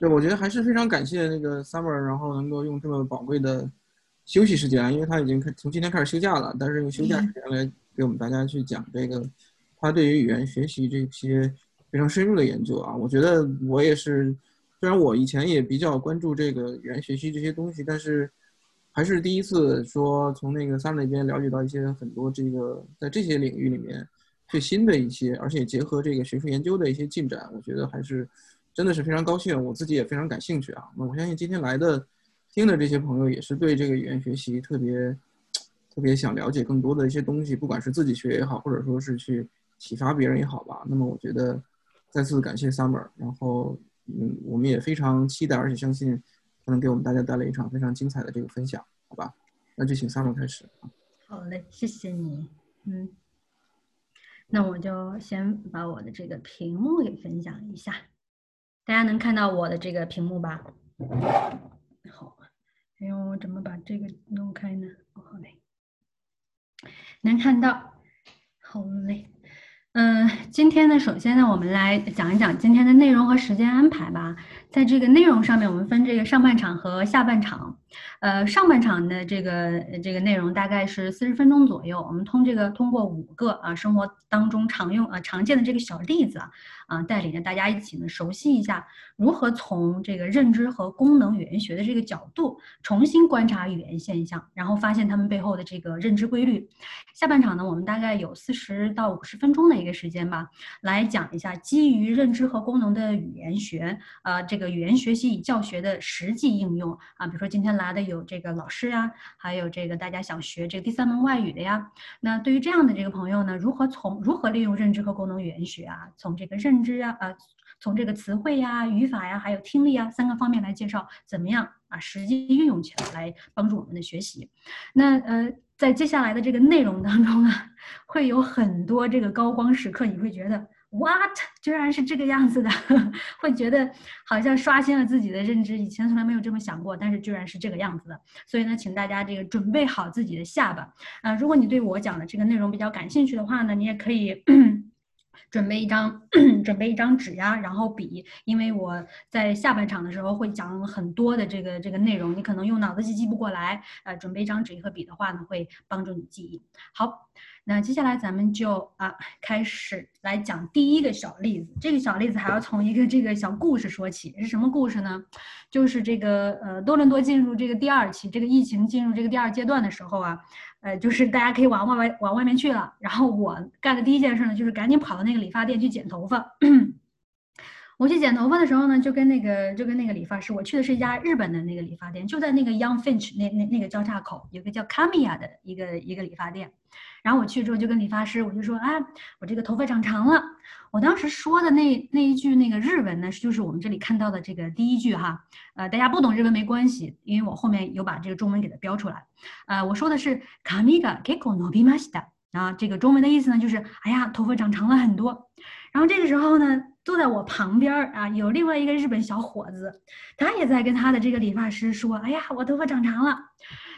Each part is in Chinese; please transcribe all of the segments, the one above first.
对，我觉得还是非常感谢那个 Summer，然后能够用这么宝贵的休息时间，因为他已经开从今天开始休假了，但是用休假时间来给我们大家去讲这个他对于语言学习这些非常深入的研究啊。我觉得我也是，虽然我以前也比较关注这个语言学习这些东西，但是还是第一次说从那个 Summer 那边了解到一些很多这个在这些领域里面最新的一些，而且结合这个学术研究的一些进展，我觉得还是。真的是非常高兴，我自己也非常感兴趣啊。那我相信今天来的、听的这些朋友也是对这个语言学习特别、特别想了解更多的一些东西，不管是自己学也好，或者说是去启发别人也好吧。那么我觉得再次感谢 Summer，然后嗯，我们也非常期待，而且相信他能给我们大家带来一场非常精彩的这个分享，好吧？那就请 Summer 开始。好嘞，谢谢你。嗯，那我就先把我的这个屏幕给分享一下。大家能看到我的这个屏幕吧？好，哎呦，我怎么把这个弄开呢？哦好嘞，能看到，好嘞。嗯，今天呢，首先呢，我们来讲一讲今天的内容和时间安排吧。在这个内容上面，我们分这个上半场和下半场。呃，上半场的这个这个内容大概是四十分钟左右，我们通这个通过五个啊生活当中常用啊常见的这个小例子啊啊，带领着大家一起呢熟悉一下如何从这个认知和功能语言学的这个角度重新观察语言现象，然后发现它们背后的这个认知规律。下半场呢，我们大概有四十到五十分钟的一个时间吧，来讲一下基于认知和功能的语言学，呃，这个这个语言学习与教学的实际应用啊，比如说今天来的。有这个老师呀，还有这个大家想学这个第三门外语的呀。那对于这样的这个朋友呢，如何从如何利用认知和功能语言学啊，从这个认知啊，呃，从这个词汇呀、语法呀，还有听力啊三个方面来介绍，怎么样啊实际运用起来，来帮助我们的学习。那呃，在接下来的这个内容当中啊，会有很多这个高光时刻，你会觉得。What 居然是这个样子的，会觉得好像刷新了自己的认知，以前从来没有这么想过，但是居然是这个样子的。所以呢，请大家这个准备好自己的下巴啊！如果你对我讲的这个内容比较感兴趣的话呢，你也可以 准备一张 准备一张纸呀，然后笔，因为我在下半场的时候会讲很多的这个这个内容，你可能用脑子记记不过来，呃，准备一张纸和笔的话呢，会帮助你记忆。好。那接下来咱们就啊开始来讲第一个小例子。这个小例子还要从一个这个小故事说起，是什么故事呢？就是这个呃多伦多进入这个第二期，这个疫情进入这个第二阶段的时候啊，呃就是大家可以往外外往外面去了。然后我干的第一件事呢，就是赶紧跑到那个理发店去剪头发。我去剪头发的时候呢，就跟那个就跟那个理发师，我去的是一家日本的那个理发店，就在那个 Young Finch 那那那个交叉口，有个叫 Kamia 的一个一个理发店。然后我去之后就跟理发师，我就说啊，我这个头发长长了。我当时说的那那一句那个日文呢，就是我们这里看到的这个第一句哈。呃，大家不懂日文没关系，因为我后面有把这个中文给它标出来。呃，我说的是 Kamia keko nobimashita，啊，这个中文的意思呢就是，哎呀，头发长长了很多。然后这个时候呢。坐在我旁边儿啊，有另外一个日本小伙子，他也在跟他的这个理发师说：“哎呀，我头发长长了。”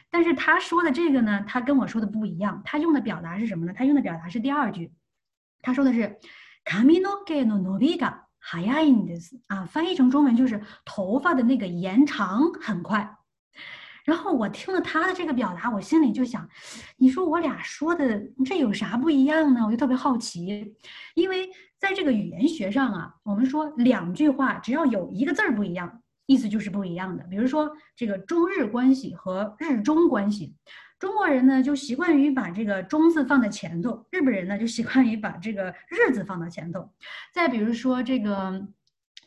但是他说的这个呢，他跟我说的不一样。他用的表达是什么呢？他用的表达是第二句，他说的是“ kami no ge no nobi ga hayai des” 啊，翻译成中文就是头发的那个延长很快。然后我听了他的这个表达，我心里就想，你说我俩说的这有啥不一样呢？我就特别好奇，因为在这个语言学上啊，我们说两句话只要有一个字儿不一样，意思就是不一样的。比如说这个中日关系和日中关系，中国人呢就习惯于把这个中字放在前头，日本人呢就习惯于把这个日字放到前头。再比如说这个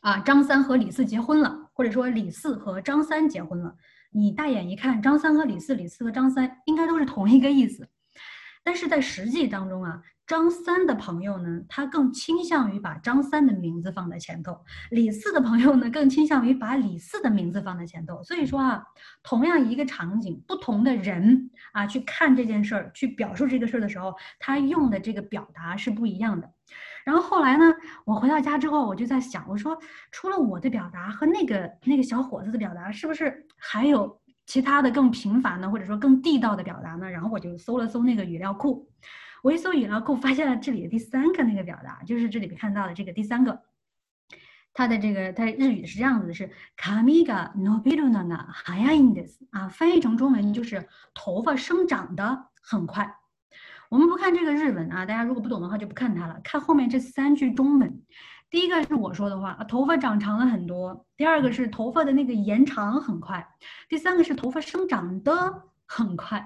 啊，张三和李四结婚了，或者说李四和张三结婚了。你大眼一看，张三和李四，李四和张三应该都是同一个意思，但是在实际当中啊，张三的朋友呢，他更倾向于把张三的名字放在前头；李四的朋友呢，更倾向于把李四的名字放在前头。所以说啊，同样一个场景，不同的人啊，去看这件事儿，去表述这个事儿的时候，他用的这个表达是不一样的。然后后来呢，我回到家之后，我就在想，我说除了我的表达和那个那个小伙子的表达，是不是还有其他的更平凡的，或者说更地道的表达呢？然后我就搜了搜那个语料库，我一搜语料库，发现了这里的第三个那个表达，就是这里面看到的这个第三个。它的这个它日语是这样子的，是 kamiga nobiru naga hayaindes 啊，翻译成中文就是头发生长的很快。我们不看这个日文啊，大家如果不懂的话就不看它了，看后面这三句中文。第一个是我说的话，头发长长了很多；第二个是头发的那个延长很快；第三个是头发生长的很快。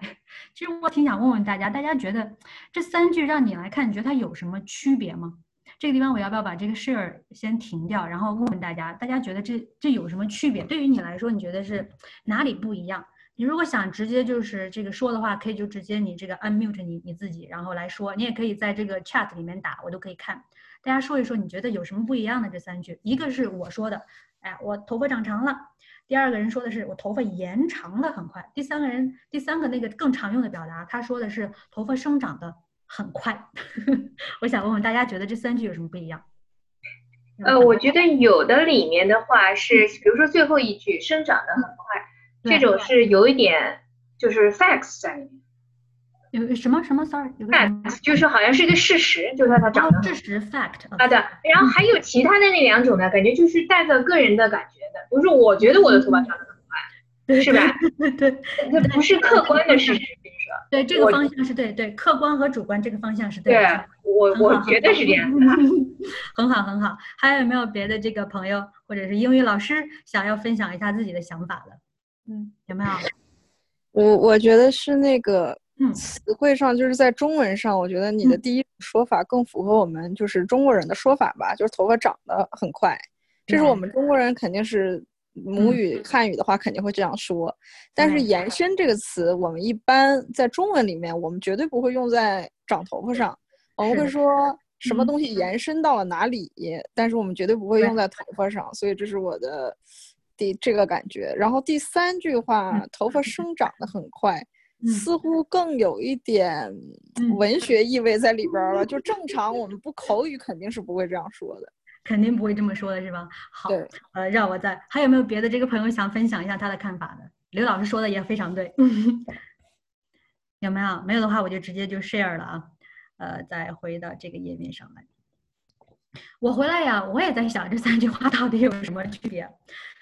其实我挺想问问大家，大家觉得这三句让你来看，你觉得它有什么区别吗？这个地方我要不要把这个 share 先停掉，然后问问大家，大家觉得这这有什么区别？对于你来说，你觉得是哪里不一样？你如果想直接就是这个说的话，可以就直接你这个 unmute 你你自己，然后来说。你也可以在这个 chat 里面打，我都可以看。大家说一说，你觉得有什么不一样的这三句？一个是我说的，哎，我头发长长了；第二个人说的是我头发延长的很快；第三个人，第三个那个更常用的表达，他说的是头发生长的很快。我想问问大家，觉得这三句有什么不一样？呃，我觉得有的里面的话是，比如说最后一句生长的很快。这种是有一点，就是 facts 在里面。有什么什么？Sorry，有个 facts 就是好像是一个事实，就是它长得事实 fact 啊的。然后还有其他的那两种呢，感觉就是带着个人的感觉的。比如说，我觉得我的头发长得很快，是吧？对 对，那不是客观的事实，比如说。对，这个方向是对对，客观和主观这个方向是对。对，我我觉得是这样的。很好很好，还有没有别的这个朋友或者是英语老师想要分享一下自己的想法的？嗯，有没有？我我觉得是那个，嗯，词汇上就是在中文上，我觉得你的第一说法更符合我们就是中国人的说法吧，就是头发长得很快，这是我们中国人肯定是母语汉语的话肯定会这样说。但是延伸这个词，我们一般在中文里面，我们绝对不会用在长头发上，我们会说。什么东西延伸到了哪里，但是我们绝对不会用在头发上，所以这是我的。第这个感觉，然后第三句话，头发生长的很快，似乎更有一点文学意味在里边了。就正常我们不口语肯定是不会这样说的，肯定不会这么说的是吧？好，呃，让我再还有没有别的这个朋友想分享一下他的看法的？刘老师说的也非常对，有没有？没有的话我就直接就 share 了啊，呃，再回到这个页面上来。我回来呀，我也在想这三句话到底有什么区别。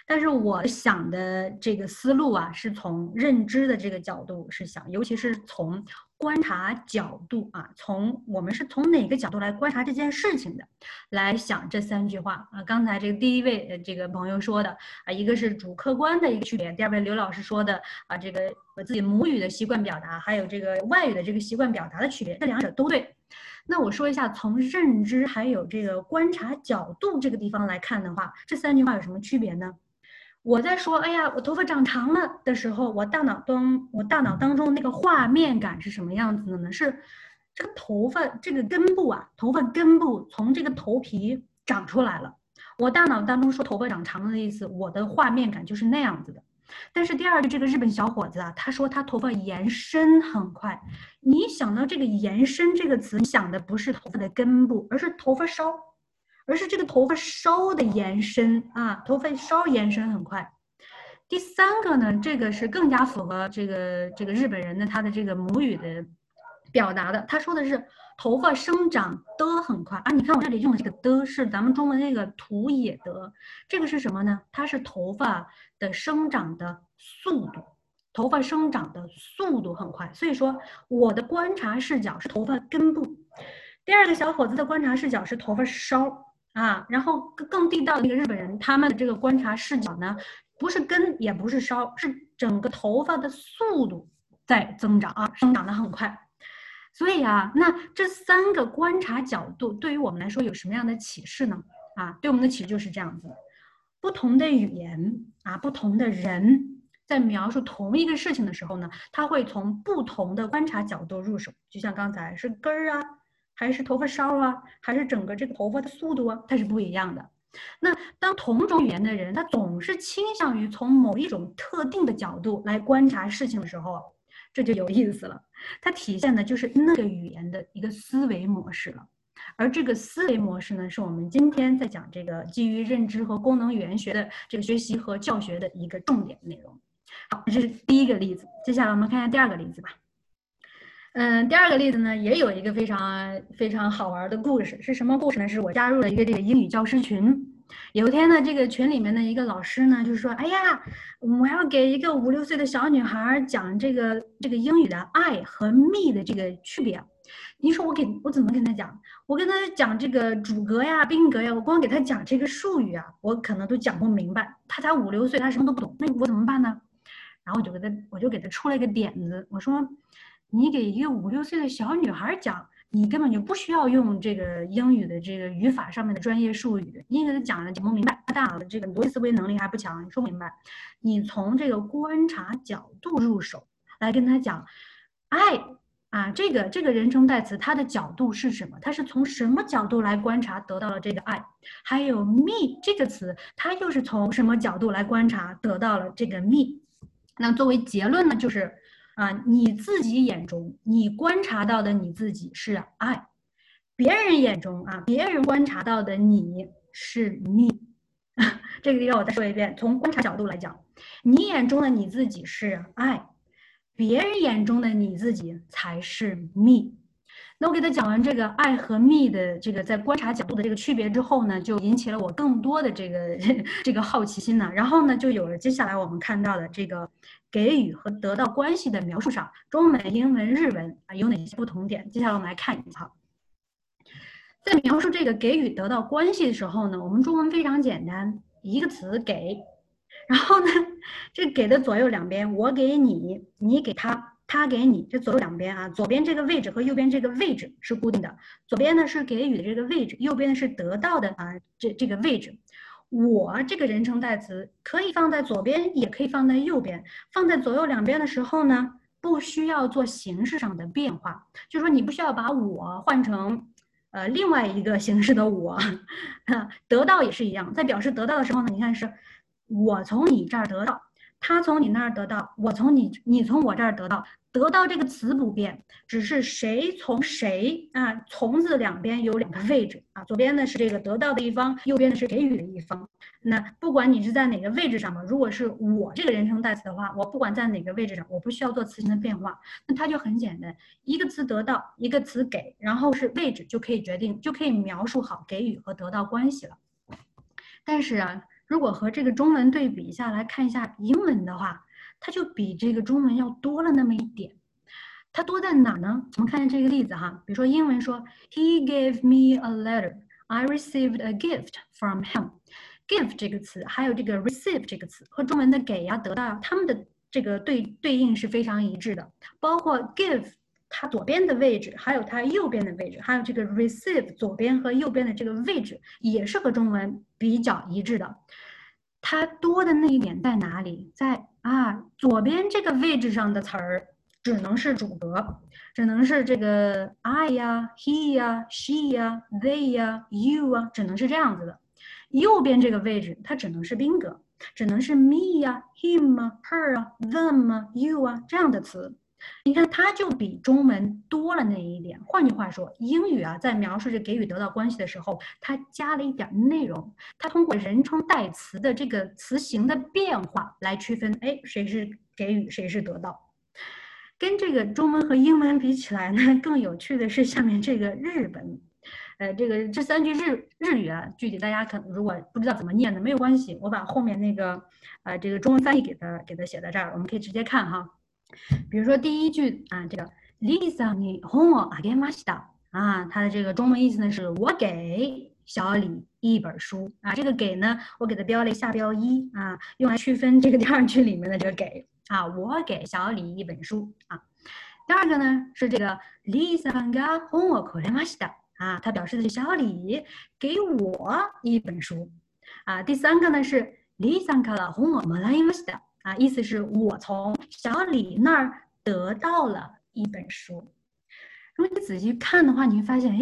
但是我想的这个思路啊，是从认知的这个角度是想，尤其是从观察角度啊，从我们是从哪个角度来观察这件事情的，来想这三句话啊。刚才这个第一位这个朋友说的啊，一个是主客观的一个区别，第二位刘老师说的啊，这个自己母语的习惯表达，还有这个外语的这个习惯表达的区别，这两者都对。那我说一下，从认知还有这个观察角度这个地方来看的话，这三句话有什么区别呢？我在说，哎呀，我头发长长了的时候，我大脑当我大脑当中那个画面感是什么样子的呢？是这个头发这个根部啊，头发根部从这个头皮长出来了。我大脑当中说头发长长了的意思，我的画面感就是那样子的。但是第二个这个日本小伙子啊，他说他头发延伸很快。你想到这个延伸这个词，你想的不是头发的根部，而是头发梢。而是这个头发梢的延伸啊，头发梢延伸很快。第三个呢，这个是更加符合这个这个日本人的他的这个母语的表达的。他说的是头发生长的很快啊，你看我这里用的这个的是咱们中文那个土也得，这个是什么呢？它是头发的生长的速度，头发生长的速度很快。所以说我的观察视角是头发根部，第二个小伙子的观察视角是头发梢。啊，然后更更地道的那个日本人，他们的这个观察视角呢，不是根也不是梢，是整个头发的速度在增长啊，生长的很快。所以啊，那这三个观察角度对于我们来说有什么样的启示呢？啊，对我们的启示就是这样子：不同的语言啊，不同的人在描述同一个事情的时候呢，他会从不同的观察角度入手。就像刚才是根儿啊。还是头发梢啊，还是整个这个头发的速度啊，它是不一样的。那当同种语言的人，他总是倾向于从某一种特定的角度来观察事情的时候，这就有意思了。它体现的就是那个语言的一个思维模式了。而这个思维模式呢，是我们今天在讲这个基于认知和功能语言学的这个学习和教学的一个重点内容。好，这是第一个例子。接下来我们看一下第二个例子吧。嗯，第二个例子呢，也有一个非常非常好玩的故事，是什么故事呢？是我加入了一个这个英语教师群有一天呢，这个群里面的一个老师呢，就是说，哎呀，我要给一个五六岁的小女孩讲这个这个英语的爱和 me 的这个区别。你说我给我怎么跟她讲？我跟她讲这个主格呀、宾格呀，我光给她讲这个术语啊，我可能都讲不明白。她才五六岁，她什么都不懂，那我怎么办呢？然后我就给她，我就给她出了一个点子，我说，你给一个五六岁的小女孩讲。你根本就不需要用这个英语的这个语法上面的专业术语，你给她讲了讲不明白，大脑的这个逻辑思维能力还不强，你说不明白。你从这个观察角度入手来跟她讲，爱啊，这个这个人称代词它的角度是什么？它是从什么角度来观察得到了这个爱？还有 me 这个词，它又是从什么角度来观察得到了这个 me？那作为结论呢，就是。啊，你自己眼中你观察到的你自己是爱，别人眼中啊，别人观察到的你是你。这个地方我再说一遍，从观察角度来讲，你眼中的你自己是爱，别人眼中的你自己才是 me。那我给他讲完这个爱和 me 的这个在观察角度的这个区别之后呢，就引起了我更多的这个 这个好奇心呢。然后呢，就有了接下来我们看到的这个。给予和得到关系的描述上，中文、英文、日文啊有哪些不同点？接下来我们来看一下。在描述这个给予得到关系的时候呢，我们中文非常简单，一个词给，然后呢，这给的左右两边，我给你，你给他，他给你，这左右两边啊，左边这个位置和右边这个位置是固定的，左边呢是给予的这个位置，右边呢是得到的啊这这个位置。我这个人称代词可以放在左边，也可以放在右边。放在左右两边的时候呢，不需要做形式上的变化，就是说你不需要把我换成呃另外一个形式的我。得到也是一样，在表示得到的时候呢，你看是我从你这儿得到，他从你那儿得到，我从你你从我这儿得到。得到这个词不变，只是谁从谁啊？从字两边有两个位置啊，左边呢是这个得到的一方，右边呢是给予的一方。那不管你是在哪个位置上嘛，如果是我这个人称代词的话，我不管在哪个位置上，我不需要做词形的变化，那它就很简单，一个词得到，一个词给，然后是位置就可以决定，就可以描述好给予和得到关系了。但是啊，如果和这个中文对比一下来看一下英文的话。它就比这个中文要多了那么一点，它多在哪呢？我们看看这个例子哈，比如说英文说，He gave me a letter. I received a gift from him. Give 这个词，还有这个 receive 这个词，和中文的给呀、得到，它们的这个对对应是非常一致的。包括 give 它左边的位置，还有它右边的位置，还有这个 receive 左边和右边的这个位置，也是和中文比较一致的。它多的那一点在哪里？在啊，左边这个位置上的词儿只能是主格，只能是这个 I 呀、He 呀、She 呀、They 呀、You 啊，只能是这样子的。右边这个位置它只能是宾格，只能是 Me 呀、Him 啊、Her 啊、Them 啊、You 啊这样的词。你看，它就比中文多了那一点。换句话说，英语啊，在描述这给予得到关系的时候，它加了一点内容。它通过人称代词的这个词形的变化来区分，哎，谁是给予，谁是得到。跟这个中文和英文比起来呢，更有趣的是下面这个日本。呃，这个这三句日日语啊，具体大家可能如果不知道怎么念的，没有关系，我把后面那个呃这个中文翻译给它给它写在这儿，我们可以直接看哈。比如说第一句啊，这个 Lisa に本をあげました啊，它的这个中文意思呢是我给小李一本书啊，这个给呢我给它标了下标一啊，用来区分这个第二句里面的这个给啊，我给小李一本书啊。第二个呢是这个 Lisa が本をくれました啊，它表示的是小李给我一本书啊。第三个呢是 Lisa から本をもらいました。 啊，意思是我从小李那儿得到了一本书。如果你仔细看的话，你会发现，哎，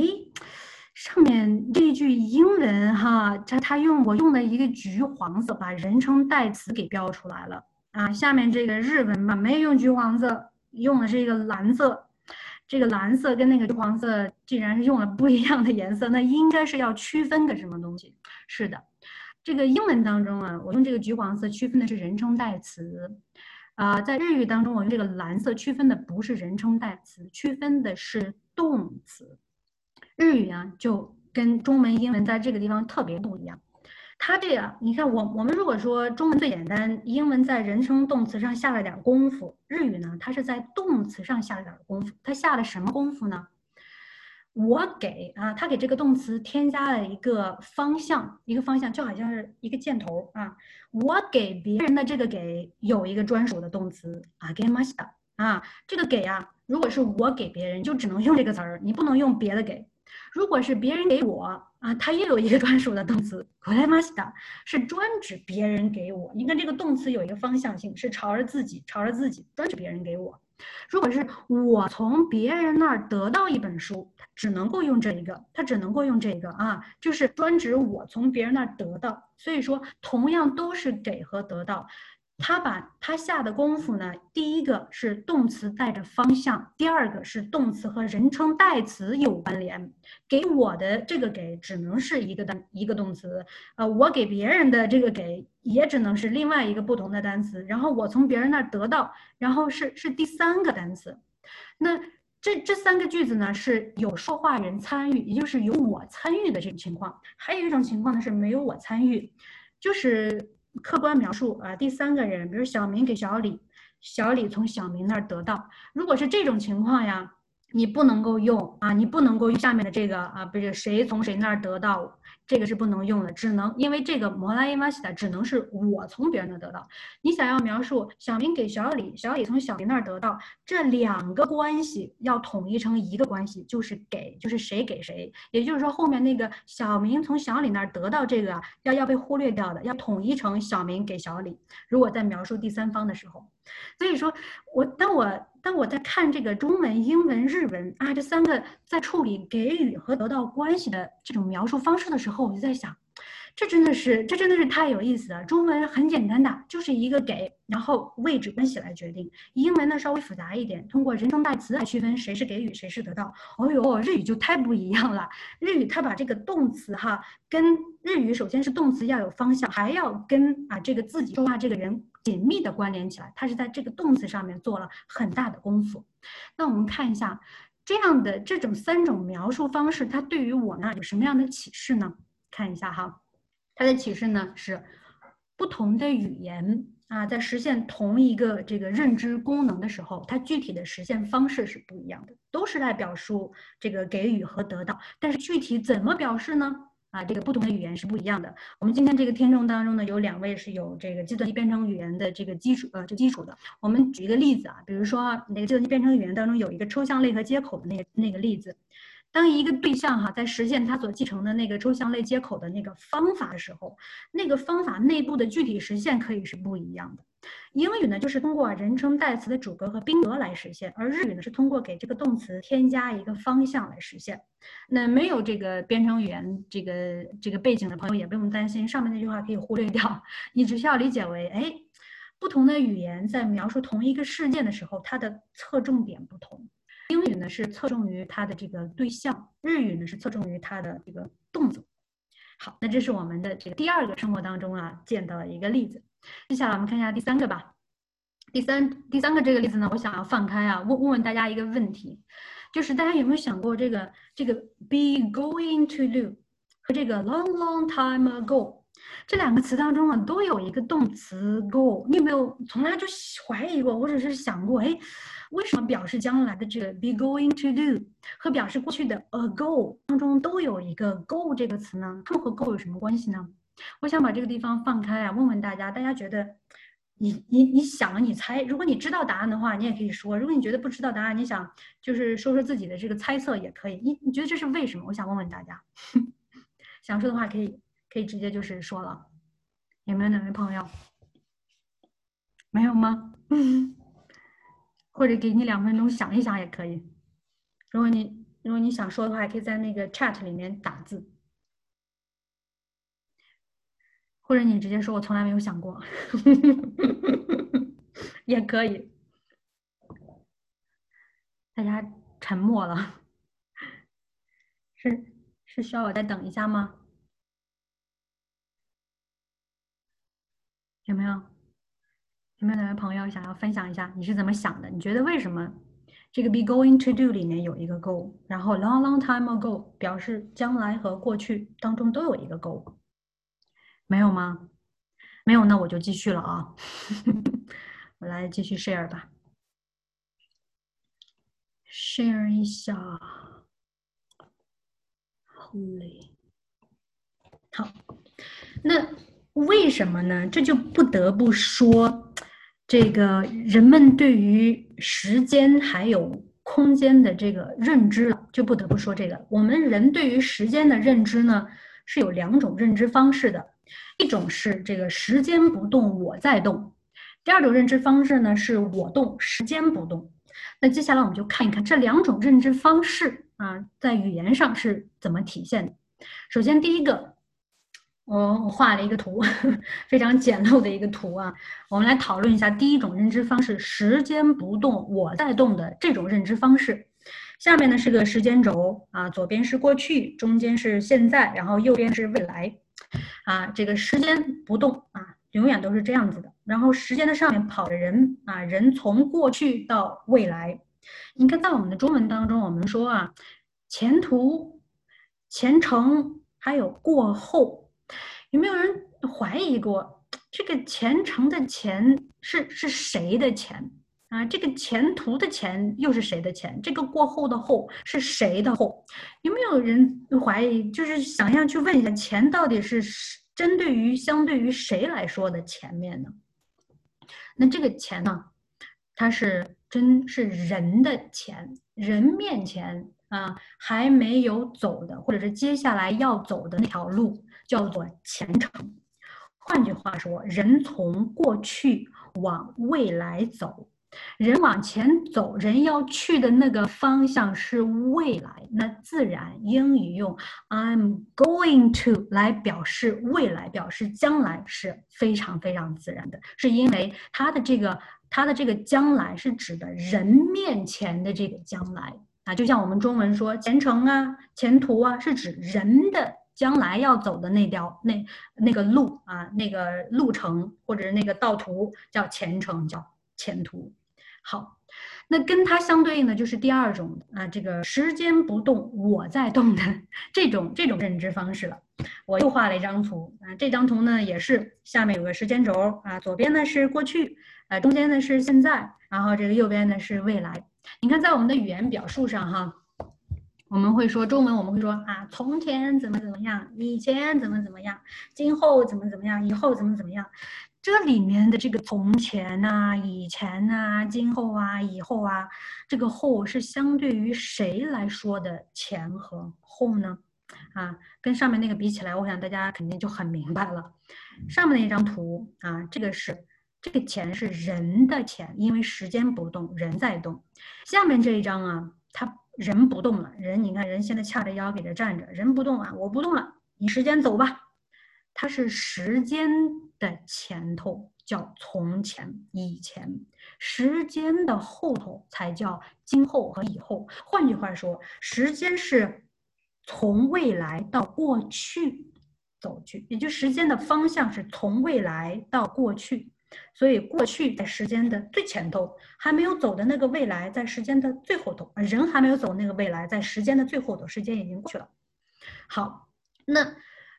上面这一句英文哈，它它用我用的一个橘黄色把人称代词给标出来了啊。下面这个日文嘛，没有用橘黄色，用的是一个蓝色。这个蓝色跟那个橘黄色，既然是用了不一样的颜色，那应该是要区分个什么东西？是的。这个英文当中啊，我用这个橘黄色区分的是人称代词，啊，在日语当中我用这个蓝色区分的不是人称代词，区分的是动词。日语啊就跟中文、英文在这个地方特别不一样。它这个，你看我我们如果说中文最简单，英文在人称动词上下了点功夫，日语呢，它是在动词上下了点功夫。它下了什么功夫呢？我给啊，它给这个动词添加了一个方向，一个方向就好像是一个箭头啊。我给别人的这个给有一个专属的动词啊，给ました啊，这个给啊，如果是我给别人，就只能用这个词儿，你不能用别的给。如果是别人给我。啊，它也有一个专属的动词，これました，是专指别人给我。你看这个动词有一个方向性，是朝着自己，朝着自己，专指别人给我。 如果是我从别人那儿得到一本书，他只能够用这一个，它只能够用这个啊，就是专指我从别人那儿得到。所以说，同样都是给和得到。他把他下的功夫呢，第一个是动词带着方向，第二个是动词和人称代词有关联。给我的这个给只能是一个单一个动词，呃，我给别人的这个给也只能是另外一个不同的单词。然后我从别人那儿得到，然后是是第三个单词。那这这三个句子呢是有说话人参与，也就是有我参与的这种情况。还有一种情况呢是没有我参与，就是。客观描述啊，第三个人，比如小明给小李，小李从小明那儿得到。如果是这种情况呀，你不能够用啊，你不能够用下面的这个啊，不是谁从谁那儿得到。这个是不能用的，只能因为这个摩拉伊玛西的只能是我从别人那得到。你想要描述小明给小李，小李从小明那儿得到，这两个关系要统一成一个关系，就是给，就是谁给谁。也就是说，后面那个小明从小李那儿得到这个要要被忽略掉的，要统一成小明给小李。如果在描述第三方的时候，所以说我当我。当我在看这个中文、英文、日文啊，这三个在处理给予和得到关系的这种描述方式的时候，我就在想，这真的是，这真的是太有意思了。中文很简单的，就是一个给，然后位置关系来决定。英文呢稍微复杂一点，通过人称代词来区分谁是给予，谁是得到。哦呦，日语就太不一样了。日语它把这个动词哈，跟日语首先是动词要有方向，还要跟啊这个自己说话这个人。紧密的关联起来，它是在这个动词上面做了很大的功夫。那我们看一下这样的这种三种描述方式，它对于我呢有什么样的启示呢？看一下哈，它的启示呢是不同的语言啊，在实现同一个这个认知功能的时候，它具体的实现方式是不一样的，都是在表述这个给予和得到，但是具体怎么表示呢？啊，这个不同的语言是不一样的。我们今天这个听众当中呢，有两位是有这个计算机编程语言的这个基础，呃，这基础的。我们举一个例子啊，比如说那个计算机编程语言当中有一个抽象类和接口的那个那个例子。当一个对象哈在实现它所继承的那个抽象类接口的那个方法的时候，那个方法内部的具体实现可以是不一样的。英语呢就是通过人称代词的主格和宾格来实现，而日语呢是通过给这个动词添加一个方向来实现。那没有这个编程语言这个这个背景的朋友也不用担心，上面那句话可以忽略掉，你只需要理解为，哎，不同的语言在描述同一个事件的时候，它的侧重点不同。英语呢是侧重于它的这个对象，日语呢是侧重于它的这个动作。好，那这是我们的这个第二个生活当中啊见到的一个例子。接下来我们看一下第三个吧。第三第三个这个例子呢，我想要放开啊，问问问大家一个问题，就是大家有没有想过这个这个 be going to do 和这个 long long time ago 这两个词当中啊都有一个动词 go，你有没有从来就怀疑过或者是想过，哎？为什么表示将来的这个 be going to do 和表示过去的 ago 当中都有一个 go 这个词呢？它们和 go 有什么关系呢？我想把这个地方放开啊，问问大家，大家觉得你你你想你猜，如果你知道答案的话，你也可以说；如果你觉得不知道答案，你想就是说说自己的这个猜测也可以。你你觉得这是为什么？我想问问大家，想说的话可以可以直接就是说了。有没有哪位朋友？没有吗？或者给你两分钟想一想也可以。如果你如果你想说的话，可以在那个 chat 里面打字，或者你直接说“我从来没有想过”，也可以。大家沉默了，是是需要我再等一下吗？有没有？有没有哪位朋友想要分享一下你是怎么想的？你觉得为什么这个 be going to do 里面有一个 go，然后 long long time ago 表示将来和过去当中都有一个 go？没有吗？没有，那我就继续了啊。我来继续 share 吧，share 一下，Holy，好，那为什么呢？这就不得不说，这个人们对于时间还有空间的这个认知了，就不得不说这个。我们人对于时间的认知呢，是有两种认知方式的，一种是这个时间不动，我在动。第二种认知方式呢，是我动，时间不动。那接下来我们就看一看这两种认知方式啊，在语言上是怎么体现的。首先，第一个，我我画了一个图，非常简陋的一个图啊。我们来讨论一下第一种认知方式：时间不动，我在动的这种认知方式。下面呢是个时间轴啊，左边是过去，中间是现在，然后右边是未来啊。这个时间不动啊。永远都是这样子的，然后时间的上面跑着人啊，人从过去到未来。你看，在我们的中文当中，我们说啊，前途、前程还有过后，有没有人怀疑过这个前程的前是是谁的钱啊？这个前途的前又是谁的钱？这个过后的后是谁的后？有没有人怀疑？就是想要去问一下，钱到底是？针对于相对于谁来说的前面呢？那这个钱呢，它是真是人的钱，人面前啊还没有走的，或者是接下来要走的那条路叫做前程。换句话说，人从过去往未来走。人往前走，人要去的那个方向是未来，那自然英语用 I'm going to 来表示未来，表示将来是非常非常自然的，是因为它的这个它的这个将来是指的人面前的这个将来啊，就像我们中文说前程啊、前途啊，是指人的将来要走的那条那那个路啊，那个路程或者是那个道途叫前程，叫前途。好，那跟它相对应的就是第二种啊，这个时间不动，我在动的这种这种认知方式了。我又画了一张图啊，这张图呢也是下面有个时间轴啊，左边呢是过去，啊，中间呢是现在，然后这个右边呢是未来。你看，在我们的语言表述上哈，我们会说中文，我们会说啊，从前怎么怎么样，以前怎么怎么样，今后怎么怎么样，以后怎么怎么样。这里面的这个从前呐、以前呐、今后啊、以后啊，这个后是相对于谁来说的前和后呢？啊，跟上面那个比起来，我想大家肯定就很明白了。上面那张图啊，这个是这个钱是人的钱，因为时间不动，人在动。下面这一张啊，他人不动了，人你看人现在掐着腰给他站着，人不动啊，我不动了，你时间走吧。它是时间的前头叫从前、以前，时间的后头才叫今后和以后。换句话说，时间是从未来到过去走去，也就时间的方向是从未来到过去。所以，过去在时间的最前头，还没有走的那个未来在时间的最后头，人还没有走那个未来在时间的最后头，时间已经过去了。好，那。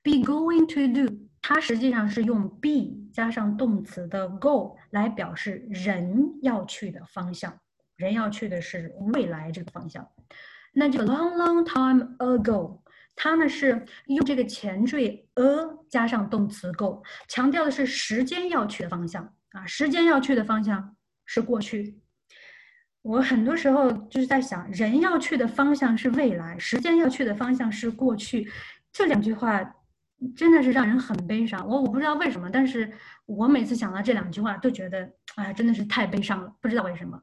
Be going to do，它实际上是用 be 加上动词的 go 来表示人要去的方向，人要去的是未来这个方向。那这个 long long time ago，它呢是用这个前缀 a 加上动词 go，强调的是时间要去的方向啊，时间要去的方向是过去。我很多时候就是在想，人要去的方向是未来，时间要去的方向是过去，这两句话。真的是让人很悲伤，我我不知道为什么，但是我每次想到这两句话，都觉得哎，真的是太悲伤了，不知道为什么。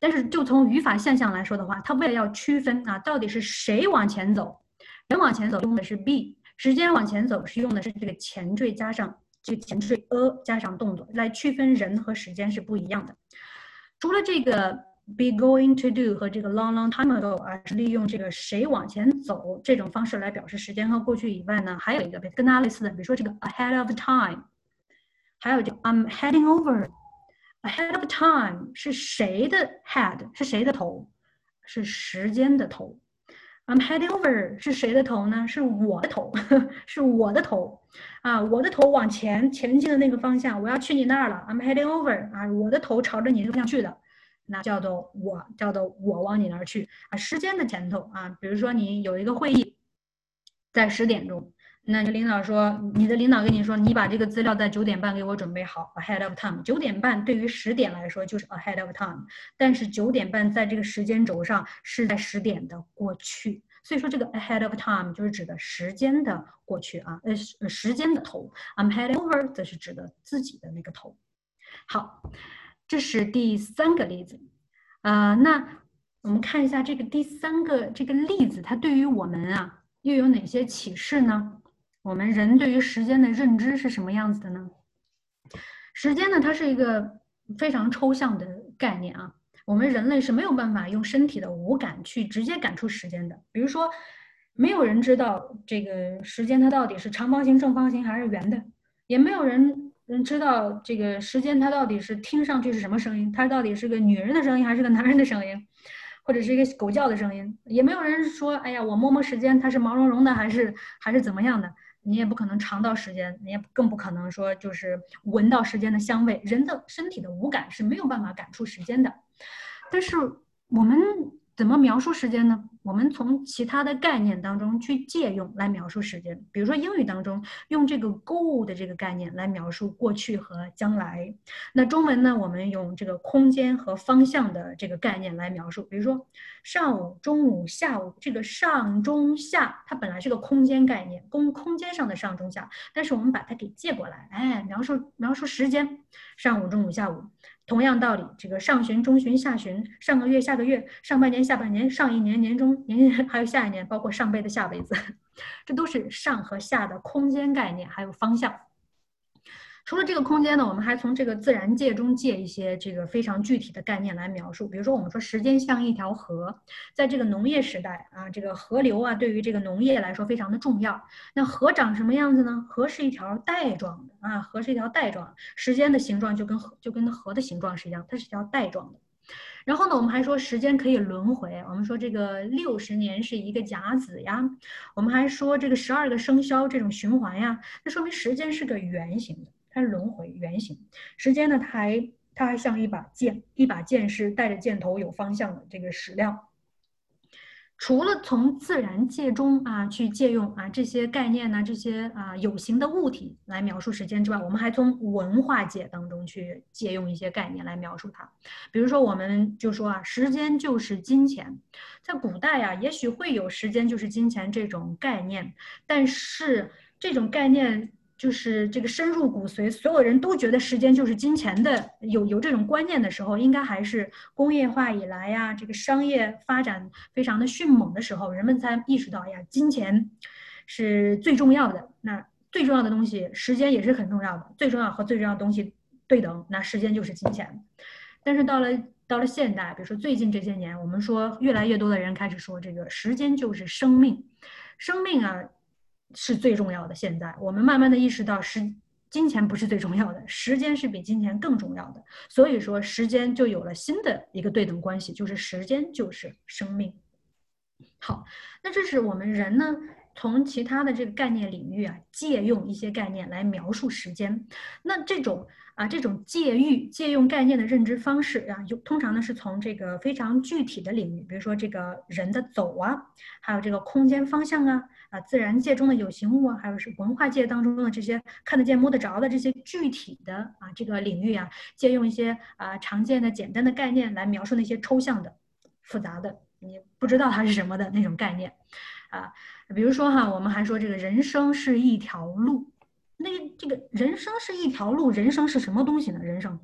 但是就从语法现象来说的话，它为了要区分啊，到底是谁往前走，人往前走用的是 be，时间往前走是用的是这个前缀加上这个前缀 a 加上动作来区分人和时间是不一样的。除了这个。Be going to do 和这个 long long time ago 啊，是利用这个谁往前走这种方式来表示时间和过去以外呢，还有一个跟它类似的，比如说这个 ahead of time，还有这 I'm heading over。ahead of time 是谁的 head 是谁的头？是时间的头。I'm heading over 是谁的头呢？是我的头，是我的头。啊，我的头往前前进的那个方向，我要去你那儿了，I'm heading over 啊，我的头朝着你那个方向去的，那叫做我，叫做我往你那儿去啊。时间的前头啊，比如说你有一个会议，在十点钟。那你领导说，你的领导跟你说，你把这个资料在九点半给我准备好，ahead of time。九点半对于十点来说就是 ahead of time，但是九点半在这个时间轴上是在十点的过去，所以说这个 ahead of time 就是指的时间的过去啊，呃，时时间的头，I'm heading over 则是指的自己的那个头。好，这是第三个例子，啊，那我们看一下这个第三个这个例子，它对于我们啊又有哪些启示呢？我们人对于时间的认知是什么样子的呢？时间呢，它是一个非常抽象的概念啊。我们人类是没有办法用身体的五感去直接感出时间的。比如说，没有人知道这个时间它到底是长方形、正方形还是圆的，也没有人人知道这个时间它到底是听上去是什么声音，它到底是个女人的声音还是个男人的声音。或者是一个狗叫的声音，也没有人说，哎呀，我摸摸时间，它是毛茸茸的还是还是怎么样的？你也不可能尝到时间，你也更不可能说就是闻到时间的香味。人的身体的五感是没有办法感出时间的，但是我们。怎么描述时间呢？我们从其他的概念当中去借用来描述时间。比如说英语当中用这个 go 的这个概念来描述过去和将来。那中文呢，我们用这个空间和方向的这个概念来描述。比如说上午、中午、下午，这个上中下它本来是个空间概念，空空间上的上中下，但是我们把它给借过来，哎，描述描述时间，上午、中午、下午。同样道理，这个上旬、中旬、下旬，上个月、下个月，上半年、下半年，上一年、年中、年 还有下一年，包括上辈子、下辈子，这都是上和下的空间概念，还有方向。除了这个空间呢，我们还从这个自然界中借一些这个非常具体的概念来描述。比如说，我们说时间像一条河，在这个农业时代啊，这个河流啊，对于这个农业来说非常的重要。那河长什么样子呢？河是一条带状的啊，河是一条带状，时间的形状就跟河就跟河的形状是一样，它是一条带状的。然后呢，我们还说时间可以轮回，我们说这个六十年是一个甲子呀，我们还说这个十二个生肖这种循环呀，那说明时间是个圆形的。它是轮回圆形，时间呢，它还它还像一把剑，一把剑是带着箭头有方向的这个矢量。除了从自然界中啊去借用啊这些概念呢，这些啊有形的物体来描述时间之外，我们还从文化界当中去借用一些概念来描述它。比如说，我们就说啊，时间就是金钱，在古代啊，也许会有时间就是金钱这种概念，但是这种概念。就是这个深入骨髓，所有人都觉得时间就是金钱的，有有这种观念的时候，应该还是工业化以来呀，这个商业发展非常的迅猛的时候，人们才意识到，哎呀，金钱是最重要的。那最重要的东西，时间也是很重要的，最重要和最重要的东西对等，那时间就是金钱。但是到了到了现代，比如说最近这些年，我们说越来越多的人开始说，这个时间就是生命，生命啊。是最重要的。现在我们慢慢的意识到，时金钱不是最重要的，时间是比金钱更重要的。所以说，时间就有了新的一个对等关系，就是时间就是生命。好，那这是我们人呢，从其他的这个概念领域啊，借用一些概念来描述时间。那这种啊，这种借喻、借用概念的认知方式啊，就通常呢是从这个非常具体的领域，比如说这个人的走啊，还有这个空间方向啊。啊，自然界中的有形物啊，还有是文化界当中的这些看得见、摸得着的这些具体的啊，这个领域啊，借用一些啊常见的、简单的概念来描述那些抽象的、复杂的，你不知道它是什么的那种概念，啊，比如说哈，我们还说这个人生是一条路，那这个人生是一条路，人生是什么东西呢？人生，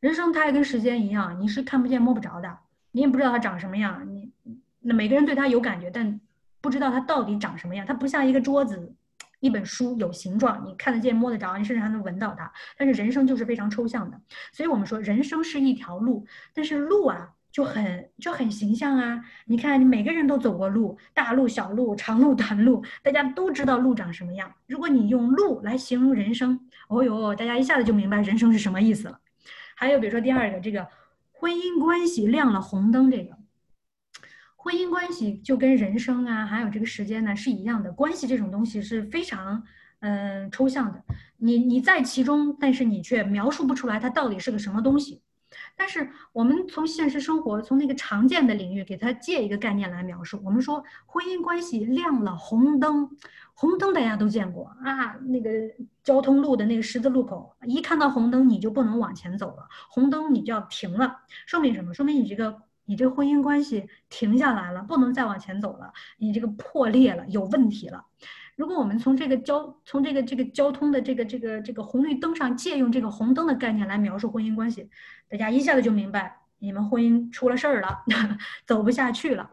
人生它也跟时间一样，你是看不见、摸不着的，你也不知道它长什么样，你那每个人对它有感觉，但。不知道它到底长什么样，它不像一个桌子、一本书有形状，你看得见、摸得着，你甚至还能闻到它。但是人生就是非常抽象的，所以我们说人生是一条路，但是路啊就很就很形象啊。你看，你每个人都走过路，大路、小路、长路、短路，大家都知道路长什么样。如果你用路来形容人生，哦哟，大家一下子就明白人生是什么意思了。还有比如说第二个，这个婚姻关系亮了红灯，这个。婚姻关系就跟人生啊，还有这个时间呢是一样的。关系这种东西是非常嗯，抽象的。你你在其中，但是你却描述不出来它到底是个什么东西。但是我们从现实生活，从那个常见的领域，给它借一个概念来描述。我们说婚姻关系亮了红灯，红灯大家都见过啊，那个交通路的那个十字路口，一看到红灯你就不能往前走了，红灯你就要停了，说明什么？说明你这个你这婚姻关系停下来了，不能再往前走了，你这个破裂了，有问题了。如果我们从这个交从这个这个交通的这个这个这个红绿灯上借用这个红灯的概念来描述婚姻关系，大家一下子就明白你们婚姻出了事儿了，走不下去了。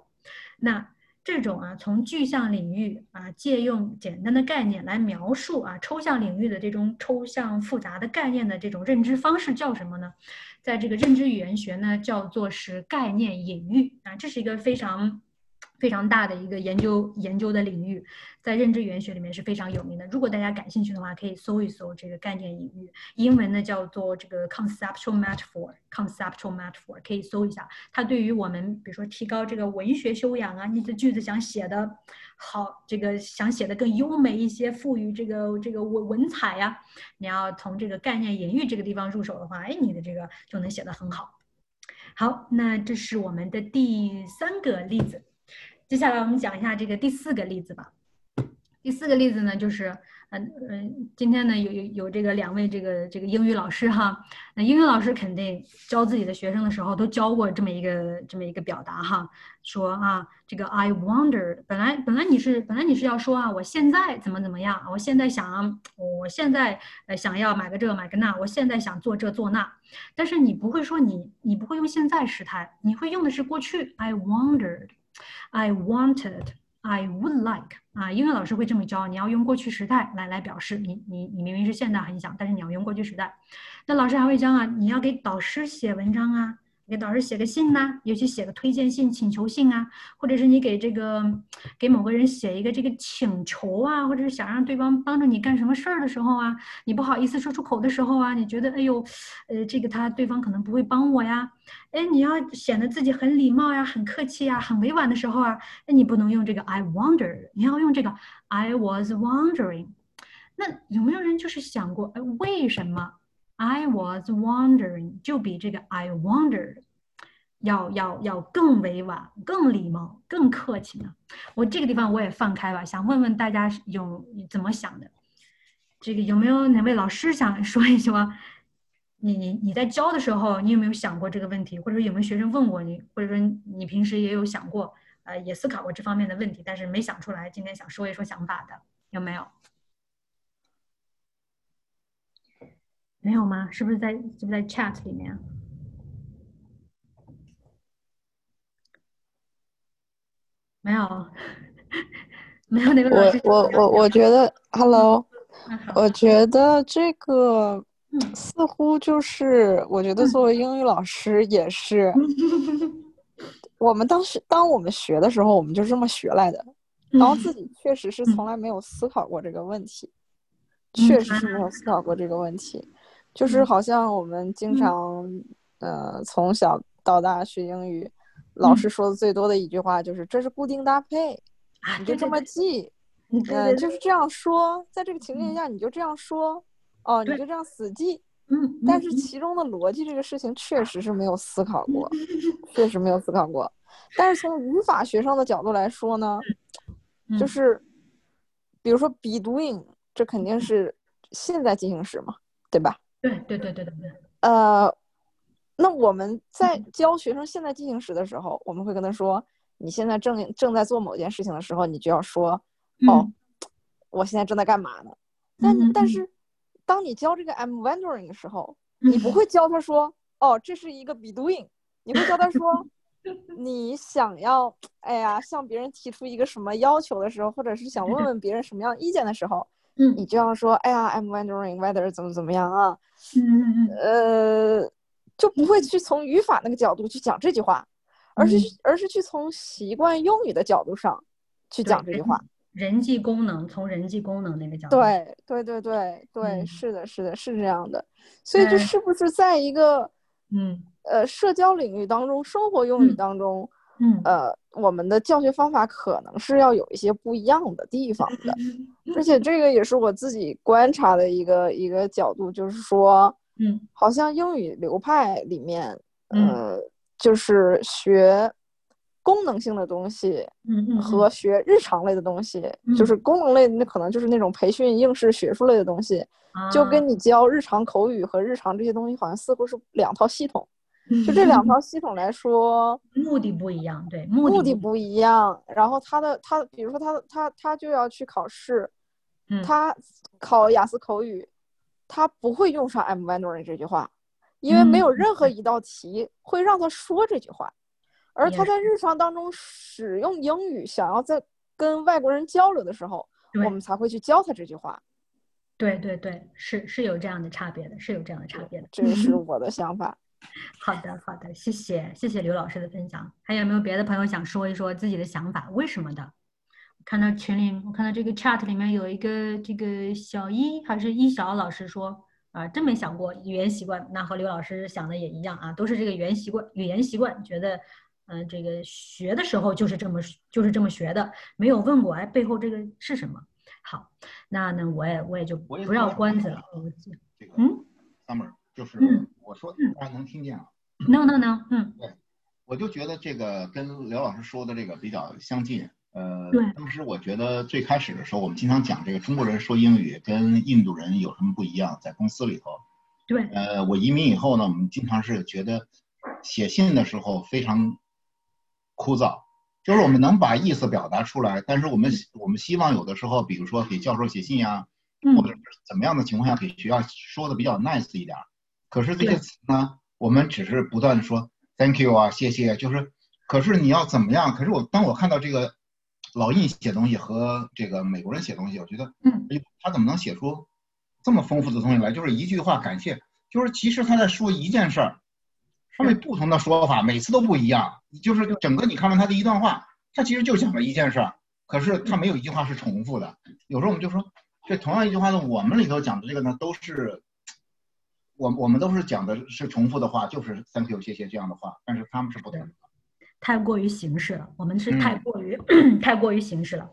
那这种啊，从具象领域啊借用简单的概念来描述啊抽象领域的这种抽象复杂的概念的这种认知方式叫什么呢？在这个认知语言学呢，叫做是概念隐喻啊，这是一个非常。非常大的一个研究研究的领域，在认知语言学里面是非常有名的。如果大家感兴趣的话，可以搜一搜这个概念隐喻，英文呢叫做这个 conceptual metaphor，conceptual metaphor 可以搜一下。它对于我们，比如说提高这个文学修养啊，你的句子想写的好，这个想写的更优美一些，赋予这个这个文文采呀，你要从这个概念隐喻这个地方入手的话，哎，你的这个就能写得很好。好，那这是我们的第三个例子。接下来我们讲一下这个第四个例子吧。第四个例子呢，就是，嗯嗯，今天呢有有有这个两位这个这个英语老师哈，那英语老师肯定教自己的学生的时候都教过这么一个这么一个表达哈，说啊，这个 I wonder，本来本来你是本来你是要说啊，我现在怎么怎么样，我现在想，我现在呃想要买个这买个那，我现在想做这做那，但是你不会说你你不会用现在时态，你会用的是过去 I wondered。I wanted, I would like 啊，英语老师会这么教，你要用过去时态来来表示你你你明明是现在很想，但是你要用过去时态。那老师还会教啊，你要给导师写文章啊。给导师写个信呐，尤其写个推荐信、请求信啊，或者是你给这个给某个人写一个这个请求啊，或者是想让对方帮助你干什么事儿的时候啊，你不好意思说出口的时候啊，你觉得哎呦，呃，这个他对方可能不会帮我呀，哎，你要显得自己很礼貌呀、很客气呀、很委婉的时候啊，那你不能用这个 I wonder，你要用这个 I was wondering。那有没有人就是想过，哎，为什么？I was wondering，就比这个 I wondered 要要要更委婉、更礼貌、更客气呢。我这个地方我也放开吧，想问问大家有怎么想的？这个有没有哪位老师想说一说？你你你在教的时候，你有没有想过这个问题？或者说有没有学生问过你？或者说你平时也有想过，呃，也思考过这方面的问题，但是没想出来，今天想说一说想法的，有没有？没有吗？是不是在是不是在 chat 里面？没有，没有那个老师。我我我我觉得，Hello，我觉得这个似乎就是，我觉得作为英语老师也是，我们当时当我们学的时候，我们就这么学来的，然后自己确实是从来没有思考过这个问题，确实是没有思考过这个问题。就是好像我们经常，呃，从小到大学英语，老师说的最多的一句话就是这是固定搭配，你就这么记，嗯，就是。这样说，在这个情境下你就这样说，哦，你就这样死记，嗯，但是其中的逻辑这个事情确实是没有思考过，确实没有思考过，但是从语法学上的角度来说呢，就是，比如说 be doing，这肯定是现在进行时嘛，对吧？对对对对对对，呃，那我们在教学生现在进行时的时候，我们会跟他说：“你现在正正在做某件事情的时候，你就要说，哦，我现在正在干嘛呢？”但但是，当你教这个 I'm wondering 的时候，你不会教他说：“哦，这是一个 be doing。”你会教他说：“你想要，哎呀，向别人提出一个什么要求的时候，或者是想问问别人什么样意见的时候。”嗯，你就要说，哎呀，I'm wondering whether 怎么怎么样啊？嗯嗯嗯，呃，就不会去从语法那个角度去讲这句话，而是而是去从习惯用语的角度上去讲这句话。人际功能，从人际功能那个角度。对对对对对，是的，是的，是这样的。所以这是不是在一个嗯呃社交领域当中，生活用语当中，嗯，呃，我们的教学方法可能是要有一些不一样的地方的，而且这个也是我自己观察的一个一个角度，就是说，嗯，好像英语流派里面，嗯。呃，就是学功能性的东西嗯嗯和学日常类的东西，嗯就是功能类的那可能就是那种培训应试学术类的东西，就跟你教日常口语和日常这些东西好像似乎是两套系统。就这两套系统来说，目的不一样，对，目目的不不一样。然后他的他，比如说他他他就要去考试，嗯他考雅思口语，他不会用上 I'm wondering 这句话，因为没有嗯任何一道题会让他说这句话。而他在日常当中使用英语，想要在跟外国人交流的时候，我们才会去教他这句话。对对对，是是有这样的差别的，是有这样的差别的。这是我的想法。好的，好的，谢谢，谢谢刘老师的分享。还有没有别的朋友想说一说自己的想法？为什么的？看到群里，我看到这个 chat 里面有一个这个小一还是一小老师说啊，真没想过语言习惯，那和刘老师想的也一样啊，都是这个语言习惯，语言习惯觉得，嗯、这个学的时候就是这么就是这么学的，没有问过哎背后这个是什么。好，那呢我也我也就不绕说关子了，我这个嗯 summer 就是嗯我说嗯大家能听见啊，no no no，嗯对我就觉得这个跟刘老师说的这个比较相近。呃对，当时我觉得最开始的时候，我们经常讲这个中国人说英语跟印度人有什么不一样，在公司里头。对，呃，我移民以后呢，我们经常是觉得写信的时候非常枯燥，就是我们能把意思表达出来，但是我们我们希望有的时候，比如说给教授写信呀、或者怎么样的情况下给学校说的比较 nice 一点儿。可是这对些词呢，我们只是不断地说 thank you 啊，谢谢，就是，可是你要怎么样？可是我当我看到这个老印写东西和这个美国人写东西，我觉得，嗯哎，他怎么能写出这么丰富的东西来？就是一句话感谢，就是其实他在说一件事儿，他是们不同的说法，每次都不一样。就是整个你看完他的一段话，他其实就讲了一件事儿，可是他没有一句话是重复的。有时候我们就说，这同样一句话呢，我们里头讲的这个呢，都是我我们都是讲的是重复的话，就是 thank you 谢谢这样的话，但是他们是不同的。太过于形式了，我们是嗯太过于、太过于形式了。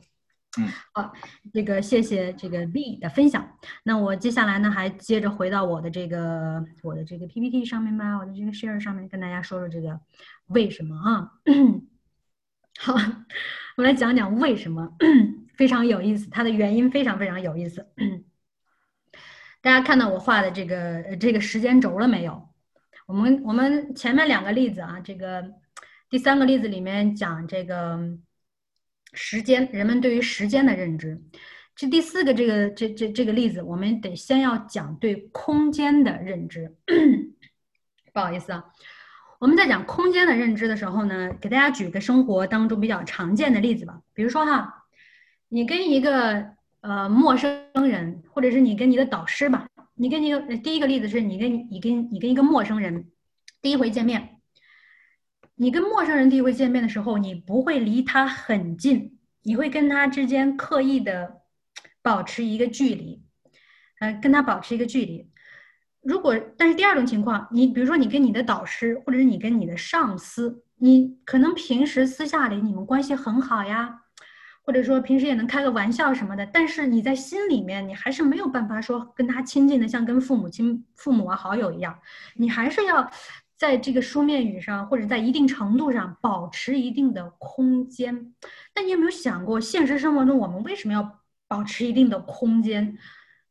嗯，好，这个谢谢这个 B 的分享。那我接下来呢，还接着回到我的这个我的这个 PPT 上面吧，我的这个 share 上面跟大家说说这个为什么啊？好，我来讲讲为什么，非常有意思，它的原因非常非常有意思。大家看到我画的这个这个时间轴了没有？我们我们前面两个例子啊，这个第三个例子里面讲这个时间，人们对于时间的认知。这第四个这个这这这个例子，我们得先要讲对空间的认知。不好意思啊，我们在讲空间的认知的时候呢，给大家举个生活当中比较常见的例子吧。比如说哈，你跟一个呃陌生人，或者是你跟你的导师吧，你跟你第一个例子是你跟你跟你跟一个陌生人第一回见面，你跟陌生人第一回见面的时候，你不会离他很近，你会跟他之间刻意的保持一个距离，呃，跟他保持一个距离。如果但是第二种情况，你比如说你跟你的导师，或者是你跟你的上司，你可能平时私下里你们关系很好呀，或者说平时也能开个玩笑什么的，但是你在心里面你还是没有办法说跟他亲近的像跟父母亲、父母啊好友一样，你还是要在这个书面语上或者在一定程度上保持一定的空间。那你有没有想过，现实生活中我们为什么要保持一定的空间？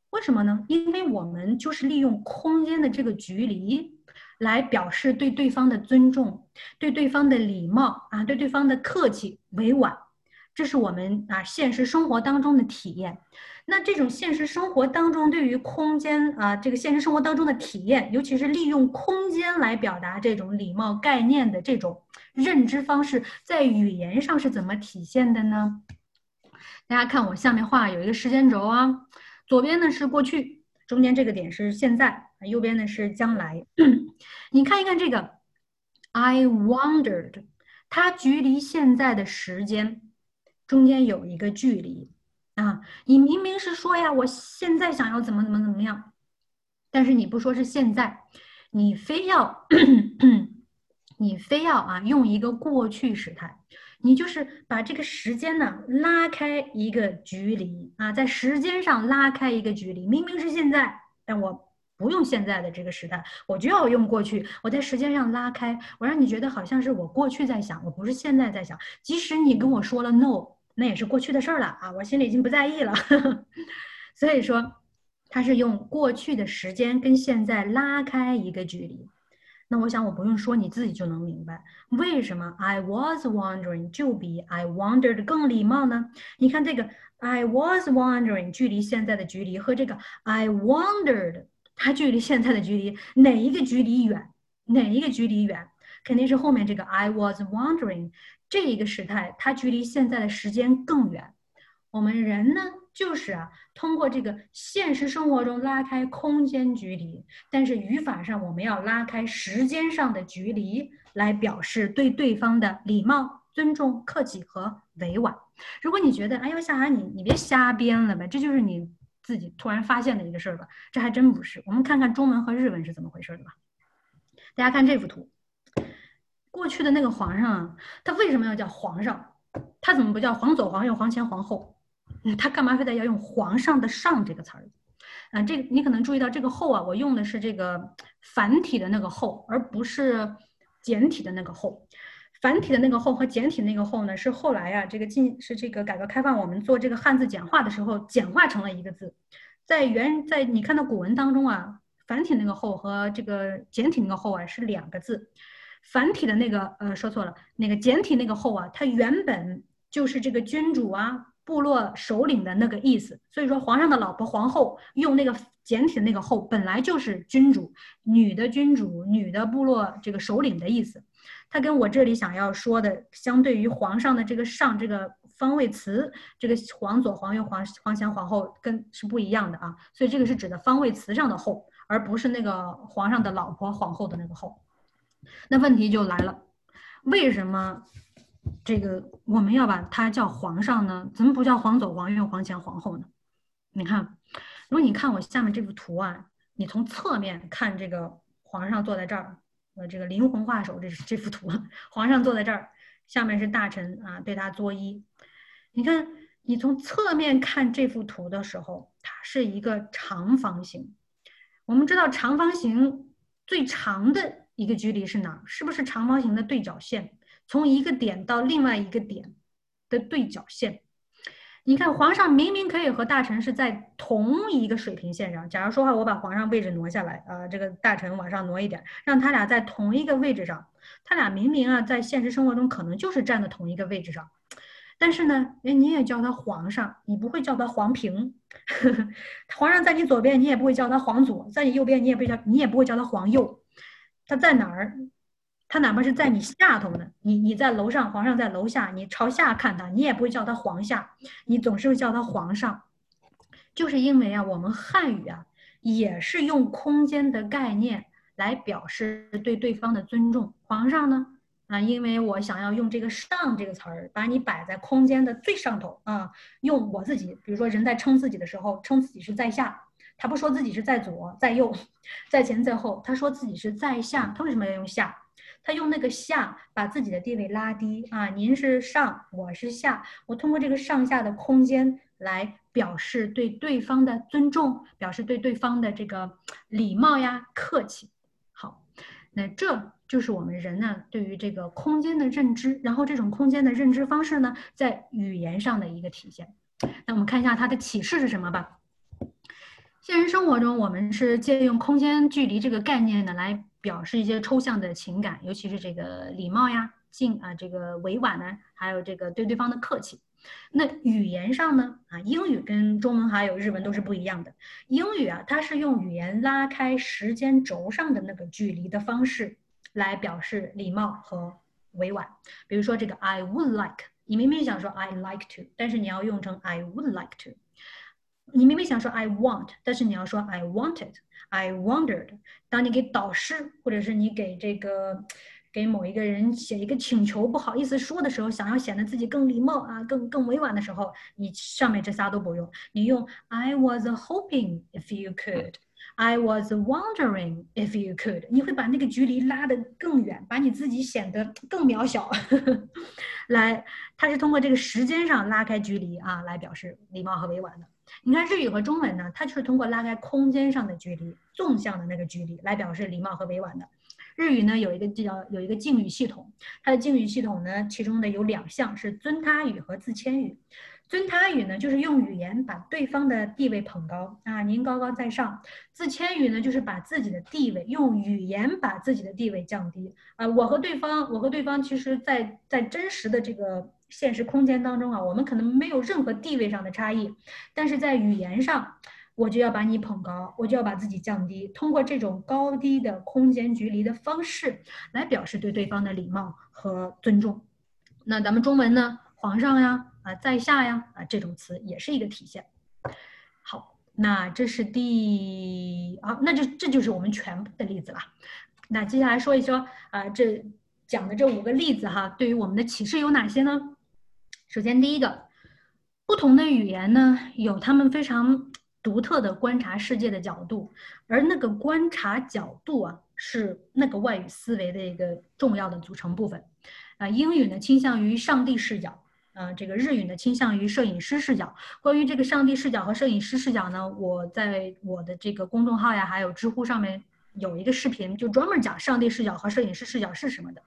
为什么呢？因为我们就是利用空间的这个距离，来表示对对方的尊重，对对方的礼貌啊，对对方的客气委婉，这是我们啊现实生活当中的体验。那这种现实生活当中对于空间啊，这个现实生活当中的体验，尤其是利用空间来表达这种礼貌概念的这种认知方式，在语言上是怎么体现的呢？大家看我下面画有一个时间轴啊。左边呢是过去，中间这个点是现在，右边呢是将来。你看一看这个，I wondered，它距离现在的时间中间有一个距离啊。你明明是说呀，我现在想要怎么怎么怎么样，但是你不说是现在，你非要 你非要啊用一个过去时态，你就是把这个时间呢拉开一个距离啊，在时间上拉开一个距离，明明是现在，但我不用现在的这个时态，我就要用过去，我在时间上拉开，我让你觉得好像是我过去在想，我不是现在在想，即使你跟我说了 no，那也是过去的事儿了啊，我心里已经不在意了，所以说，它是用过去的时间跟现在拉开一个距离。那我想我不用说，你自己就能明白为什么 I was wondering 就比 I wondered 更礼貌呢？你看这个 I was wondering 距离现在的距离和这个 I wondered 它距离现在的距离哪一个距离远？哪一个距离远？肯定是后面这个 I was wondering 这一个时态，它距离现在的时间更远。我们人呢？就是啊，通过这个现实生活中拉开空间距离，但是语法上我们要拉开时间上的距离，来表示对对方的礼貌、尊重、客气和委婉。如果你觉得，哎呦，夏涵你你别瞎编了呗，这就是你自己突然发现的一个事儿吧？这还真不是。我们看看中文和日文是怎么回事的吧。大家看这幅图，过去的那个皇上啊，他为什么要叫皇上？他怎么不叫皇左、皇右、皇前、皇后？他干嘛非得要用“皇上的上”这个词儿？啊，这个你可能注意到这个“后”啊，我用的是这个繁体的那个“后”，而不是简体的那个“后”。繁体的那个“后”和简体那个“后”呢，是后来呀，这个进是这个改革开放我们做这个汉字简化的时候简化成了一个字。在原在你看到古文当中啊，繁体那个“后”和这个简体那个“后”啊是两个字。繁体的那个呃说错了，那个简体那个“后”啊，它原本就是这个君主啊。部落首领的那个意思，所以说皇上的老婆皇后用那个简体的那个后，本来就是君主，女的君主，女的部落这个首领的意思。他跟我这里想要说的，相对于皇上的这个上这个方位词，这个皇左、皇右、皇皇前、皇后跟是不一样的啊。所以这个是指的方位词上的后，而不是那个皇上的老婆皇后的那个后。那问题就来了，为什么？这个我们要把他叫皇上呢，怎么不叫皇左、皇右、皇前、皇后呢？你看，如果你看我下面这幅图啊，你从侧面看这个皇上坐在这儿，呃，这个灵魂画手，这是这幅图，皇上坐在这儿，下面是大臣啊，对他作揖。你看，你从侧面看这幅图的时候，它是一个长方形。我们知道长方形最长的一个距离是哪？是不是长方形的对角线？从一个点到另外一个点的对角线，你看皇上明明可以和大臣是在同一个水平线上。假如说话，我把皇上位置挪下来啊，这个大臣往上挪一点，让他俩在同一个位置上。他俩明明啊，在现实生活中可能就是站在同一个位置上，但是呢，哎，你也叫他皇上，你不会叫他皇平。皇上在你左边，你也不会叫他皇左；在你右边，你也不叫你也不会叫他皇右。他在哪儿？他哪怕是在你下头呢，你你在楼上，皇上在楼下，你朝下看他，你也不会叫他皇下，你总是会叫他皇上，就是因为啊，我们汉语啊也是用空间的概念来表示对对方的尊重。皇上呢，啊，因为我想要用这个“上”这个词儿，把你摆在空间的最上头啊，用我自己，比如说人在称自己的时候，称自己是在下，他不说自己是在左，在右，在前在后，他说自己是在下，他为什么要用下？他用那个下把自己的地位拉低啊，您是上，我是下，我通过这个上下的空间来表示对对方的尊重，表示对对方的这个礼貌呀、客气。好，那这就是我们人呢对于这个空间的认知，然后这种空间的认知方式呢，在语言上的一个体现。那我们看一下它的启示是什么吧。现实生活中，我们是借用空间距离这个概念呢来。表示一些抽象的情感，尤其是这个礼貌呀、敬啊、这个委婉呢，还有这个对对方的客气。那语言上呢，啊，英语跟中文还有日文都是不一样的。英语啊，它是用语言拉开时间轴上的那个距离的方式来表示礼貌和委婉。比如说这个 I would like，你明明想说 I like to，但是你要用成 I would like to。你明明想说 I want，但是你要说 I wanted。I wondered，当你给导师或者是你给这个给某一个人写一个请求，不好意思说的时候，想要显得自己更礼貌啊，更更委婉的时候，你上面这仨都不用，你用 I was hoping if you could，I was wondering if you could，你会把那个距离拉得更远，把你自己显得更渺小。来，它是通过这个时间上拉开距离啊，来表示礼貌和委婉的。你看日语和中文呢，它就是通过拉开空间上的距离，纵向的那个距离来表示礼貌和委婉的。日语呢有一个叫有一个敬语系统，它的敬语系统呢，其中的有两项是尊他语和自谦语。尊他语呢，就是用语言把对方的地位捧高啊，您高高在上；自谦语呢，就是把自己的地位用语言把自己的地位降低啊。我和对方，我和对方，其实，在在真实的这个现实空间当中啊，我们可能没有任何地位上的差异，但是在语言上，我就要把你捧高，我就要把自己降低，通过这种高低的空间距离的方式来表示对对方的礼貌和尊重。那咱们中文呢，皇上呀。啊，在下呀，啊，这种词也是一个体现。好，那这是第啊，那就这就是我们全部的例子了。那接下来说一说啊，这讲的这五个例子哈，对于我们的启示有哪些呢？首先，第一个，不同的语言呢，有他们非常独特的观察世界的角度，而那个观察角度啊，是那个外语思维的一个重要的组成部分。啊，英语呢倾向于上帝视角。啊，这个日语呢倾向于摄影师视角。关于这个上帝视角和摄影师视角呢，我在我的这个公众号呀，还有知乎上面有一个视频，就专门讲上帝视角和摄影师视角是什么的。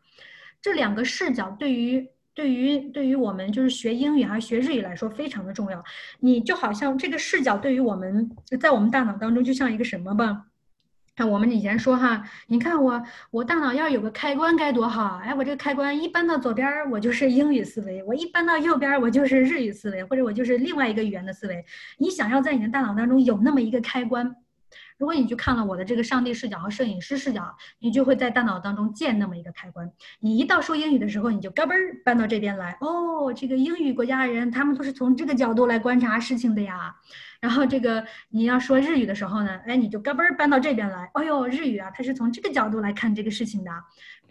这两个视角对于对于对于我们就是学英语还是学日语来说非常的重要。你就好像这个视角对于我们在我们大脑当中就像一个什么吧？看我们以前说哈，你看我我大脑要有个开关该多好！哎，我这个开关一搬到左边儿，我就是英语思维；我一搬到右边儿，我就是日语思维，或者我就是另外一个语言的思维。你想要在你的大脑当中有那么一个开关。如果你去看了我的这个上帝视角和摄影师视角，你就会在大脑当中建那么一个开关。你一到说英语的时候，你就嘎嘣搬到这边来。哦，这个英语国家的人，他们都是从这个角度来观察事情的呀。然后这个你要说日语的时候呢，哎，你就嘎嘣搬到这边来。哎呦，日语啊，它是从这个角度来看这个事情的。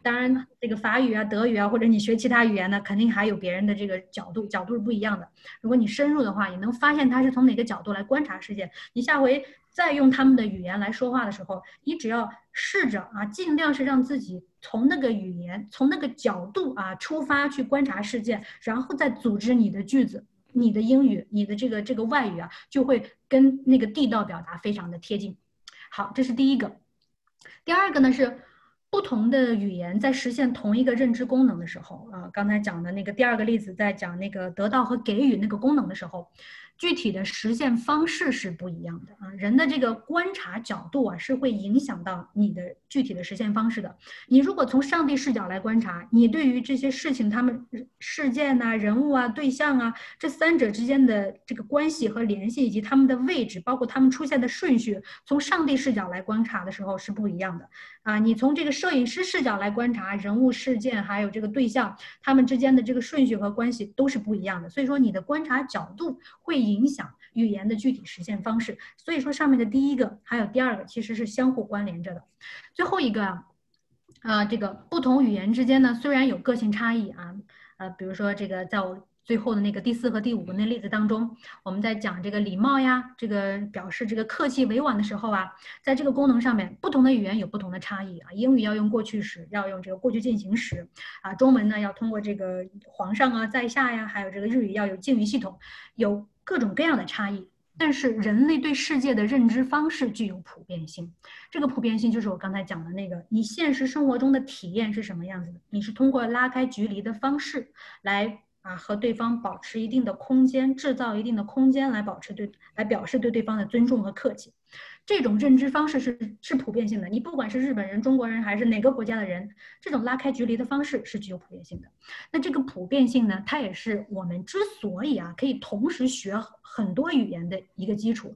当然，这个法语啊、德语啊，或者你学其他语言呢，肯定还有别人的这个角度，角度是不一样的。如果你深入的话，你能发现他是从哪个角度来观察世界。你下回。再用他们的语言来说话的时候，你只要试着啊，尽量是让自己从那个语言、从那个角度啊出发去观察世界，然后再组织你的句子，你的英语、你的这个这个外语啊，就会跟那个地道表达非常的贴近。好，这是第一个。第二个呢是，不同的语言在实现同一个认知功能的时候啊，刚才讲的那个第二个例子，在讲那个得到和给予那个功能的时候。具体的实现方式是不一样的啊，人的这个观察角度啊，是会影响到你的具体的实现方式的。你如果从上帝视角来观察，你对于这些事情、他们事件呐、人物啊、对象啊，这三者之间的这个关系和联系，以及他们的位置，包括他们出现的顺序，从上帝视角来观察的时候是不一样的啊。你从这个摄影师视角来观察人物、事件，还有这个对象，他们之间的这个顺序和关系都是不一样的。所以说，你的观察角度会。影响语言的具体实现方式，所以说上面的第一个还有第二个其实是相互关联着的。最后一个啊，呃，这个不同语言之间呢，虽然有个性差异啊，呃，比如说这个在我最后的那个第四和第五个那例子当中，我们在讲这个礼貌呀，这个表示这个客气委婉的时候啊，在这个功能上面，不同的语言有不同的差异啊。英语要用过去时，要用这个过去进行时啊，中文呢要通过这个皇上啊，在下呀，还有这个日语要有敬语系统，有。各种各样的差异，但是人类对世界的认知方式具有普遍性。这个普遍性就是我刚才讲的那个，你现实生活中的体验是什么样子的？你是通过拉开距离的方式来啊和对方保持一定的空间，制造一定的空间来保持对来表示对对方的尊重和客气。这种认知方式是是普遍性的，你不管是日本人、中国人还是哪个国家的人，这种拉开距离的方式是具有普遍性的。那这个普遍性呢，它也是我们之所以啊可以同时学很多语言的一个基础。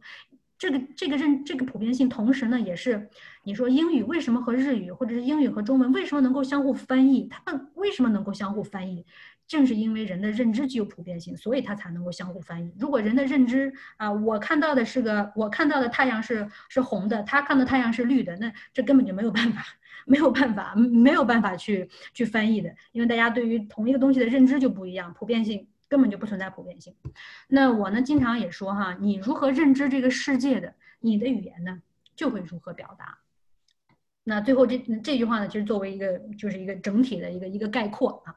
这个这个认这个普遍性，同时呢也是你说英语为什么和日语，或者是英语和中文为什么能够相互翻译？它们为什么能够相互翻译？正是因为人的认知具有普遍性，所以它才能够相互翻译。如果人的认知啊，我看到的是个我看到的太阳是是红的，他看到太阳是绿的，那这根本就没有办法，没有办法，没有办法去去翻译的，因为大家对于同一个东西的认知就不一样，普遍性根本就不存在普遍性。那我呢，经常也说哈，你如何认知这个世界的，你的语言呢？就会如何表达。那最后这这句话呢，其实作为一个就是一个整体的一个一个概括啊。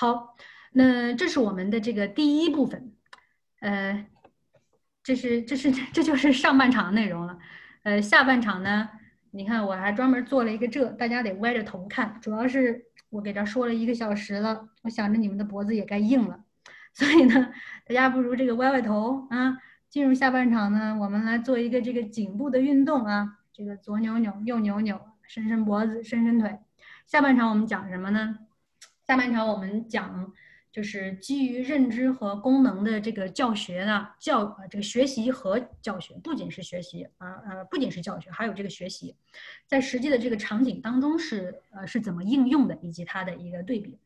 好，那这是我们的这个第一部分，呃，这是这是这就是上半场的内容了。呃，下半场呢，你看我还专门做了一个这，大家得歪着头看，主要是我给这说了一个小时了，我想着你们的脖子也该硬了，所以呢，大家不如这个歪歪头啊。进入下半场呢，我们来做一个这个颈部的运动啊，这个左扭扭，右扭扭。伸伸脖子，伸伸腿。下半场我们讲什么呢？下半场我们讲就是基于认知和功能的这个教学呢，教这个学习和教学，不仅是学习啊呃不仅是教学，还有这个学习，在实际的这个场景当中是呃是怎么应用的，以及它的一个对比。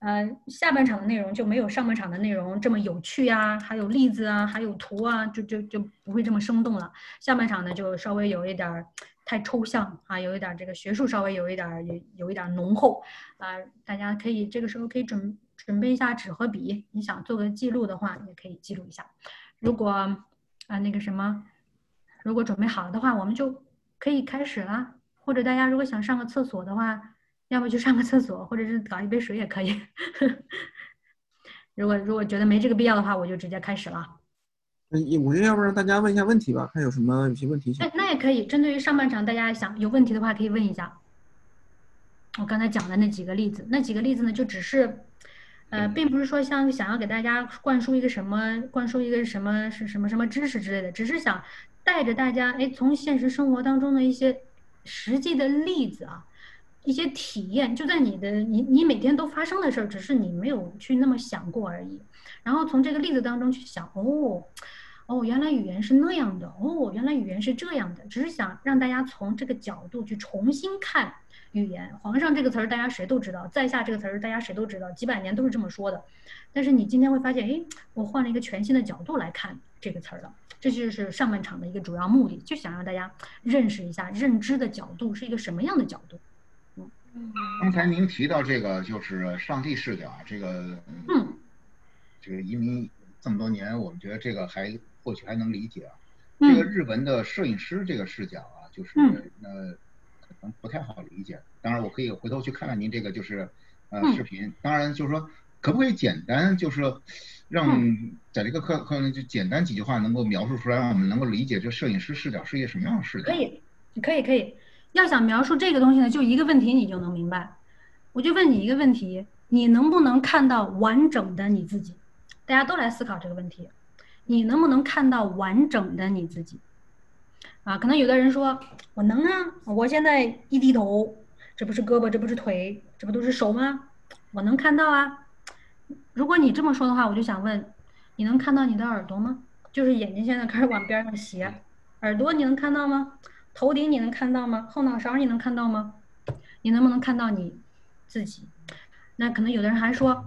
呃，下半场的内容就没有上半场的内容这么有趣啊，还有例子啊，还有图啊，就就就不会这么生动了。下半场呢就稍微有一点儿。太抽象啊，有一点这个学术稍微有一点有有一点浓厚啊，大家可以这个时候可以准准备一下纸和笔，你想做个记录的话也可以记录一下。如果啊那个什么，如果准备好了的话，我们就可以开始了。或者大家如果想上个厕所的话，要不就上个厕所，或者是搞一杯水也可以。如果如果觉得没这个必要的话，我就直接开始了。嗯，我觉得要不然大家问一下问题吧，看有什么有些问题。那那也可以，针对于上半场，大家想有问题的话可以问一下。我刚才讲的那几个例子，那几个例子呢，就只是，呃，并不是说像想要给大家灌输一个什么，灌输一个什么是什么什么知识之类的，只是想带着大家，哎，从现实生活当中的一些实际的例子啊，一些体验，就在你的你你每天都发生的事儿，只是你没有去那么想过而已。然后从这个例子当中去想，哦。哦，原来语言是那样的。哦，原来语言是这样的。只是想让大家从这个角度去重新看语言。皇上这个词儿大家谁都知道，在下这个词儿大家谁都知道，几百年都是这么说的。但是你今天会发现，哎，我换了一个全新的角度来看这个词儿了。这就是上半场的一个主要目的，就想让大家认识一下认知的角度是一个什么样的角度。嗯，刚才您提到这个就是上帝视角啊，这个嗯，这个移民这么多年，我们觉得这个还。或许还能理解啊，这个日文的摄影师这个视角啊，就是那可能不太好理解。当然，我可以回头去看看您这个就是呃视频。当然，就是说可不可以简单就是让在这个课课就简单几句话能够描述出来，让我们能够理解这摄影师视角是一个什么样的视角？可以，可以，可以。要想描述这个东西呢，就一个问题你就能明白。我就问你一个问题：你能不能看到完整的你自己？大家都来思考这个问题。你能不能看到完整的你自己？啊，可能有的人说，我能啊，我现在一低头，这不是胳膊，这不是腿，这不都是手吗？我能看到啊。如果你这么说的话，我就想问，你能看到你的耳朵吗？就是眼睛现在开始往边上斜，耳朵你能看到吗？头顶你能看到吗？后脑勺你能看到吗？你能不能看到你自己？那可能有的人还说，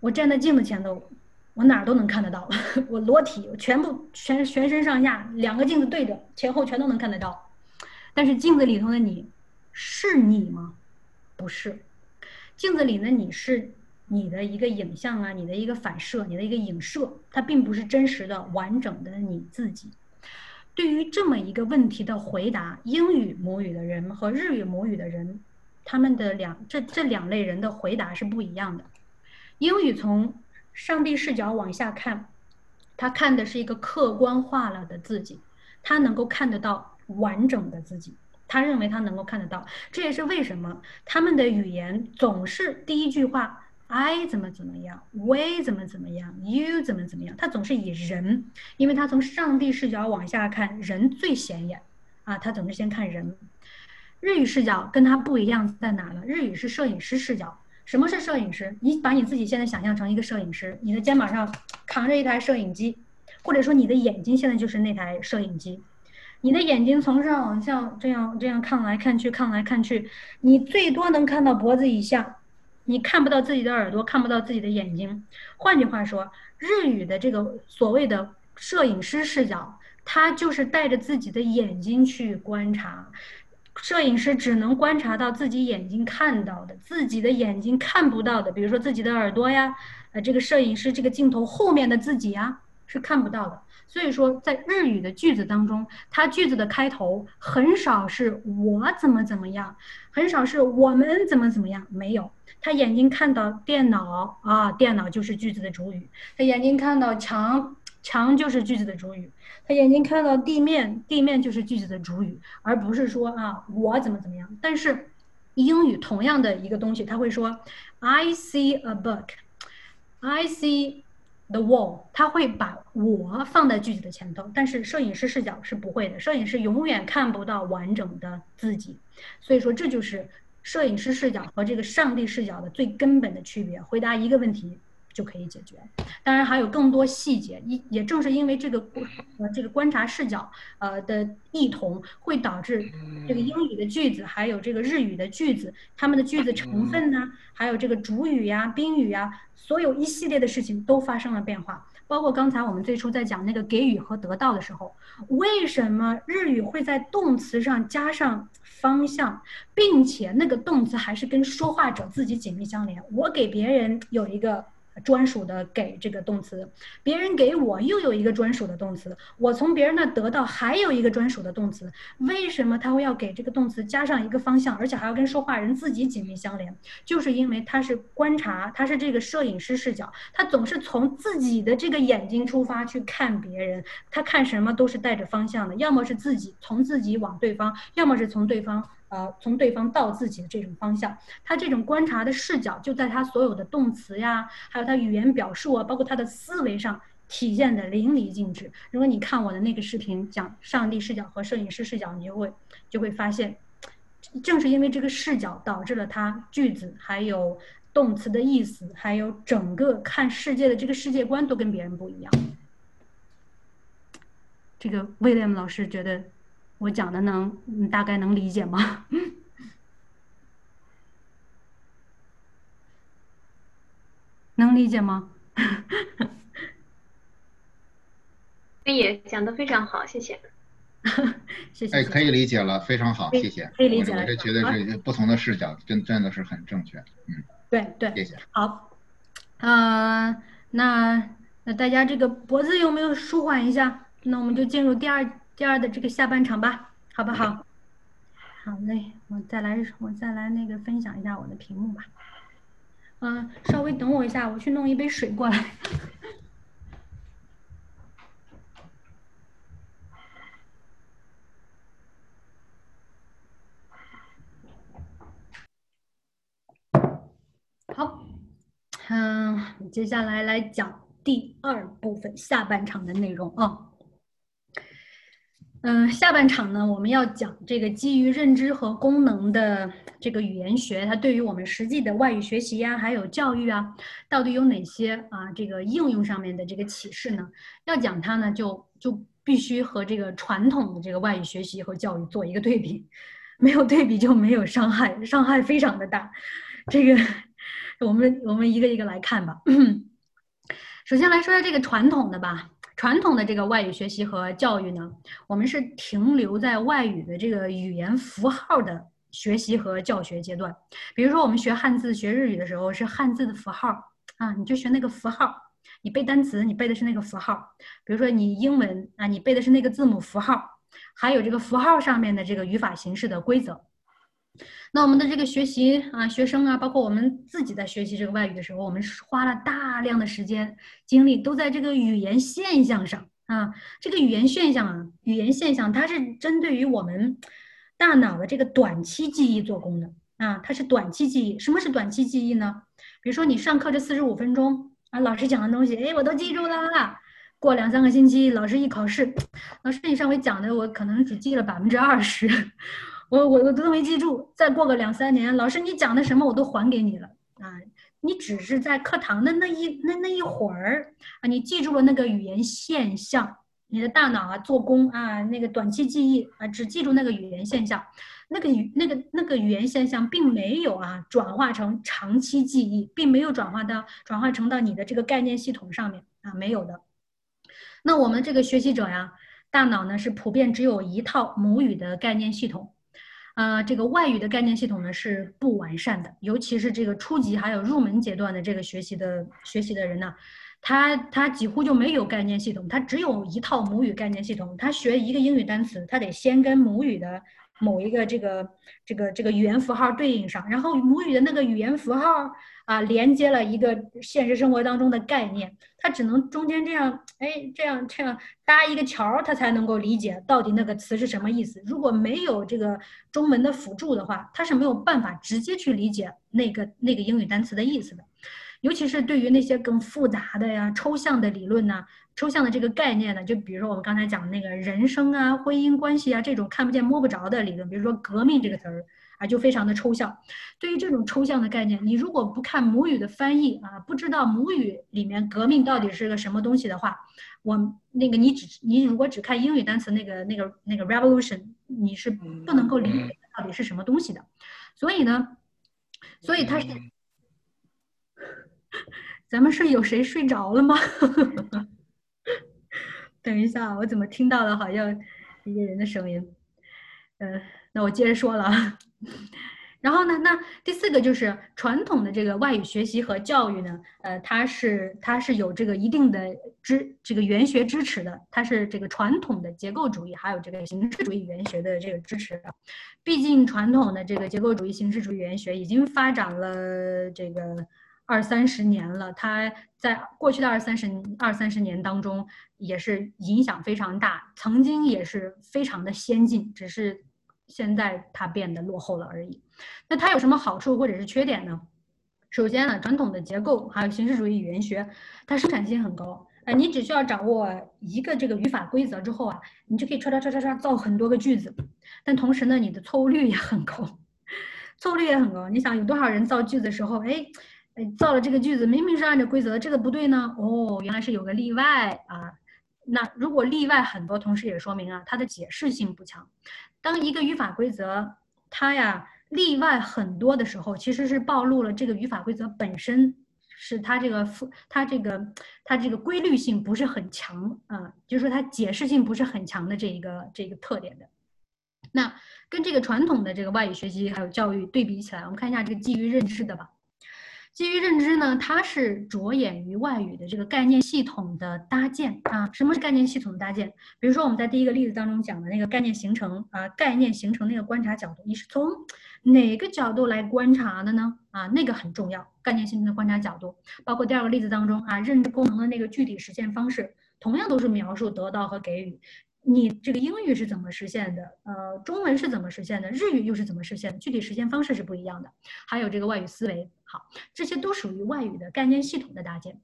我站在镜子前头。我哪儿都能看得到，我裸体，我全部全全身上下两个镜子对着，前后全都能看得到。但是镜子里头的你，是你吗？不是，镜子里的你是你的一个影像啊，你的一个反射，你的一个影射，它并不是真实的完整的你自己。对于这么一个问题的回答，英语母语的人和日语母语的人，他们的两这这两类人的回答是不一样的。英语从上帝视角往下看，他看的是一个客观化了的自己，他能够看得到完整的自己，他认为他能够看得到，这也是为什么他们的语言总是第一句话 I 怎么怎么样，We 怎么怎么样，You 怎么怎么样，他总是以人，因为他从上帝视角往下看，人最显眼啊，他总是先看人。日语视角跟他不一样在哪呢？日语是摄影师视角。什么是摄影师？你把你自己现在想象成一个摄影师，你的肩膀上扛着一台摄影机，或者说你的眼睛现在就是那台摄影机，你的眼睛从上往下这样这样看来看去看来看去，你最多能看到脖子以下，你看不到自己的耳朵，看不到自己的眼睛。换句话说，日语的这个所谓的摄影师视角，他就是带着自己的眼睛去观察。摄影师只能观察到自己眼睛看到的，自己的眼睛看不到的，比如说自己的耳朵呀，呃，这个摄影师这个镜头后面的自己呀，是看不到的。所以说，在日语的句子当中，它句子的开头很少是我怎么怎么样，很少是我们怎么怎么样，没有。他眼睛看到电脑啊，电脑就是句子的主语；他眼睛看到墙，墙就是句子的主语；他眼睛看到地面，地面就是句子的主语，而不是说啊我怎么怎么样。但是英语同样的一个东西，他会说 I see a book，I see。The wall，他会把我放在句子的前头，但是摄影师视角是不会的，摄影师永远看不到完整的自己，所以说这就是摄影师视角和这个上帝视角的最根本的区别。回答一个问题。就可以解决，当然还有更多细节。一也正是因为这个呃这个观察视角呃的异同，会导致这个英语的句子还有这个日语的句子，它们的句子成分呢，还有这个主语呀、宾语呀，所有一系列的事情都发生了变化。包括刚才我们最初在讲那个给予和得到的时候，为什么日语会在动词上加上方向，并且那个动词还是跟说话者自己紧密相连？我给别人有一个。专属的给这个动词，别人给我又有一个专属的动词，我从别人那得到还有一个专属的动词。为什么他会要给这个动词加上一个方向，而且还要跟说话人自己紧密相连？就是因为他是观察，他是这个摄影师视角，他总是从自己的这个眼睛出发去看别人，他看什么都是带着方向的，要么是自己从自己往对方，要么是从对方。呃，从对方到自己的这种方向，他这种观察的视角就在他所有的动词呀，还有他语言表述啊，包括他的思维上体现的淋漓尽致。如果你看我的那个视频讲上帝视角和摄影师视角，你就会就会发现，正是因为这个视角导致了他句子还有动词的意思，还有整个看世界的这个世界观都跟别人不一样。这个威廉姆老师觉得。我讲的能，你大概能理解吗？能理解吗？可以，讲的非常好，谢谢。谢谢。哎，可以理解了，非常好，谢谢。可以理解。我这绝对是不同的视角，真真的是很正确。嗯，对对。谢谢。好，嗯，那那大家这个脖子有没有舒缓一下？那我们就进入第二。第二的这个下半场吧，好不好？好嘞，我再来，我再来那个分享一下我的屏幕吧。嗯，稍微等我一下，我去弄一杯水过来。好，嗯，接下来来讲第二部分下半场的内容啊。嗯，下半场呢，我们要讲这个基于认知和功能的这个语言学，它对于我们实际的外语学习呀，还有教育啊，到底有哪些啊这个应用上面的这个启示呢？要讲它呢，就就必须和这个传统的这个外语学习和教育做一个对比，没有对比就没有伤害，伤害非常的大。这个我们我们一个一个来看吧。首先来说下这个传统的吧。传统的这个外语学习和教育呢，我们是停留在外语的这个语言符号的学习和教学阶段。比如说，我们学汉字、学日语的时候是汉字的符号啊，你就学那个符号。你背单词，你背的是那个符号。比如说你英文啊，你背的是那个字母符号，还有这个符号上面的这个语法形式的规则。那我们的这个学习啊，学生啊，包括我们自己在学习这个外语的时候，我们花了大量的时间精力都在这个语言现象上啊。这个语言现象啊，语言现象它是针对于我们大脑的这个短期记忆做功的啊，它是短期记忆。什么是短期记忆呢？比如说你上课这四十五分钟啊，老师讲的东西，哎，我都记住了。过两三个星期，老师一考试，老师你上回讲的我可能只记了百分之二十。我我我都没记住，再过个两三年，老师你讲的什么我都还给你了啊！你只是在课堂的那一那那一会儿啊，你记住了那个语言现象，你的大脑啊做工啊那个短期记忆啊，只记住那个语言现象，那个语那个那个语言现象并没有啊转化成长期记忆，并没有转化到转化成到你的这个概念系统上面啊没有的。那我们这个学习者呀，大脑呢是普遍只有一套母语的概念系统。呃，这个外语的概念系统呢是不完善的，尤其是这个初级还有入门阶段的这个学习的学习的人呢，他他几乎就没有概念系统，他只有一套母语概念系统。他学一个英语单词，他得先跟母语的某一个这个这个这个语言符号对应上，然后母语的那个语言符号啊连接了一个现实生活当中的概念，它只能中间这样哎这样这样搭一个桥，它才能够理解到底那个词是什么意思。如果没有这个中文的辅助的话，它是没有办法直接去理解那个那个英语单词的意思的。尤其是对于那些更复杂的呀、抽象的理论呢、抽象的这个概念呢，就比如说我们刚才讲的那个人生啊、婚姻关系啊这种看不见摸不着的理论，比如说“革命”这个词儿啊，就非常的抽象。对于这种抽象的概念，你如果不看母语的翻译啊，不知道母语里面“革命”到底是个什么东西的话，我那个你只你如果只看英语单词那个那个那个 “revolution”，你是不能够理解到底是什么东西的。所以呢，所以它是。咱们是有谁睡着了吗？等一下，我怎么听到了好像一个人的声音？嗯，那我接着说了。然后呢，那第四个就是传统的这个外语学习和教育呢，呃，它是它是有这个一定的支这个语学支持的，它是这个传统的结构主义还有这个形式主义语言学的这个支持。毕竟传统的这个结构主义形式主义语言学已经发展了这个。二三十年了，它在过去的二三十二三十年当中也是影响非常大，曾经也是非常的先进，只是现在它变得落后了而已。那它有什么好处或者是缺点呢？首先呢，传统的结构还有形式主义语言学，它生产性很高，呃，你只需要掌握一个这个语法规则之后啊，你就可以唰唰唰唰唰造很多个句子，但同时呢，你的错误率也很高，错误率也很高。你想有多少人造句子的时候，哎？哎，造了这个句子，明明是按照规则，这个不对呢。哦，原来是有个例外啊。那如果例外很多，同时也说明啊，它的解释性不强。当一个语法规则它呀例外很多的时候，其实是暴露了这个语法规则本身是它这个复它这个它这个规律性不是很强啊，就是说它解释性不是很强的这一个这个特点的。那跟这个传统的这个外语学习还有教育对比起来，我们看一下这个基于认知的吧。基于认知呢，它是着眼于外语的这个概念系统的搭建啊。什么是概念系统的搭建？比如说我们在第一个例子当中讲的那个概念形成啊，概念形成那个观察角度，你是从哪个角度来观察的呢？啊，那个很重要。概念形成的观察角度，包括第二个例子当中啊，认知功能的那个具体实现方式，同样都是描述得到和给予。你这个英语是怎么实现的？呃，中文是怎么实现的？日语又是怎么实现的？具体实现方式是不一样的。还有这个外语思维，好，这些都属于外语的概念系统的搭建。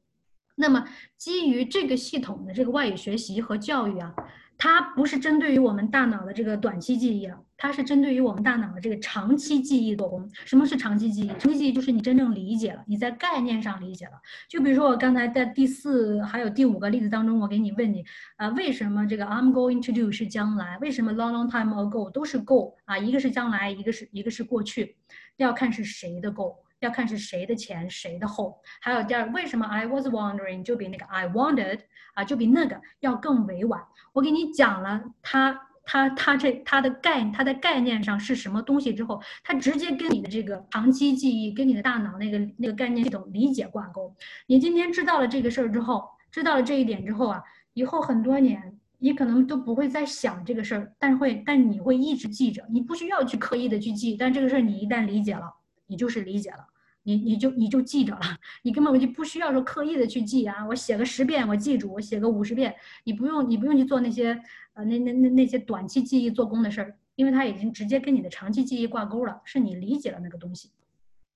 那么，基于这个系统的这个外语学习和教育啊。它不是针对于我们大脑的这个短期记忆啊，它是针对于我们大脑的这个长期记忆做工。什么是长期记忆？长期记忆就是你真正理解了，你在概念上理解了。就比如说我刚才在第四还有第五个例子当中，我给你问你啊，为什么这个 I'm going to do 是将来？为什么 long long time ago 都是 go 啊？一个是将来，一个是一个是过去，要看是谁的 go。要看是谁的前，谁的后。还有第二，为什么 I was wondering 就比那个 I wanted 啊，就比那个要更委婉。我给你讲了，它它它这它的概它的概念上是什么东西之后，它直接跟你的这个长期记忆，跟你的大脑那个那个概念系统理解挂钩。你今天知道了这个事儿之后，知道了这一点之后啊，以后很多年你可能都不会再想这个事儿，但会但你会一直记着，你不需要去刻意的去记，但这个事儿你一旦理解了。你就是理解了，你你就你就记着了，你根本就不需要说刻意的去记啊。我写个十遍，我记住；我写个五十遍，你不用你不用去做那些呃那那那那些短期记忆做功的事儿，因为它已经直接跟你的长期记忆挂钩了，是你理解了那个东西。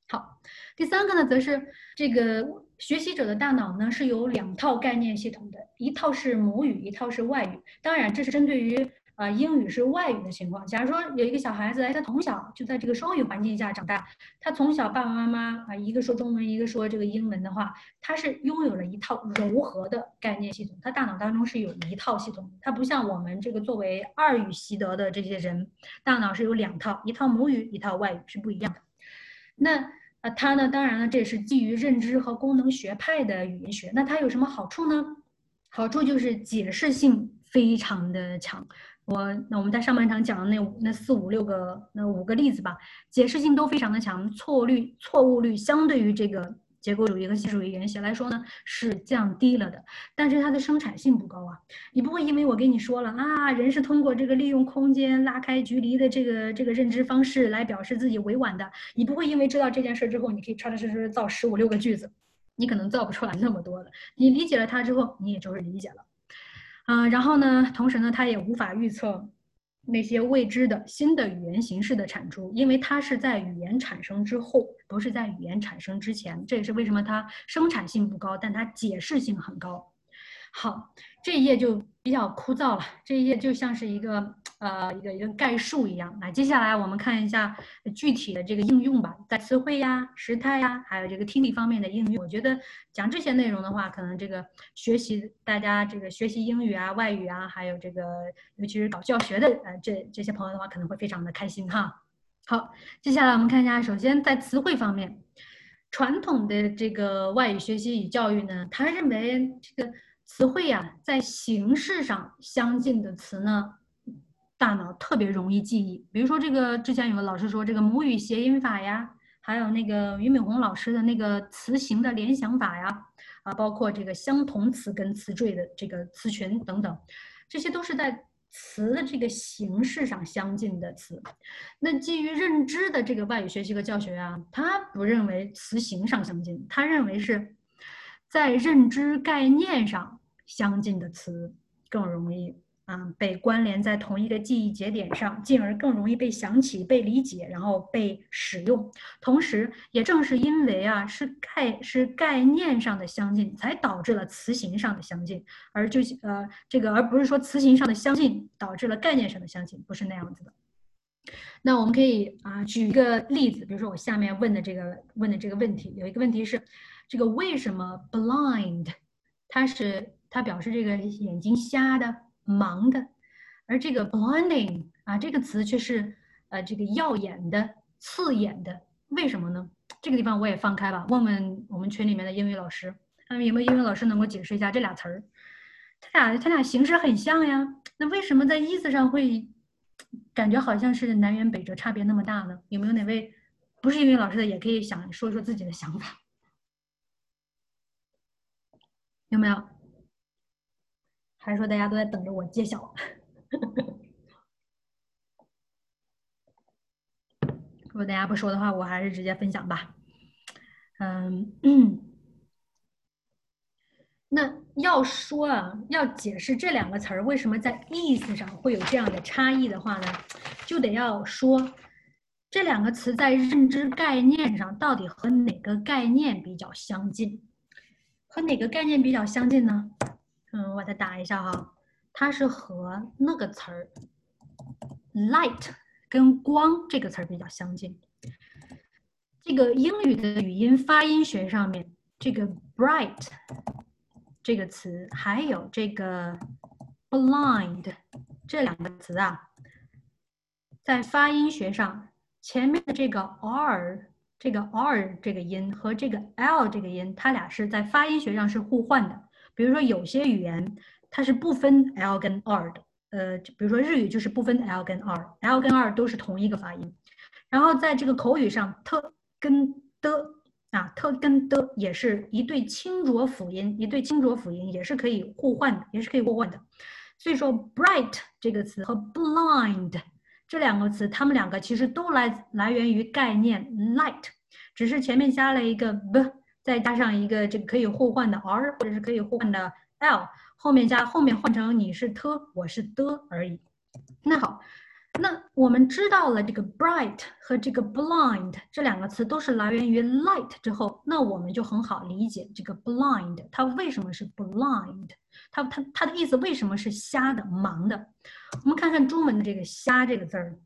好，第三个呢，则是这个学习者的大脑呢是有两套概念系统的，一套是母语，一套是外语。当然，这是针对于。啊，英语是外语的情况。假如说有一个小孩子，他从小就在这个双语环境下长大，他从小爸爸妈妈啊，一个说中文，一个说这个英文的话，他是拥有了一套柔和的概念系统，他大脑当中是有一套系统，他不像我们这个作为二语习得的这些人，大脑是有两套，一套母语，一套外语是不一样的。那啊，他呢，当然了，这是基于认知和功能学派的语言学。那它有什么好处呢？好处就是解释性非常的强。我那我们在上半场讲的那那四五六个那五个例子吧，解释性都非常的强，错误率错误率相对于这个结构主义和系数主义语言学来说呢，是降低了的，但是它的生产性不高啊。你不会因为我跟你说了啊，人是通过这个利用空间拉开距离的这个这个认知方式来表示自己委婉的，你不会因为知道这件事之后，你可以踏踏实实造十五六个句子，你可能造不出来那么多的。你理解了它之后，你也就是理解了，啊，然后呢，同时呢，它也无法预测。那些未知的新的语言形式的产出，因为它是在语言产生之后，不是在语言产生之前。这也是为什么它生产性不高，但它解释性很高。好，这一页就比较枯燥了。这一页就像是一个呃一个一个概述一样。那接下来我们看一下具体的这个应用吧，在词汇呀、时态呀，还有这个听力方面的应用。我觉得讲这些内容的话，可能这个学习大家这个学习英语啊、外语啊，还有这个尤其是搞教学的呃这这些朋友的话，可能会非常的开心哈。好，接下来我们看一下，首先在词汇方面，传统的这个外语学习与教育呢，他认为这个。词汇呀，在形式上相近的词呢，大脑特别容易记忆。比如说，这个之前有个老师说，这个母语谐音法呀，还有那个俞敏洪老师的那个词形的联想法呀，啊，包括这个相同词跟词缀的这个词群等等，这些都是在词的这个形式上相近的词。那基于认知的这个外语学习和教学啊，他不认为词形上相近，他认为是在认知概念上。相近的词更容易啊被关联在同一个记忆节点上，进而更容易被想起、被理解，然后被使用。同时，也正是因为啊是概是概念上的相近，才导致了词形上的相近，而就呃这个而不是说词形上的相近导致了概念上的相近，不是那样子的。那我们可以啊举一个例子，比如说我下面问的这个问的这个问题，有一个问题是这个为什么 blind 它是。它表示这个眼睛瞎的、盲的，而这个 blinding 啊这个词却是呃这个耀眼的、刺眼的，为什么呢？这个地方我也放开吧，问问我们群里面的英语老师，看有没有英语老师能够解释一下这俩词儿，它俩它俩形式很像呀，那为什么在意思上会感觉好像是南辕北辙，差别那么大呢？有没有哪位不是英语老师的也可以想说说自己的想法？有没有？还是说大家都在等着我揭晓？如果大家不说的话，我还是直接分享吧。嗯，那要说啊，要解释这两个词儿为什么在意思上会有这样的差异的话呢，就得要说这两个词在认知概念上到底和哪个概念比较相近？和哪个概念比较相近呢？嗯，我再打一下哈，它是和那个词儿 “light” 跟“光”这个词儿比较相近。这个英语的语音发音学上面，这个 “bright” 这个词，还有这个 “blind” 这两个词啊，在发音学上，前面的这个 “r” 这个 “r” 这个音和这个 “l” 这个音，它俩是在发音学上是互换的。比如说，有些语言它是不分 l 跟 r 的，呃，比如说日语就是不分 l 跟 r，l 跟 r 都是同一个发音。然后在这个口语上，特跟的啊，特跟的也是一对清浊辅音，一对清浊辅音也是可以互换的，也是可以互换的。所以说，bright 这个词和 blind 这两个词，它们两个其实都来来源于概念 light，只是前面加了一个 b。再加上一个这个可以互换的 r，或者是可以互换的 l，后面加后面换成你是 t，我是的而已。那好，那我们知道了这个 bright 和这个 blind 这两个词都是来源于 light 之后，那我们就很好理解这个 blind 它为什么是 blind，它它它的意思为什么是瞎的、盲的？我们看看中文的这个瞎这个字儿，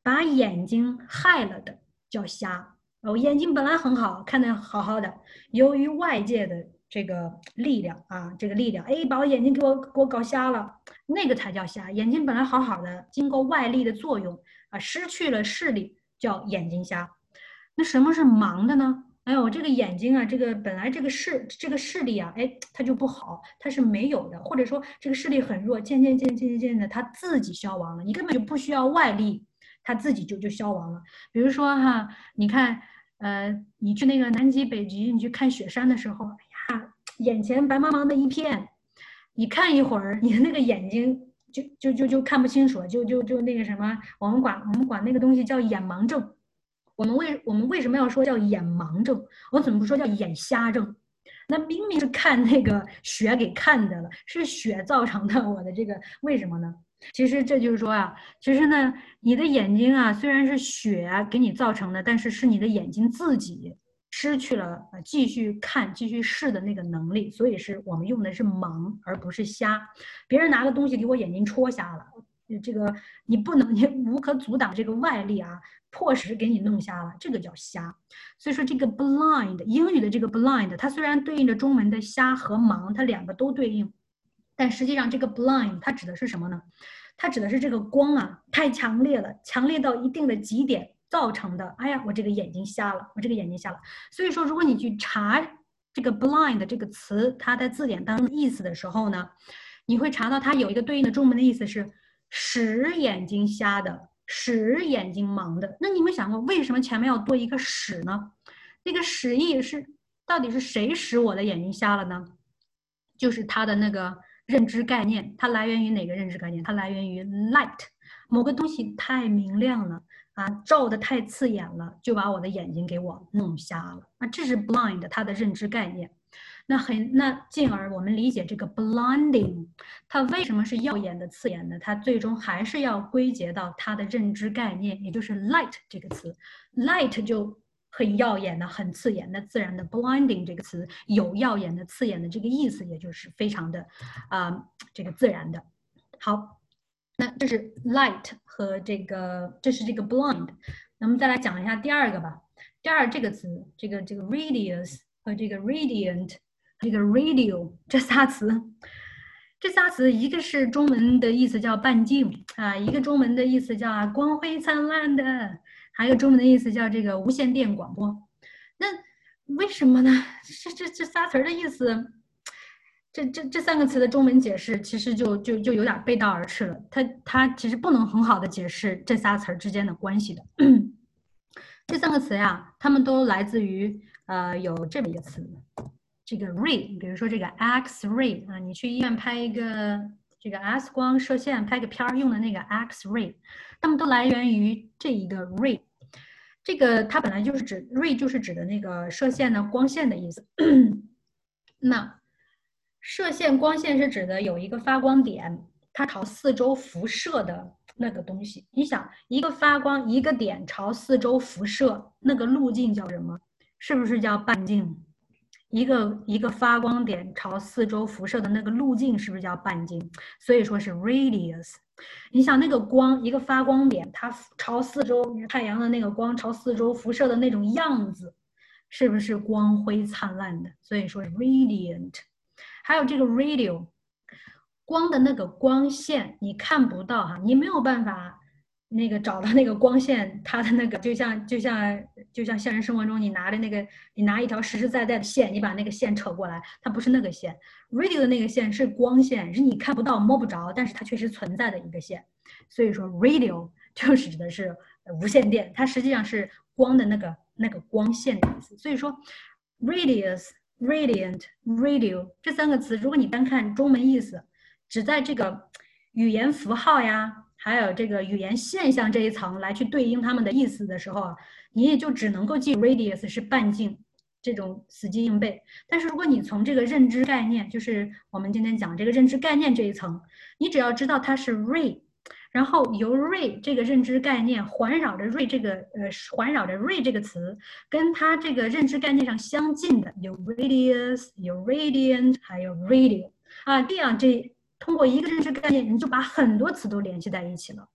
把眼睛害了的叫瞎。我眼睛本来很好，看得好好的，由于外界的这个力量啊，这个力量，哎，把我眼睛给我给我搞瞎了，那个才叫瞎。眼睛本来好好的，经过外力的作用啊，失去了视力，叫眼睛瞎。那什么是盲的呢？哎呦，我这个眼睛啊，这个本来这个视这个视力啊，哎，它就不好，它是没有的，或者说这个视力很弱，渐渐渐渐渐渐的，它自己消亡了，你根本就不需要外力，它自己就就消亡了。比如说哈，你看。呃，你去那个南极、北极，你去看雪山的时候，哎呀，眼前白茫茫的一片，你看一会儿，你的那个眼睛就就就就看不清楚，就就就那个什么，我们管我们管那个东西叫眼盲症。我们为我们为什么要说叫眼盲症？我怎么不说叫眼瞎症？那明明是看那个雪给看的了，是雪造成的。我的这个为什么呢？其实这就是说啊，其实呢，你的眼睛啊，虽然是血给你造成的，但是是你的眼睛自己失去了继续看、继续视的那个能力，所以是我们用的是盲，而不是瞎。别人拿个东西给我眼睛戳瞎了，这个你不能，你无可阻挡这个外力啊。迫使给你弄瞎了，这个叫瞎。所以说这个 blind 英语的这个 blind，它虽然对应着中文的瞎和盲，它两个都对应，但实际上这个 blind 它指的是什么呢？它指的是这个光啊太强烈了，强烈到一定的极点造成的。哎呀，我这个眼睛瞎了，我这个眼睛瞎了。所以说，如果你去查这个 blind 这个词，它在字典当中的意思的时候呢，你会查到它有一个对应的中文的意思是使眼睛瞎的。使眼睛盲的，那你们想过为什么前面要多一个使呢？那个使意是到底是谁使我的眼睛瞎了呢？就是他的那个认知概念，它来源于哪个认知概念？它来源于 light，某个东西太明亮了啊，照的太刺眼了，就把我的眼睛给我弄瞎了。那这是 blind 它的认知概念。那很，那进而我们理解这个 blinding，它为什么是耀眼的、刺眼的？它最终还是要归结到它的认知概念，也就是 light 这个词。light 就很耀眼的、很刺眼，的自然的 blinding 这个词有耀眼的、刺眼的这个意思，也就是非常的啊，这个自然的。好，那这是 light 和这个，这是这个 blind。那么再来讲一下第二个吧。第二这个词，这个这个 radius 和这个 radiant。这个 radio 这仨词，这仨词一个是中文的意思叫半径啊，一个中文的意思叫光辉灿烂的，还有中文的意思叫这个无线电广播。那为什么呢？这这这仨词儿的意思，这这这三个词的中文解释其实就就就有点背道而驰了。它它其实不能很好的解释这仨词儿之间的关系的。这三个词呀，它们都来自于呃有这么一个词。这个 ray，比如说这个 X ray 啊，你去医院拍一个这个 X 光射线拍个片儿用的那个 X ray，它们都来源于这一个 ray。这个它本来就是指 ray 就是指的那个射线呢光线的意思。那射线光线是指的有一个发光点，它朝四周辐射的那个东西。你想，一个发光一个点朝四周辐射，那个路径叫什么？是不是叫半径？一个一个发光点朝四周辐射的那个路径是不是叫半径？所以说是 radius。你想那个光，一个发光点，它朝四周太阳的那个光朝四周辐射的那种样子，是不是光辉灿烂的？所以说是 radiant。还有这个 radio，光的那个光线你看不到哈，你没有办法。那个找到那个光线，它的那个就像就像就像现实生活中你拿着那个，你拿一条实实在在的线，你把那个线扯过来，它不是那个线。Radio 的那个线是光线，是你看不到摸不着，但是它确实存在的一个线。所以说 radio 就是指的是无线电，它实际上是光的那个那个光线的意思。所以说 radius、radiant、radio 这三个词，如果你单看中文意思，只在这个语言符号呀。还有这个语言现象这一层来去对应它们的意思的时候，你也就只能够记 radius 是半径这种死记硬背。但是如果你从这个认知概念，就是我们今天讲这个认知概念这一层，你只要知道它是 ray，然后由 ray 这个认知概念环绕着 ray 这个呃环绕着 ray 这个词，跟它这个认知概念上相近的有 radius，有 radiant，还有 radio 啊，这样这。通过一个认知概念，你就把很多词都联系在一起了。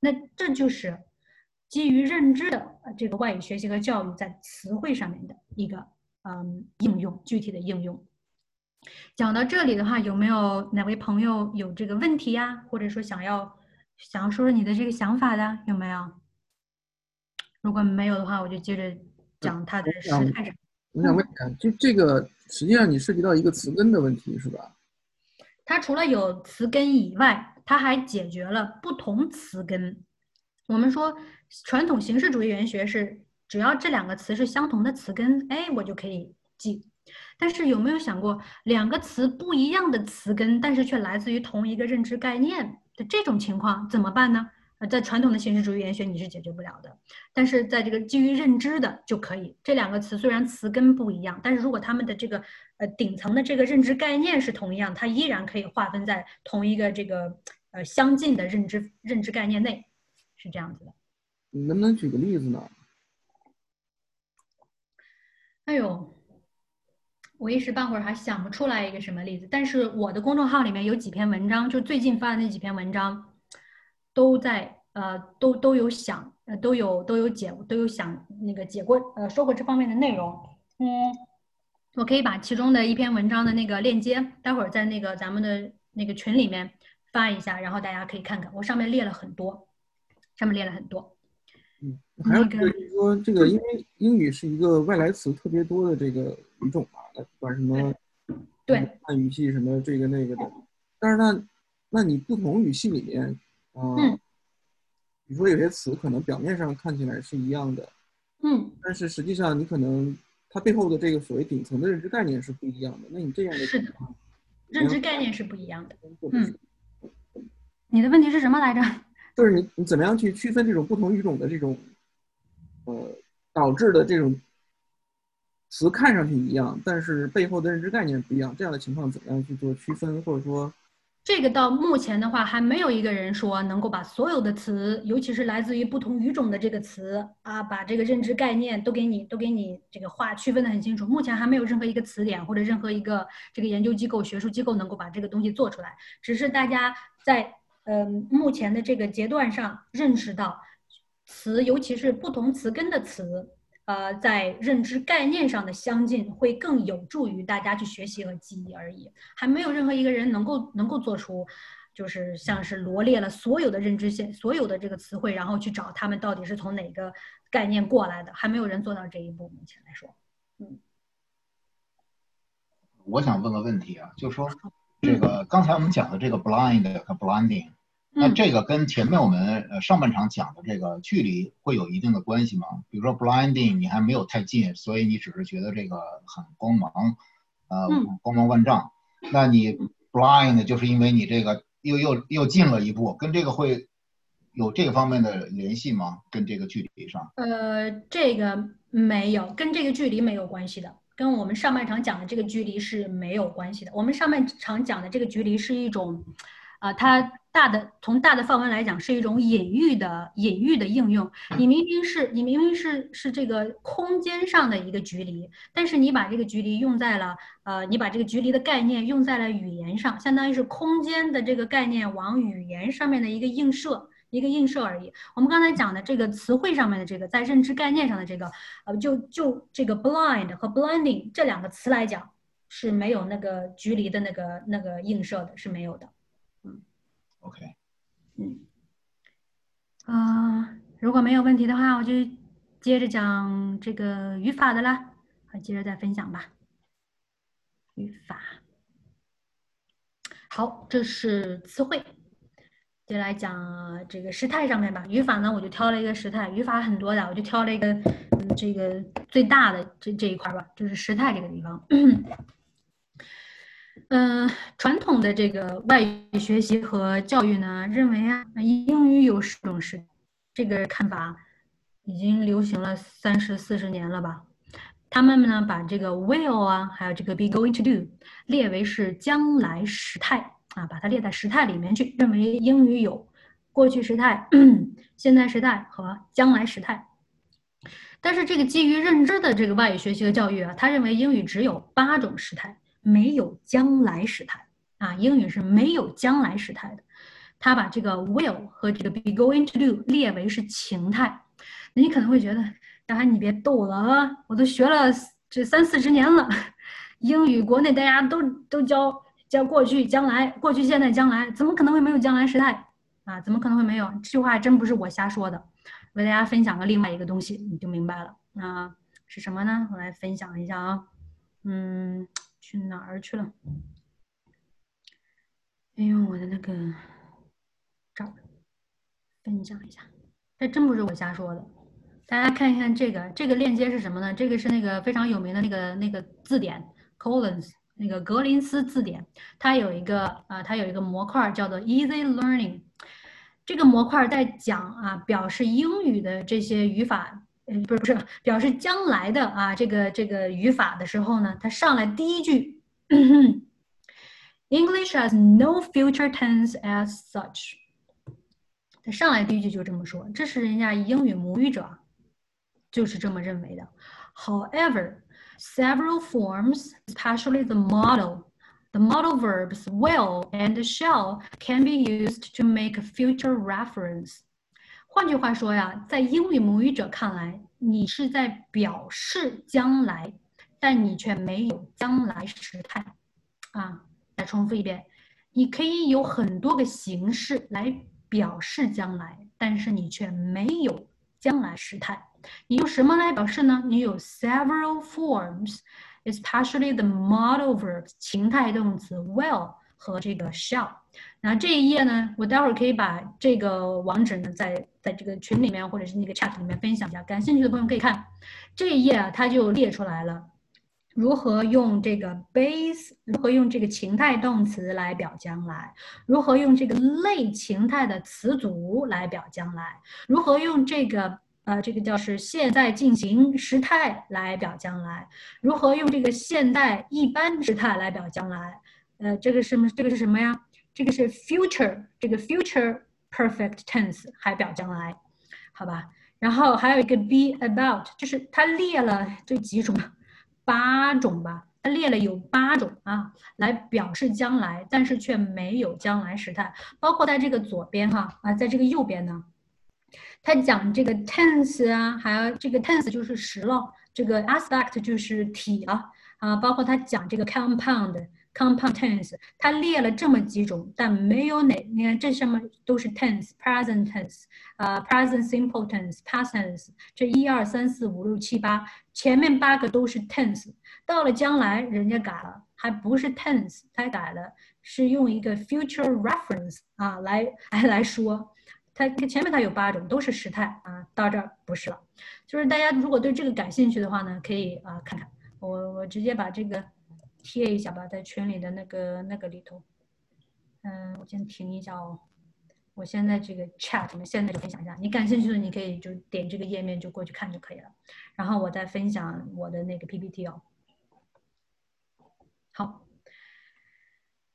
那这就是基于认知的这个外语学习和教育在词汇上面的一个嗯应用，具体的应用。讲到这里的话，有没有哪位朋友有这个问题呀？或者说想要想要说说你的这个想法的，有没有？如果没有的话，我就接着讲它的时态上。我想问一下，就这个实际上你涉及到一个词根的问题，是吧？它除了有词根以外，它还解决了不同词根。我们说传统形式主义语言学是只要这两个词是相同的词根，哎，我就可以记。但是有没有想过，两个词不一样的词根，但是却来自于同一个认知概念的这种情况怎么办呢？呃，在传统的形式主义语言学你是解决不了的，但是在这个基于认知的就可以。这两个词虽然词根不一样，但是如果它们的这个呃顶层的这个认知概念是同样，它依然可以划分在同一个这个呃相近的认知认知概念内，是这样子的。你能不能举个例子呢？哎呦，我一时半会儿还想不出来一个什么例子。但是我的公众号里面有几篇文章，就最近发的那几篇文章。都在呃，都都有想，呃，都有都有解，都有想那个解过，呃，说过这方面的内容。嗯，我可以把其中的一篇文章的那个链接，待会儿在那个咱们的那个群里面发一下，然后大家可以看看。我上面列了很多，上面列了很多。嗯，还有就是说，这个因为英语是一个外来词特别多的这个语种嘛，不管什么对汉语系什么这个那个的，但是呢，那你不同语系里面。嗯，比如说有些词可能表面上看起来是一样的，嗯，但是实际上你可能它背后的这个所谓顶层的认知概念是不一样的。那你这样的是的，认知概念是不一样的。嗯，你的问题是什么来着？就是你你怎么样去区分这种不同语种的这种，呃，导致的这种词看上去一样，但是背后的认知概念不一样，这样的情况怎么样去做区分，或者说？这个到目前的话，还没有一个人说能够把所有的词，尤其是来自于不同语种的这个词啊，把这个认知概念都给你都给你这个划区分的很清楚。目前还没有任何一个词典或者任何一个这个研究机构、学术机构能够把这个东西做出来。只是大家在嗯目前的这个阶段上认识到，词尤其是不同词根的词。呃，在认知概念上的相近会更有助于大家去学习和记忆而已，还没有任何一个人能够能够做出，就是像是罗列了所有的认知线、所有的这个词汇，然后去找他们到底是从哪个概念过来的，还没有人做到这一步。目前来说，嗯，我想问个问题啊，就是说这个刚才我们讲的这个 blind 和 blinding。那这个跟前面我们呃上半场讲的这个距离会有一定的关系吗？比如说 blinding，你还没有太近，所以你只是觉得这个很光芒，呃，光芒万丈。那你 blind 就是因为你这个又又又近了一步，跟这个会有这个方面的联系吗？跟这个距离上？呃，这个没有，跟这个距离没有关系的，跟我们上半场讲的这个距离是没有关系的。我们上半场讲的这个距离是一种。啊，它大的从大的范围来讲是一种隐喻的隐喻的应用。你明明是你明明是是这个空间上的一个距离，但是你把这个距离用在了呃，你把这个距离的概念用在了语言上，相当于是空间的这个概念往语言上面的一个映射，一个映射而已。我们刚才讲的这个词汇上面的这个在认知概念上的这个呃，就就这个 blind 和 blinding 这两个词来讲是没有那个距离的那个那个映射的，是没有的。OK，嗯，啊，如果没有问题的话，我就接着讲这个语法的啦，好，接着再分享吧。语法，好，这是词汇，接来讲这个时态上面吧。语法呢，我就挑了一个时态，语法很多的，我就挑了一个，嗯，这个最大的这这一块吧，就是时态这个地方。嗯，传统的这个外语学习和教育呢，认为啊，英语有十种时，这个看法已经流行了三十四十年了吧？他们呢，把这个 will 啊，还有这个 be going to do 列为是将来时态啊，把它列在时态里面去，认为英语有过去时态、现在时态和将来时态。但是这个基于认知的这个外语学习和教育啊，他认为英语只有八种时态。没有将来时态啊，英语是没有将来时态的。他把这个 will 和这个 be going to do 列为是情态。你可能会觉得，大家你别逗了啊，我都学了这三四十年了，英语国内大家都都教教过去、将来、过去、现在、将来，怎么可能会没有将来时态啊？怎么可能会没有？这句话真不是我瞎说的。为大家分享个另外一个东西，你就明白了啊，是什么呢？我来分享一下啊，嗯。去哪儿去了？哎呦，我的那个这儿分享一下，这真不是我瞎说的，大家看一看这个，这个链接是什么呢？这个是那个非常有名的那个那个字典，Collins 那个格林斯字典，它有一个啊，它有一个模块叫做 Easy Learning。这个模块在讲啊，表示英语的这些语法，嗯，不是不是，表示将来的啊这个这个语法的时候呢，它上来第一句，English has no future tense as such。它上来第一句就这么说，这是人家英语母语者就是这么认为的。However, several forms, especially the model, the model verbs will and shall can be used to make future reference。 换句话说呀，在英语母语者看来，你是在表示将来，但你却没有将来时态。啊，再重复一遍，你可以有很多个形式来表示将来，但是你却没有将来时态。你用什么来表示呢？你有 several forms。especially the modal verbs 情态动词 will 和这个 shall。那这一页呢，我待会儿可以把这个网址呢，再在这个群里面或者是那个 chat 里面分享一下，感兴趣的朋友可以看这一页啊，它就列出来了如何用这个 base，如何用这个情态动词来表将来，如何用这个类情态的词组来表将来，如何用这个。呃，这个叫是现在进行时态来表将来，如何用这个现代一般时态来表将来？呃，这个是这个是什么呀？这个是 future，这个 future perfect tense 还表将来，好吧？然后还有一个 be about，就是它列了这几种，八种吧，它列了有八种啊，来表示将来，但是却没有将来时态，包括在这个左边哈啊，在这个右边呢。他讲这个 tense 啊，还有这个 tense 就是时了，这个 aspect 就是体了啊，包括他讲这个 compound compound tense，它列了这么几种，但没有哪，你看这上面都是 tense，present tense，啊，present simple tense，past tense，这一二三四五六七八，前面八个都是 tense，到了将来人家改了，还不是 tense，他改了，是用一个 future reference 啊来来来说。它前面它有八种，都是时态啊，到这儿不是了。就是大家如果对这个感兴趣的话呢，可以啊看看。我我直接把这个贴一下吧，在群里的那个那个里头。嗯，我先停一下哦。我现在这个 chat 我们现在就分享一下，你感兴趣的你可以就点这个页面就过去看就可以了。然后我再分享我的那个 PPT 哦。好。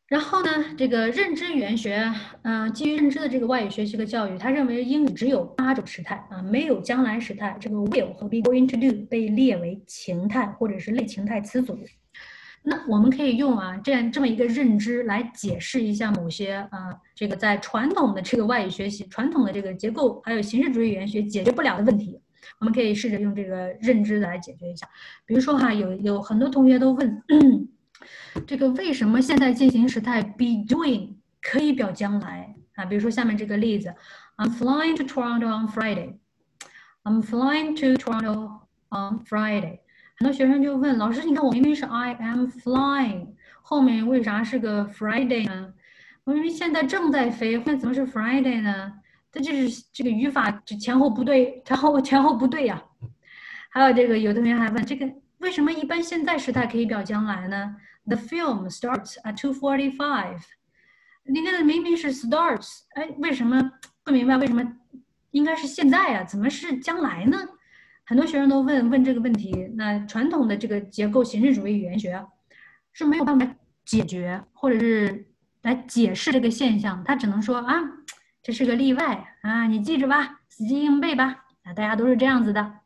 然后呢，这个认知语言学，嗯，基于认知的这个外语学习和教育，他认为英语只有八种时态啊，没有将来时态。这个 will 和 be going to do 被列为情态或者是类情态词组。那我们可以用啊这样这么一个认知来解释一下某些啊，这个在传统的这个外语学习、传统的这个结构还有形式主义语言学解决不了的问题，我们可以试着用这个认知来解决一下。比如说哈，有有很多同学都问。这个为什么现在进行时态 be doing 可以表将来啊？比如说下面这个例子，I'm flying to Toronto on Friday。I'm flying to Toronto on Friday。很多学生就问老师，你看我明明是 I am flying，后面为啥是个 Friday 呢？我明明现在正在飞，后面怎么是 Friday 呢？这就是这个语法这前后不对，前后前后不对呀。还有这个，有同学还问这个为什么一般现在时态可以表将来呢？The film starts at two forty-five。你看，明明是 starts，哎，为什么不明白？为什么应该是现在呀？怎么是将来呢？很多学生都问问这个问题。那传统的这个结构形式主义语言学是没有办法解决，或者是来解释这个现象。他只能说啊，这是个例外啊，你记着吧，死记硬背吧。啊，大家都是这样子的。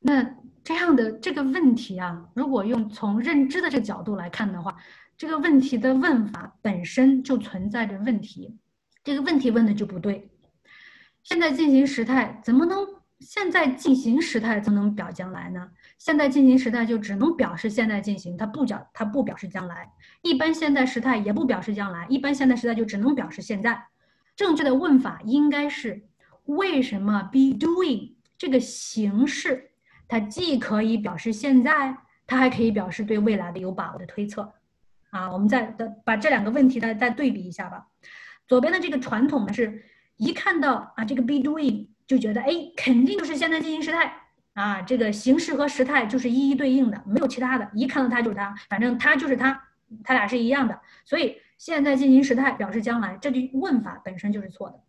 那。这样的这个问题啊，如果用从认知的这个角度来看的话，这个问题的问法本身就存在着问题，这个问题问的就不对。现在进行时态怎么能现在进行时态怎么能表将来呢？现在进行时态就只能表示现在进行，它不表它不表示将来。一般现在时态也不表示将来，一般现在时态就只能表示现在。正确的问法应该是为什么 be doing 这个形式。它既可以表示现在，它还可以表示对未来的有把握的推测，啊，我们再的把这两个问题再再对比一下吧。左边的这个传统呢，是一看到啊这个 be doing 就觉得哎，肯定就是现在进行时态啊，这个形式和时态就是一一对应的，没有其他的，一看到它就是它，反正它就是它，它俩是一样的。所以现在进行时态表示将来，这句问法本身就是错的。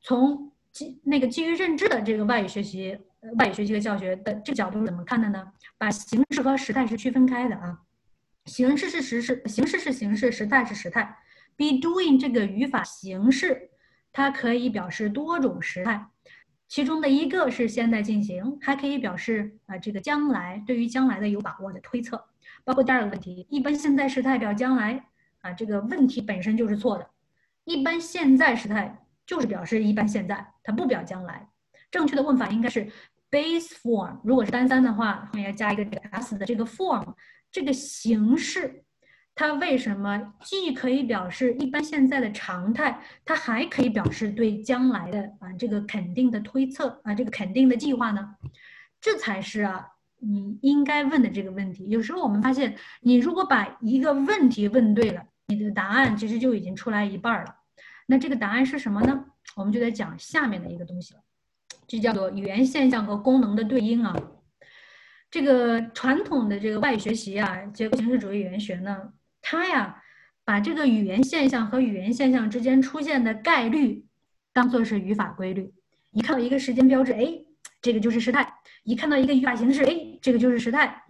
从基那个基于认知的这个外语学习、外语学习和教学的这个角度是怎么看的呢？把形式和时态是区分开的啊，形式是时式，形式是形式，时态是时态。be doing 这个语法形式，它可以表示多种时态，其中的一个是现在进行，还可以表示啊这个将来对于将来的有把握的推测。包括第二个问题，一般现在时态表将来啊这个问题本身就是错的，一般现在时态就是表示一般现在，它不表将来。正确的问法应该是 base form，如果是单三的话，后面要加一个这个 s 的这个 form，这个形式。它为什么既可以表示一般现在的常态，它还可以表示对将来的啊这个肯定的推测啊这个肯定的计划呢？这才是啊你应该问的这个问题。有时候我们发现，你如果把一个问题问对了，你的答案其实就已经出来一半了。那这个答案是什么呢？我们就得讲下面的一个东西了，这叫做语言现象和功能的对应啊。这个传统的这个外语学习啊，结构形式主义语言学呢。他呀，把这个语言现象和语言现象之间出现的概率当做是语法规律。一看到一个时间标志，哎，这个就是时态；一看到一个语法形式，哎，这个就是时态。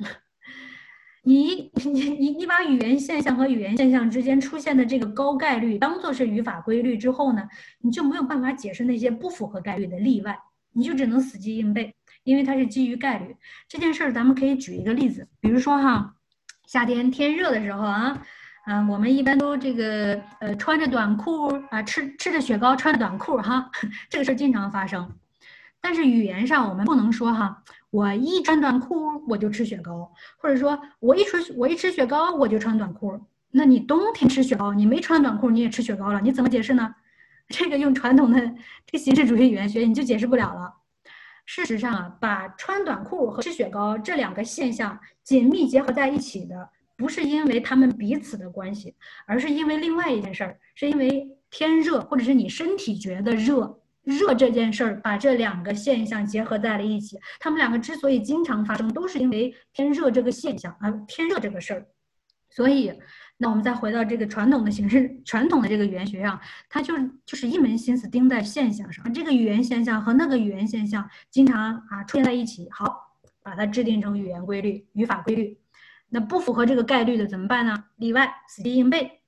你你你你把语言现象和语言现象之间出现的这个高概率当做是语法规律之后呢，你就没有办法解释那些不符合概率的例外，你就只能死记硬背，因为它是基于概率。这件事儿咱们可以举一个例子，比如说哈。夏天天热的时候啊，嗯，我们一般都这个呃穿着短裤啊，吃吃着雪糕，穿着短裤哈，这个事儿经常发生。但是语言上我们不能说哈，我一穿短裤我就吃雪糕，或者说我一吃我一吃雪糕我就穿短裤。那你冬天吃雪糕，你没穿短裤你也吃雪糕了，你怎么解释呢？这个用传统的这个形式主义语言学你就解释不了了。事实上啊，把穿短裤和吃雪糕这两个现象紧密结合在一起的，不是因为他们彼此的关系，而是因为另外一件事儿，是因为天热，或者是你身体觉得热，热这件事儿把这两个现象结合在了一起。他们两个之所以经常发生，都是因为天热这个现象啊，天热这个事儿，所以。那我们再回到这个传统的形式，传统的这个语言学上，它就是就是一门心思盯在现象上，这个语言现象和那个语言现象经常啊出现在一起，好，把它制定成语言规律、语法规律。那不符合这个概率的怎么办呢？例外，死记硬背。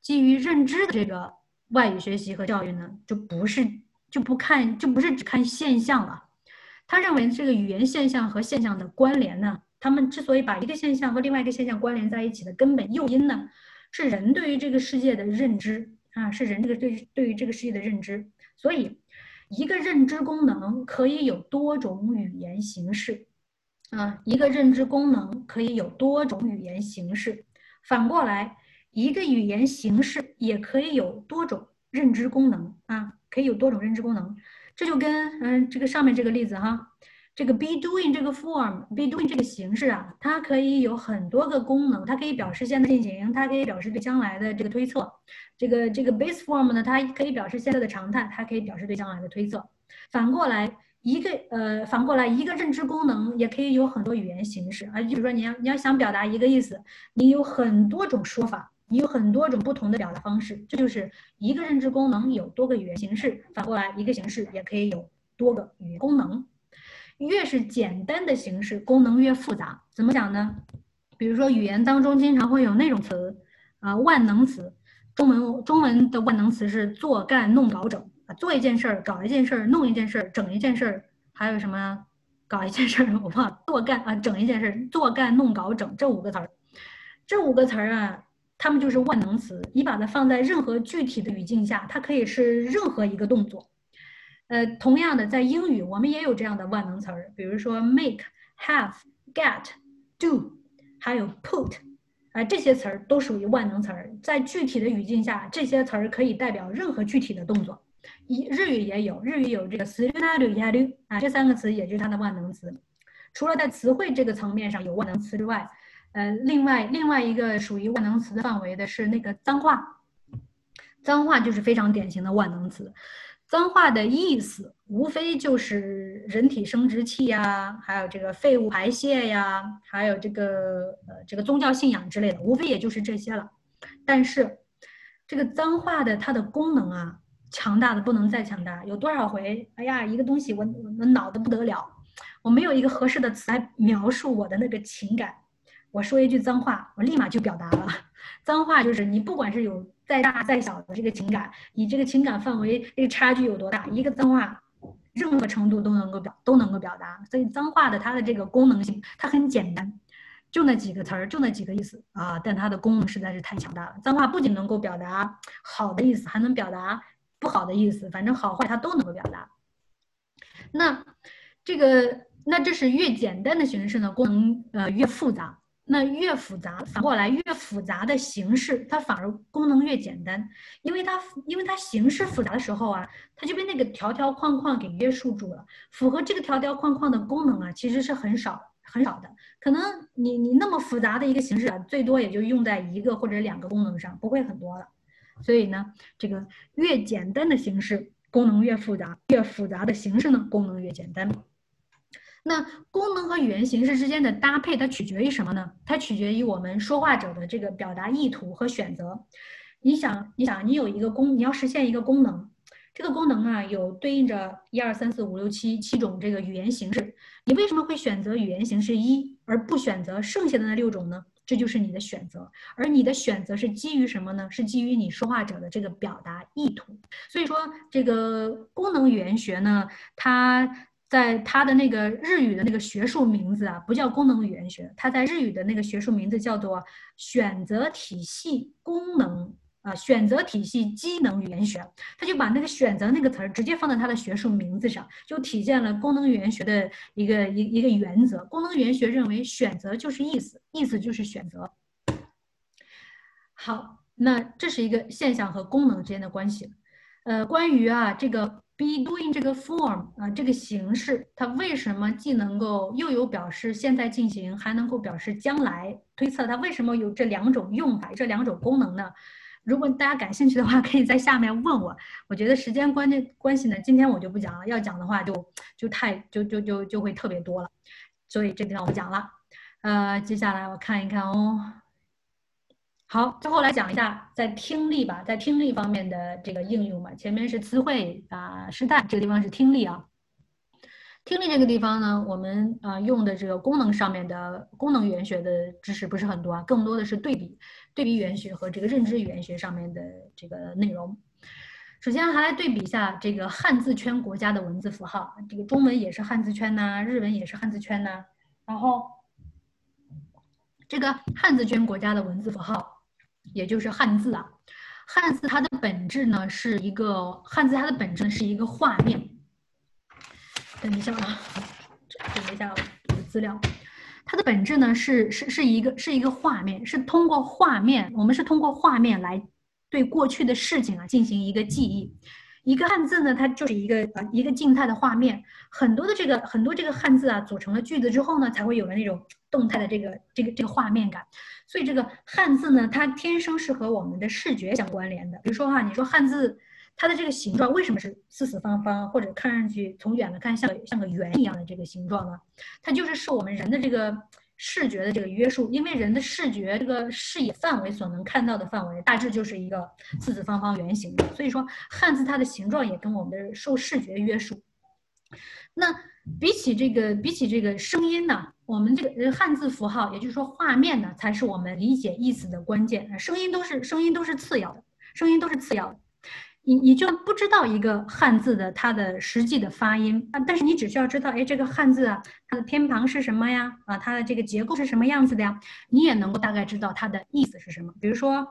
基于认知的这个外语学习和教育呢，就不是就不看就不是只看现象了。他认为这个语言现象和现象的关联呢？他们之所以把一个现象和另外一个现象关联在一起的根本诱因呢，是人对于这个世界的认知啊，是人这个对对于这个世界的认知。所以，一个认知功能可以有多种语言形式啊，一个认知功能可以有多种语言形式。反过来，一个语言形式也可以有多种认知功能啊，可以有多种认知功能。这就跟嗯这个上面这个例子哈。这个 be doing 这个 form，be doing 这个形式啊，它可以有很多个功能，它可以表示现在进行，它可以表示对将来的这个推测。这个这个 base form 呢，它可以表示现在的常态，它可以表示对将来的推测。反过来，一个呃，反过来一个认知功能也可以有很多语言形式啊，就是说你要你要想表达一个意思，你有很多种说法，你有很多种不同的表达方式，这就是一个认知功能有多个语言形式。反过来，一个形式也可以有多个语言功能。越是简单的形式，功能越复杂。怎么讲呢？比如说，语言当中经常会有那种词，啊，万能词。中文中文的万能词是做、干、弄、搞、整。啊，做一件事儿，搞一件事儿，弄一件事儿，整一件事儿，还有什么？搞一件事儿，我忘了。做、干啊，整一件事儿，做、干、弄、搞、整这五个词儿，这五个词儿啊，它们就是万能词。你把它放在任何具体的语境下，它可以是任何一个动作。呃，同样的，在英语我们也有这样的万能词儿，比如说 make、have、get、do，还有 put，啊，这些词儿都属于万能词儿。在具体的语境下，这些词儿可以代表任何具体的动作。一日语也有，日语有这个 s u na du ya du 啊，这三个词也就是它的万能词。除了在词汇这个层面上有万能词之外，呃，另外另外一个属于万能词的范围的是那个脏话，脏话就是非常典型的万能词。脏话的意思无非就是人体生殖器呀，还有这个废物排泄呀，还有这个呃这个宗教信仰之类的，无非也就是这些了。但是这个脏话的它的功能啊，强大的不能再强大。有多少回，哎呀，一个东西我我恼得不得了，我没有一个合适的词来描述我的那个情感。我说一句脏话，我立马就表达了。脏话就是你不管是有再大再小的这个情感，你这个情感范围这个差距有多大，一个脏话，任何程度都能够表都能够表达。所以脏话的它的这个功能性，它很简单，就那几个词儿，就那几个意思啊，但它的功能实在是太强大了。脏话不仅能够表达好的意思，还能表达不好的意思，反正好坏它都能够表达。那这个那这是越简单的形式呢，功能呃越复杂。那越复杂，反过来越复杂的形式，它反而功能越简单，因为它因为它形式复杂的时候啊，它就被那个条条框框给约束住了。符合这个条条框框的功能啊，其实是很少很少的。可能你你那么复杂的一个形式啊，最多也就用在一个或者两个功能上，不会很多了。所以呢，这个越简单的形式功能越复杂，越复杂的形式呢功能越简单。那功能和语言形式之间的搭配，它取决于什么呢？它取决于我们说话者的这个表达意图和选择。你想，你想，你有一个功，你要实现一个功能，这个功能啊，有对应着一二三四五六七七种这个语言形式。你为什么会选择语言形式一，而不选择剩下的那六种呢？这就是你的选择。而你的选择是基于什么呢？是基于你说话者的这个表达意图。所以说，这个功能语言学呢，它。在它的那个日语的那个学术名字啊，不叫功能语言学，它在日语的那个学术名字叫做选择体系功能啊，选择体系机能语言学。他就把那个选择那个词儿直接放在它的学术名字上，就体现了功能语言学的一个一一个原则。功能语言学认为选择就是意思，意思就是选择。好，那这是一个现象和功能之间的关系。呃，关于啊这个。Be doing 这个 form 啊，这个形式，它为什么既能够又有表示现在进行，还能够表示将来推测？它为什么有这两种用法，这两种功能呢？如果大家感兴趣的话，可以在下面问我。我觉得时间关键关系呢，今天我就不讲了。要讲的话，就就太就就就就会特别多了，所以这地方我不讲了。呃，接下来我看一看哦。好，最后来讲一下在听力吧，在听力方面的这个应用吧。前面是词汇啊，时态，这个地方是听力啊。听力这个地方呢，我们啊用的这个功能上面的功能语言学的知识不是很多啊，更多的是对比对比语言学和这个认知语言学上面的这个内容。首先还来对比一下这个汉字圈国家的文字符号，这个中文也是汉字圈呐，日文也是汉字圈呐。然后这个汉字圈国家的文字符号。也就是汉字啊，汉字它的本质呢是一个汉字，它的本质是一个画面。等一下啊，等一下我的资料，它的本质呢是是是一个是一个画面，是通过画面，我们是通过画面来对过去的事情啊进行一个记忆。一个汉字呢，它就是一个呃一个静态的画面，很多的这个很多这个汉字啊组成了句子之后呢，才会有了那种动态的这个这个这个画面感。所以这个汉字呢，它天生是和我们的视觉相关联的。比如说哈，你说汉字它的这个形状为什么是四四方方，或者看上去从远了看像像个圆一样的这个形状呢？它就是受我们人的这个。视觉的这个约束，因为人的视觉这个视野范围所能看到的范围，大致就是一个四四方方圆形的。所以说，汉字它的形状也跟我们的受视觉约束。那比起这个，比起这个声音呢，我们这个汉字符号，也就是说画面呢，才是我们理解意思的关键。声音都是声音都是次要的，声音都是次要的。你你就不知道一个汉字的它的实际的发音啊，但是你只需要知道，哎，这个汉字啊，它的偏旁是什么呀？啊，它的这个结构是什么样子的呀？你也能够大概知道它的意思是什么。比如说，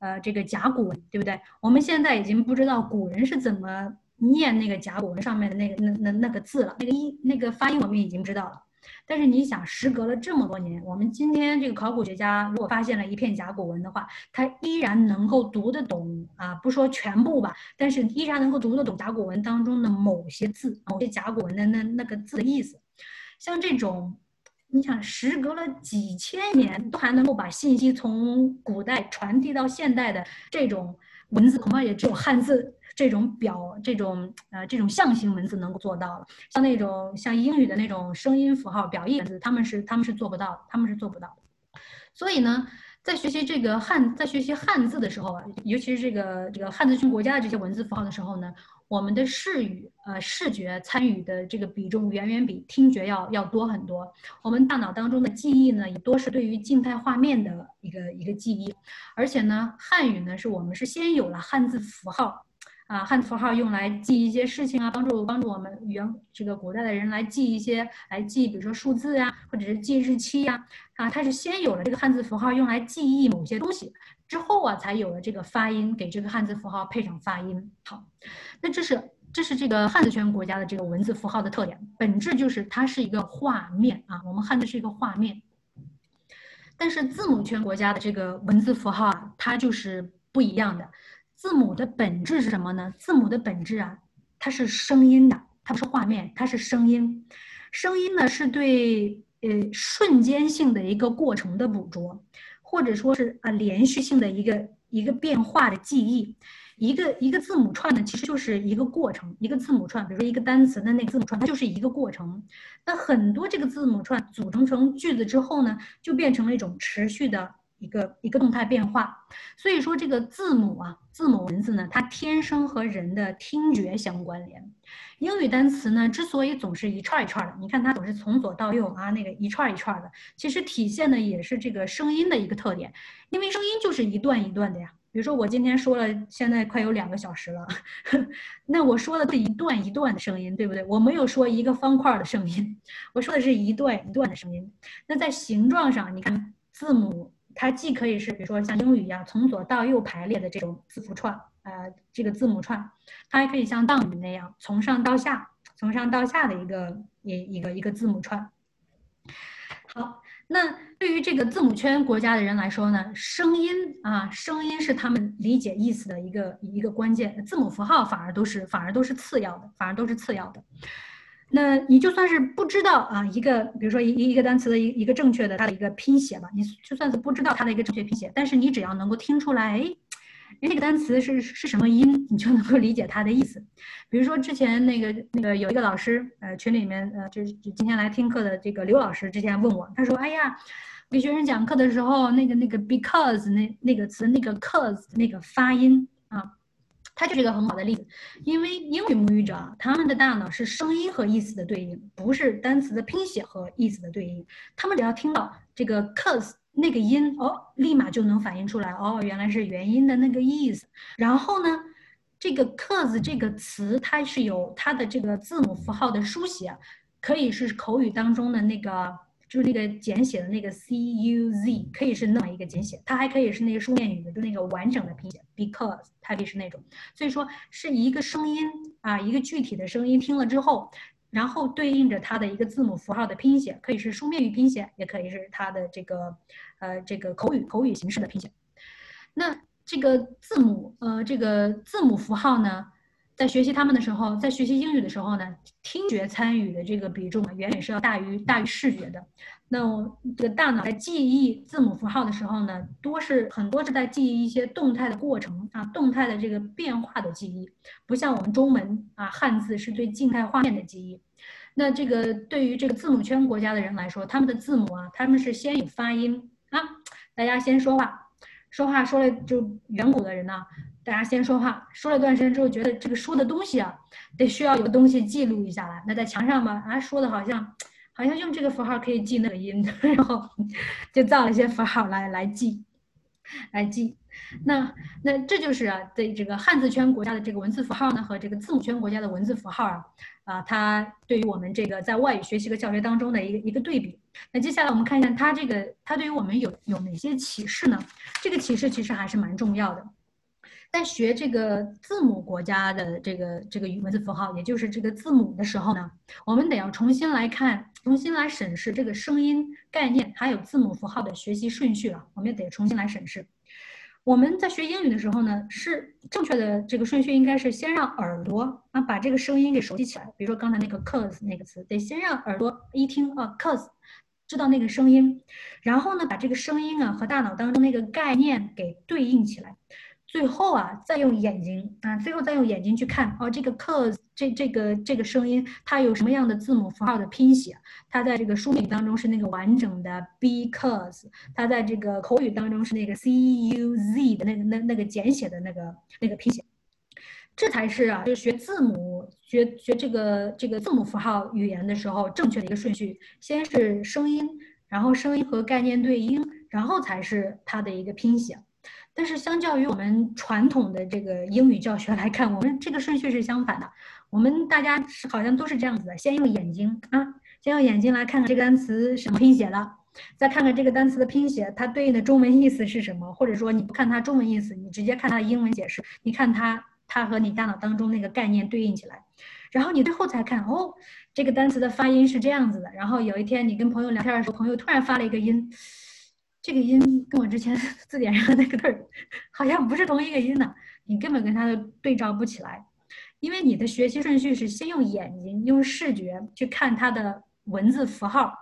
呃，这个甲骨文，对不对？我们现在已经不知道古人是怎么念那个甲骨文上面的那个那那那个字了，那个音那个发音我们已经知道了。但是你想，时隔了这么多年，我们今天这个考古学家如果发现了一片甲骨文的话，他依然能够读得懂啊，不说全部吧，但是依然能够读得懂甲骨文当中的某些字，某些甲骨文的那那个字的意思。像这种，你想时隔了几千年，都还能够把信息从古代传递到现代的这种文字，恐怕也只有汉字这种表这种呃这种象形文字能够做到了。像那种像英语的那种声音符号表意文字，他们是他们是做不到，他们是做不到。所以呢，在学习这个汉在学习汉字的时候啊，尤其是这个这个汉字圈国家的这些文字符号的时候呢。我们的视语，呃，视觉参与的这个比重远远比听觉要要多很多。我们大脑当中的记忆呢，也多是对于静态画面的一个一个记忆。而且呢，汉语呢，是我们是先有了汉字符号，啊，汉字符号用来记一些事情啊，帮助帮助我们原这个古代的人来记一些，来记，比如说数字呀，或者是记日期呀，啊，它是先有了这个汉字符号用来记忆某些东西。之后啊，才有了这个发音，给这个汉字符号配上发音。好，那这是这是这个汉字圈国家的这个文字符号的特点，本质就是它是一个画面啊。我们汉字是一个画面，但是字母圈国家的这个文字符号啊，它就是不一样的。字母的本质是什么呢？字母的本质啊，它是声音的，它不是画面，它是声音。声音呢，是对呃瞬间性的一个过程的捕捉。或者说是啊，连续性的一个一个变化的记忆，一个一个字母串呢，其实就是一个过程。一个字母串，比如说一个单词的那个字母串，它就是一个过程。那很多这个字母串组成成句子之后呢，就变成了一种持续的。一个一个动态变化，所以说这个字母啊，字母文字呢，它天生和人的听觉相关联。英语单词呢，之所以总是一串一串的，你看它总是从左到右啊，那个一串一串的，其实体现的也是这个声音的一个特点，因为声音就是一段一段的呀。比如说我今天说了，现在快有两个小时了，那我说的是一段一段的声音，对不对？我没有说一个方块的声音，我说的是一段一段的声音。那在形状上，你看字母。它既可以是，比如说像英语一样从左到右排列的这种字符串，呃，这个字母串，它还可以像藏语那样从上到下，从上到下的一个一一个一个字母串。好，那对于这个字母圈国家的人来说呢，声音啊，声音是他们理解意思的一个一个关键，字母符号反而都是反而都是次要的，反而都是次要的。那你就算是不知道啊，一个比如说一一个单词的一一个正确的它的一个拼写吧，你就算是不知道它的一个正确拼写，但是你只要能够听出来，哎，那个单词是是什么音，你就能够理解它的意思。比如说之前那个那个有一个老师，呃，群里面呃，就是今天来听课的这个刘老师之前问我，他说，哎呀，给学生讲课的时候，那个那个 because 那那个词那个 cause 那个发音。它就是一个很好的例子，因为英语母语者他们的大脑是声音和意思的对应，不是单词的拼写和意思的对应。他们只要听到这个 cause 那个音，哦，立马就能反映出来，哦，原来是元音的那个意思。然后呢，这个 cause 这个词它是有它的这个字母符号的书写，可以是口语当中的那个。就是那个简写的那个 c u z，可以是那么一个简写，它还可以是那个书面语的，就那个完整的拼写 because，它可以是那种。所以说是一个声音啊，一个具体的声音听了之后，然后对应着它的一个字母符号的拼写，可以是书面语拼写，也可以是它的这个呃这个口语口语形式的拼写。那这个字母呃这个字母符号呢？在学习他们的时候，在学习英语的时候呢，听觉参与的这个比重远远是要大于大于视觉的。那我这个大脑在记忆字母符号的时候呢，多是很多是在记忆一些动态的过程啊，动态的这个变化的记忆，不像我们中文啊，汉字是对静态画面的记忆。那这个对于这个字母圈国家的人来说，他们的字母啊，他们是先有发音啊，大家先说话，说话说了就远古的人呢。大家先说话，说了一段时间之后，觉得这个说的东西啊，得需要有东西记录一下来。那在墙上吧，啊，说的好像，好像用这个符号可以记那个音，然后就造了一些符号来来记，来记。那那这就是啊，对这个汉字圈国家的这个文字符号呢，和这个字母圈国家的文字符号啊，啊，它对于我们这个在外语学习和教学当中的一个一个对比。那接下来我们看一下它这个，它对于我们有有哪些启示呢？这个启示其实还是蛮重要的。在学这个字母国家的这个这个语文字符号，也就是这个字母的时候呢，我们得要重新来看，重新来审视这个声音概念，还有字母符号的学习顺序了。我们也得重新来审视。我们在学英语的时候呢，是正确的这个顺序应该是先让耳朵啊把这个声音给熟悉起来。比如说刚才那个 cause 那个词，得先让耳朵一听啊 cause，知道那个声音，然后呢把这个声音啊和大脑当中那个概念给对应起来。最后啊，再用眼睛啊，最后再用眼睛去看哦，这个 cause 这这个这个声音它有什么样的字母符号的拼写？它在这个书面当中是那个完整的 because，它在这个口语当中是那个 c u z 的那个那那个简写的那个那个拼写。这才是啊，就是学字母学学这个这个字母符号语言的时候正确的一个顺序，先是声音，然后声音和概念对应，然后才是它的一个拼写。但是相较于我们传统的这个英语教学来看，我们这个顺序是相反的。我们大家是好像都是这样子的：先用眼睛啊，先用眼睛来看看这个单词什么拼写的，再看看这个单词的拼写，它对应的中文意思是什么。或者说你不看它中文意思，你直接看它的英文解释，你看它它和你大脑当中那个概念对应起来，然后你最后才看哦，这个单词的发音是这样子的。然后有一天你跟朋友聊天的时候，朋友突然发了一个音。这个音跟我之前 字典上的那个字儿好像不是同一个音呢，你根本跟它的对照不起来，因为你的学习顺序是先用眼睛、用视觉去看它的文字符号，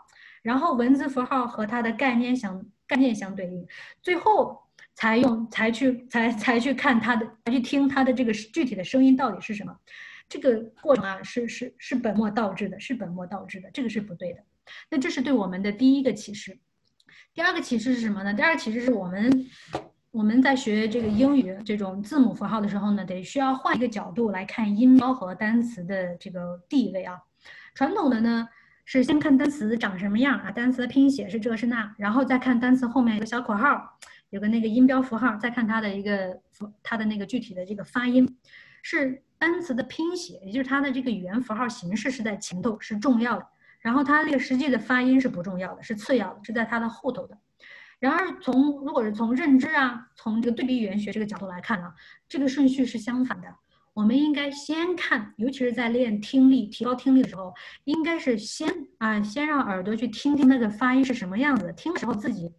然后文字符号和它的概念相概念相对应，最后才用才去才才去看它的，才去听它的这个具体的声音到底是什么。这个过程啊，是是是本末倒置的，是本末倒置的，这个是不对的。那这是对我们的第一个启示。第二个启示是什么呢？第二个启示是我们我们在学这个英语这种字母符号的时候呢，得需要换一个角度来看音标和单词的这个地位啊。传统的呢是先看单词长什么样啊，单词的拼写是这是那，然后再看单词后面有个小括号，有个那个音标符号，再看它的一个，它的那个具体的这个发音，是单词的拼写，也就是它的这个语言符号形式是在前头是重要的。然后它那个实际的发音是不重要的，是次要的，是在它的后头的。然而从如果是从认知啊，从这个对比语言学这个角度来看呢，这个顺序是相反的。我们应该先看，尤其是在练听力、提高听力的时候，应该是先啊，先让耳朵去听听那个发音是什么样子。听的时候自己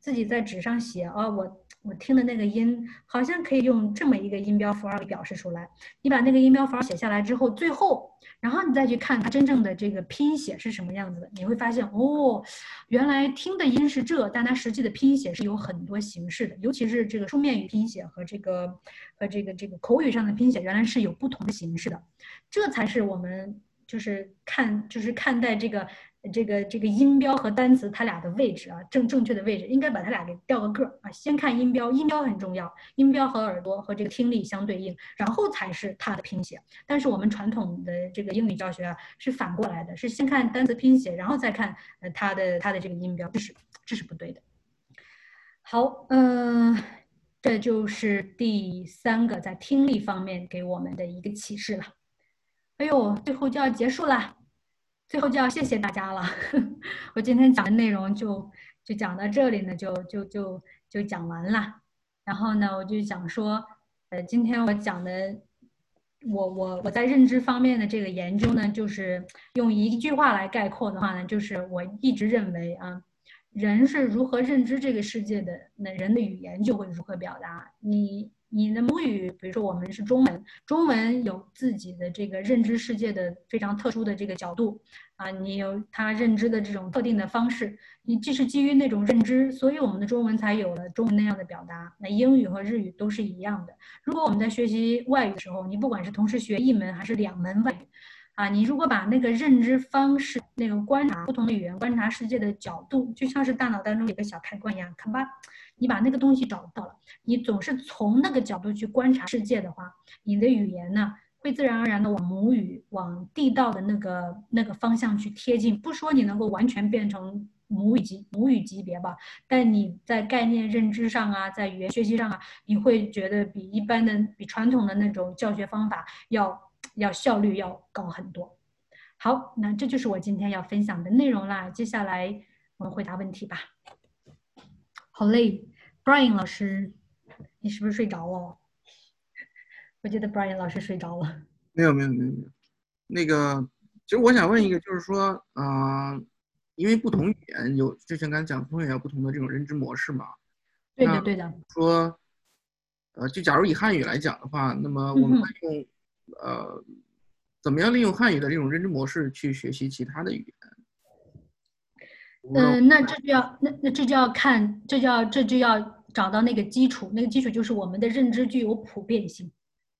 自己在纸上写哦，我我听的那个音好像可以用这么一个音标符号给表示出来。你把那个音标符号写下来之后，最后。然后你再去看它真正的这个拼写是什么样子的，你会发现哦，原来听的音是这，但它实际的拼写是有很多形式的，尤其是这个书面语拼写和这个和这个这个口语上的拼写，原来是有不同的形式的，这才是我们就是看就是看待这个。这个这个音标和单词它俩的位置啊，正正确的位置应该把它俩给调个个儿啊。先看音标，音标很重要，音标和耳朵和这个听力相对应，然后才是它的拼写。但是我们传统的这个英语教学啊是反过来的，是先看单词拼写，然后再看呃它的它的这个音标，这是这是不对的。好，嗯，这就是第三个在听力方面给我们的一个启示了。哎呦，最后就要结束了。最后就要谢谢大家了，我今天讲的内容就就讲到这里呢，就就就就讲完了。然后呢，我就想说，呃，今天我讲的，我我我在认知方面的这个研究呢，就是用一句话来概括的话呢，就是我一直认为啊，人是如何认知这个世界的，那人的语言就会如何表达你。你的母语，比如说我们是中文，中文有自己的这个认知世界的非常特殊的这个角度啊，你有他认知的这种特定的方式，你既是基于那种认知，所以我们的中文才有了中文那样的表达。那英语和日语都是一样的。如果我们在学习外语的时候，你不管是同时学一门还是两门外语，啊，你如果把那个认知方式，那个观察不同的语言、观察世界的角度，就像是大脑当中有个小开关一样，看吧。你把那个东西找到了，你总是从那个角度去观察世界的话，你的语言呢会自然而然的往母语、往地道的那个那个方向去贴近。不说你能够完全变成母语级母语级别吧，但你在概念认知上啊，在语言学习上啊，你会觉得比一般的、比传统的那种教学方法要要效率要高很多。好，那这就是我今天要分享的内容啦。接下来我们回答问题吧。好累，Brian 老师，你是不是睡着了？我觉得 Brian 老师睡着了。没有没有没有没有，那个，其实我想问一个，就是说，嗯，因为不同语言有，之前刚才讲不同语言有不同的这种认知模式嘛。对的对的。说，呃，就假如以汉语来讲的话，那么我们用，呃，怎么样利用汉语的这种认知模式去学习其他的语言？嗯，那这就要那那这就要看，这就要这就要找到那个基础，那个基础就是我们的认知具有普遍性，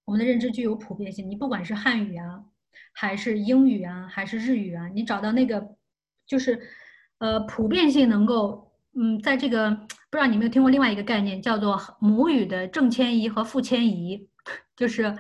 我们的认知具有普遍性。你不管是汉语啊，还是英语啊，还是日语啊，你找到那个就是呃普遍性能够嗯，在这个不知道你有没有听过另外一个概念，叫做母语的正迁移和负迁移，就是。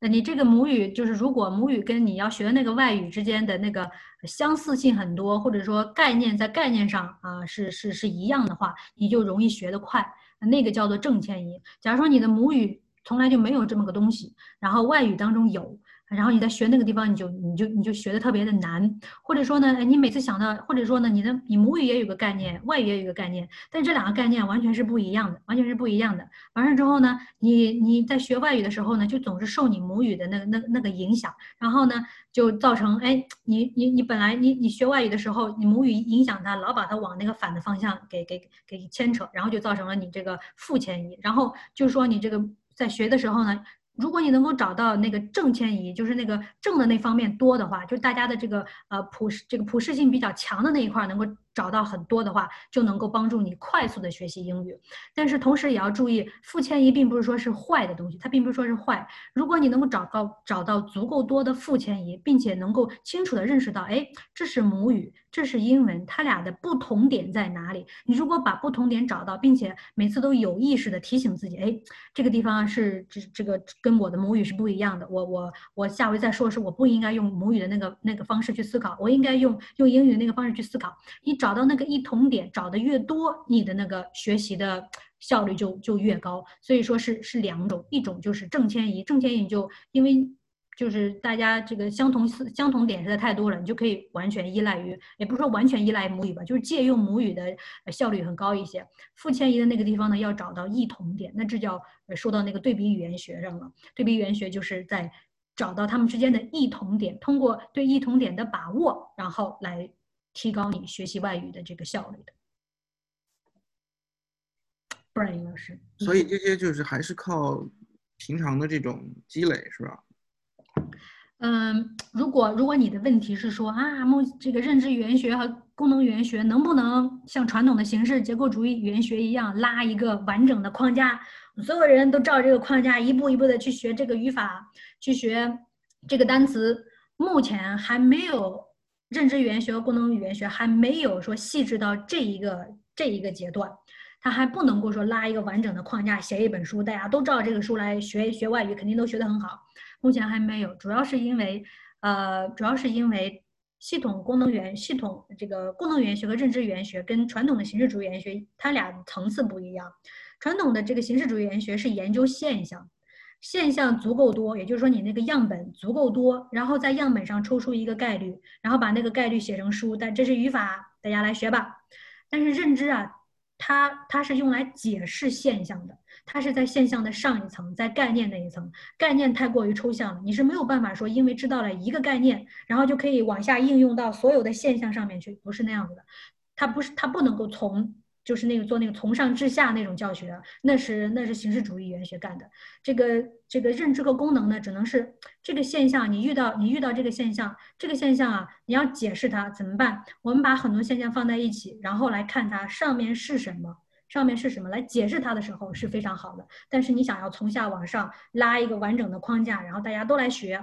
那你这个母语就是，如果母语跟你要学的那个外语之间的那个相似性很多，或者说概念在概念上啊是是是一样的话，你就容易学得快。那个叫做正迁移。假如说你的母语从来就没有这么个东西，然后外语当中有。然后你在学那个地方，你就你就你就学的特别的难，或者说呢，你每次想到，或者说呢，你的你母语也有个概念，外语也有个概念，但这两个概念完全是不一样的，完全是不一样的。完事之后呢，你你在学外语的时候呢，就总是受你母语的那个那那个影响，然后呢，就造成哎，你你你本来你你学外语的时候，你母语影响它，老把它往那个反的方向给给给牵扯，然后就造成了你这个负迁移，然后就是说你这个在学的时候呢。如果你能够找到那个正迁移，就是那个正的那方面多的话，就大家的这个呃普这个普适性比较强的那一块能够。找到很多的话，就能够帮助你快速的学习英语。但是同时也要注意，负迁移并不是说是坏的东西，它并不是说是坏。如果你能够找到找到足够多的负迁移，并且能够清楚的认识到，哎，这是母语，这是英文，它俩的不同点在哪里？你如果把不同点找到，并且每次都有意识的提醒自己，哎，这个地方是这这个跟我的母语是不一样的。我我我下回再说是我不应该用母语的那个那个方式去思考，我应该用用英语的那个方式去思考。你找。找到那个异同点，找的越多，你的那个学习的效率就就越高。所以说是是两种，一种就是正迁移，正迁移就因为就是大家这个相同相同点实在太多了，你就可以完全依赖于，也不是说完全依赖母语吧，就是借用母语的效率很高一些。负迁移的那个地方呢，要找到异同点，那这叫说到那个对比语言学上了。对比语言学就是在找到他们之间的异同点，通过对异同点的把握，然后来。提高你学习外语的这个效率的，不然老师。所以这些就是还是靠平常的这种积累，是吧？嗯，如果如果你的问题是说啊，目这个认知语言学和功能语言学能不能像传统的形式结构主义语言学一样拉一个完整的框架，所有人都照这个框架一步一步的去学这个语法，去学这个单词，目前还没有。认知语言学和功能语言学还没有说细致到这一个这一个阶段，它还不能够说拉一个完整的框架写一本书，大家都照这个书来学学外语，肯定都学得很好。目前还没有，主要是因为，呃，主要是因为系统功能语言系统这个功能语言学和认知语言学跟传统的形式主义语言学，它俩层次不一样。传统的这个形式主义语言学是研究现象。现象足够多，也就是说你那个样本足够多，然后在样本上抽出一个概率，然后把那个概率写成书。但这是语法，大家来学吧。但是认知啊，它它是用来解释现象的，它是在现象的上一层，在概念那一层。概念太过于抽象了，你是没有办法说，因为知道了一个概念，然后就可以往下应用到所有的现象上面去，不是那样子的。它不是，它不能够从。就是那个做那个从上至下那种教学，那是那是形式主义语言学干的。这个这个认知和功能呢，只能是这个现象，你遇到你遇到这个现象，这个现象啊，你要解释它怎么办？我们把很多现象放在一起，然后来看它上面是什么，上面是什么，来解释它的时候是非常好的。但是你想要从下往上拉一个完整的框架，然后大家都来学，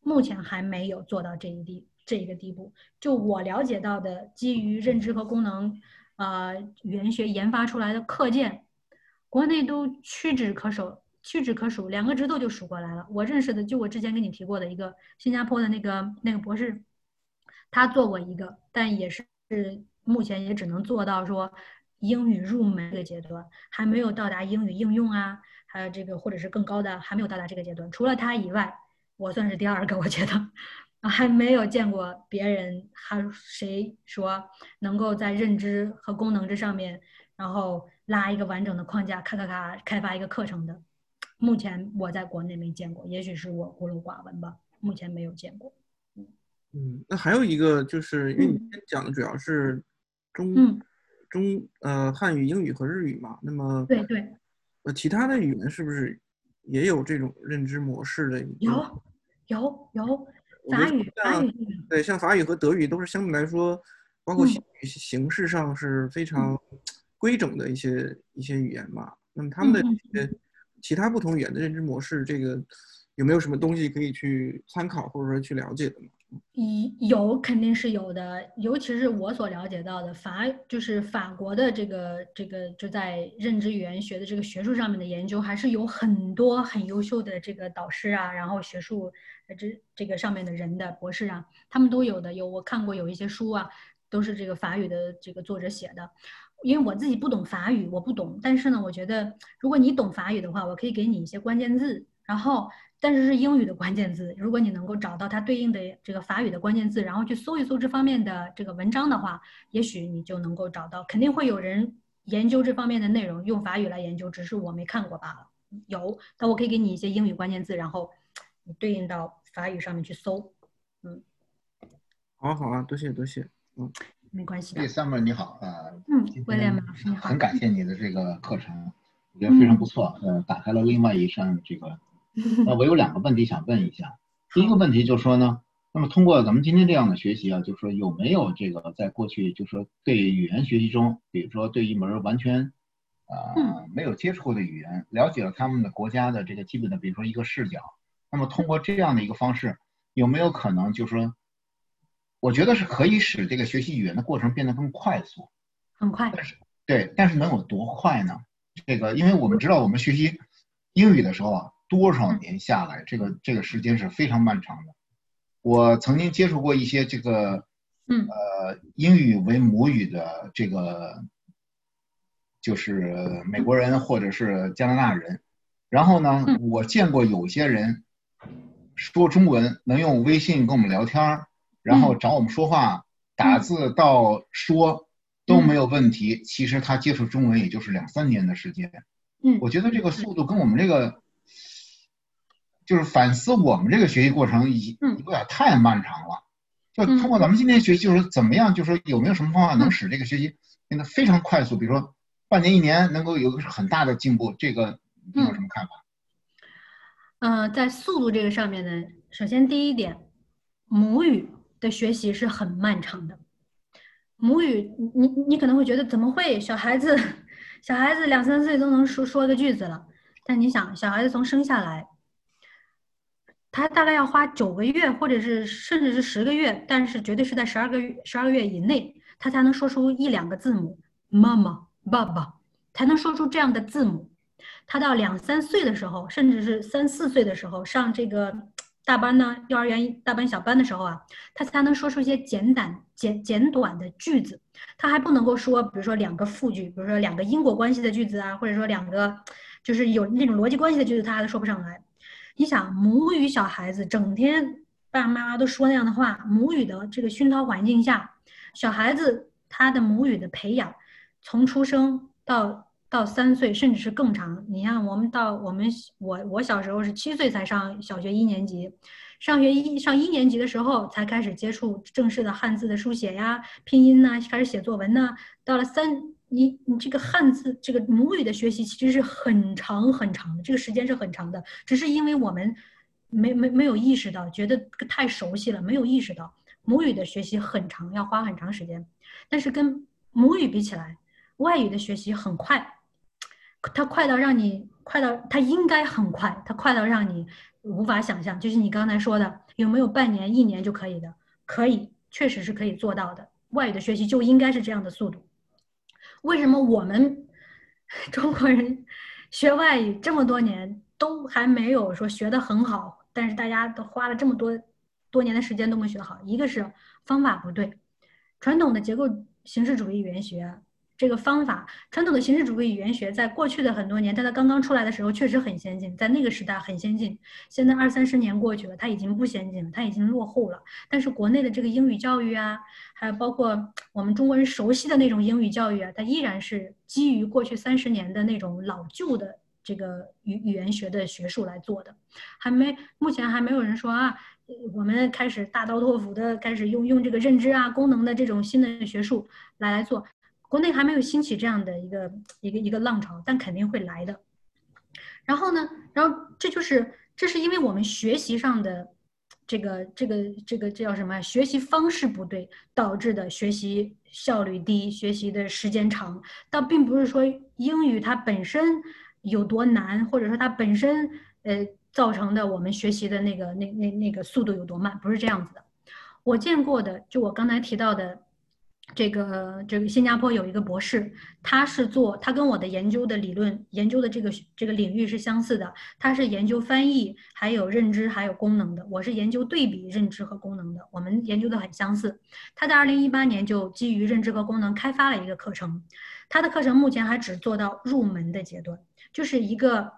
目前还没有做到这一地这一个地步。就我了解到的，基于认知和功能。呃，语言学研发出来的课件，国内都屈指可数，屈指可数，两个指头就数过来了。我认识的，就我之前跟你提过的一个新加坡的那个那个博士，他做过一个，但也是目前也只能做到说英语入门这个阶段，还没有到达英语应用啊，还有这个或者是更高的，还没有到达这个阶段。除了他以外，我算是第二个，我觉得。还没有见过别人，还谁说能够在认知和功能这上面，然后拉一个完整的框架，咔咔咔开发一个课程的。目前我在国内没见过，也许是我孤陋寡闻吧，目前没有见过。嗯，那还有一个就是，因为你讲的主要是中中呃汉语、英语和日语嘛，那么对对，呃其他的语言是不是也有这种认知模式的？有有有。法语，法语对，像法语和德语都是相对来说，包括形形式上是非常规整的一些一些语言吧。那么他们的这些其他不同语言的认知模式，这个有没有什么东西可以去参考或者说去了解的吗？有肯定是有的，尤其是我所了解到的法，就是法国的这个这个就在认知语言学的这个学术上面的研究，还是有很多很优秀的这个导师啊，然后学术这这个上面的人的博士啊，他们都有的。有我看过有一些书啊，都是这个法语的这个作者写的。因为我自己不懂法语，我不懂，但是呢，我觉得如果你懂法语的话，我可以给你一些关键字，然后。但是是英语的关键字，如果你能够找到它对应的这个法语的关键字，然后去搜一搜这方面的这个文章的话，也许你就能够找到。肯定会有人研究这方面的内容，用法语来研究，只是我没看过罢了。有，但我可以给你一些英语关键字，然后你对应到法语上面去搜。嗯，好，好啊，多谢，多谢。嗯，没关系。第三 r 你好，啊，嗯，威廉老师你好，很感谢你的这个课程，我觉得非常不错，呃，打开了另外一扇这个。那我有两个问题想问一下，第一个问题就是说呢，那么通过咱们今天这样的学习啊，就是说有没有这个在过去就是说对语言学习中，比如说对一门完全呃没有接触过的语言，了解了他们的国家的这个基本的，比如说一个视角，那么通过这样的一个方式，有没有可能就是说，我觉得是可以使这个学习语言的过程变得更快速，很快，但是对，但是能有多快呢？这个，因为我们知道我们学习英语的时候啊。多少年下来，这个这个时间是非常漫长的。我曾经接触过一些这个，嗯，呃，英语为母语的这个，就是美国人或者是加拿大人。然后呢，我见过有些人说中文能用微信跟我们聊天，然后找我们说话，打字到说都没有问题。其实他接触中文也就是两三年的时间。嗯，我觉得这个速度跟我们这个。就是反思我们这个学习过程已有点太漫长了，就通过咱们今天学习，就是怎么样，就是说有没有什么方法能使这个学习变得非常快速？比如说半年、一年能够有个很大的进步，这个你有什么看法？嗯，在速度这个上面呢，首先第一点，母语的学习是很漫长的。母语，你你可能会觉得怎么会？小孩子，小孩子两三岁都能说说个句子了，但你想，小孩子从生下来。他大概要花九个月，或者是甚至是十个月，但是绝对是在十二个月、十二个月以内，他才能说出一两个字母，妈妈、爸爸，才能说出这样的字母。他到两三岁的时候，甚至是三四岁的时候，上这个大班呢，幼儿园大班、小班的时候啊，他才能说出一些简短、简简短的句子。他还不能够说，比如说两个复句，比如说两个因果关系的句子啊，或者说两个就是有那种逻辑关系的句子，他还说不上来。你想母语小孩子整天爸爸妈妈都说那样的话，母语的这个熏陶环境下，小孩子他的母语的培养，从出生到到三岁，甚至是更长。你看我们到我们我我小时候是七岁才上小学一年级，上学一上一年级的时候才开始接触正式的汉字的书写呀、拼音呐，开始写作文呐。到了三。你你这个汉字这个母语的学习其实是很长很长的，这个时间是很长的，只是因为我们没没没有意识到，觉得太熟悉了，没有意识到母语的学习很长，要花很长时间。但是跟母语比起来，外语的学习很快，它快到让你快到它应该很快，它快到让你无法想象。就是你刚才说的，有没有半年一年就可以的？可以，确实是可以做到的。外语的学习就应该是这样的速度。为什么我们 中国人学外语这么多年都还没有说学得很好？但是大家都花了这么多多年的时间都没学好，一个是方法不对，传统的结构形式主义语言学。这个方法，传统的形式主义语言学在过去的很多年，在它刚刚出来的时候确实很先进，在那个时代很先进。现在二三十年过去了，它已经不先进了，它已经落后了。但是国内的这个英语教育啊，还有包括我们中国人熟悉的那种英语教育啊，它依然是基于过去三十年的那种老旧的这个语语言学的学术来做的，还没目前还没有人说啊，我们开始大刀阔斧的开始用用这个认知啊功能的这种新的学术来来做。国内还没有兴起这样的一个一个一个浪潮，但肯定会来的。然后呢，然后这就是这是因为我们学习上的这个这个这个这叫什么？学习方式不对导致的学习效率低、学习的时间长，倒并不是说英语它本身有多难，或者说它本身呃造成的我们学习的那个那那那个速度有多慢，不是这样子的。我见过的，就我刚才提到的。这个这个新加坡有一个博士，他是做他跟我的研究的理论研究的这个这个领域是相似的，他是研究翻译，还有认知，还有功能的。我是研究对比认知和功能的，我们研究的很相似。他在二零一八年就基于认知和功能开发了一个课程，他的课程目前还只做到入门的阶段，就是一个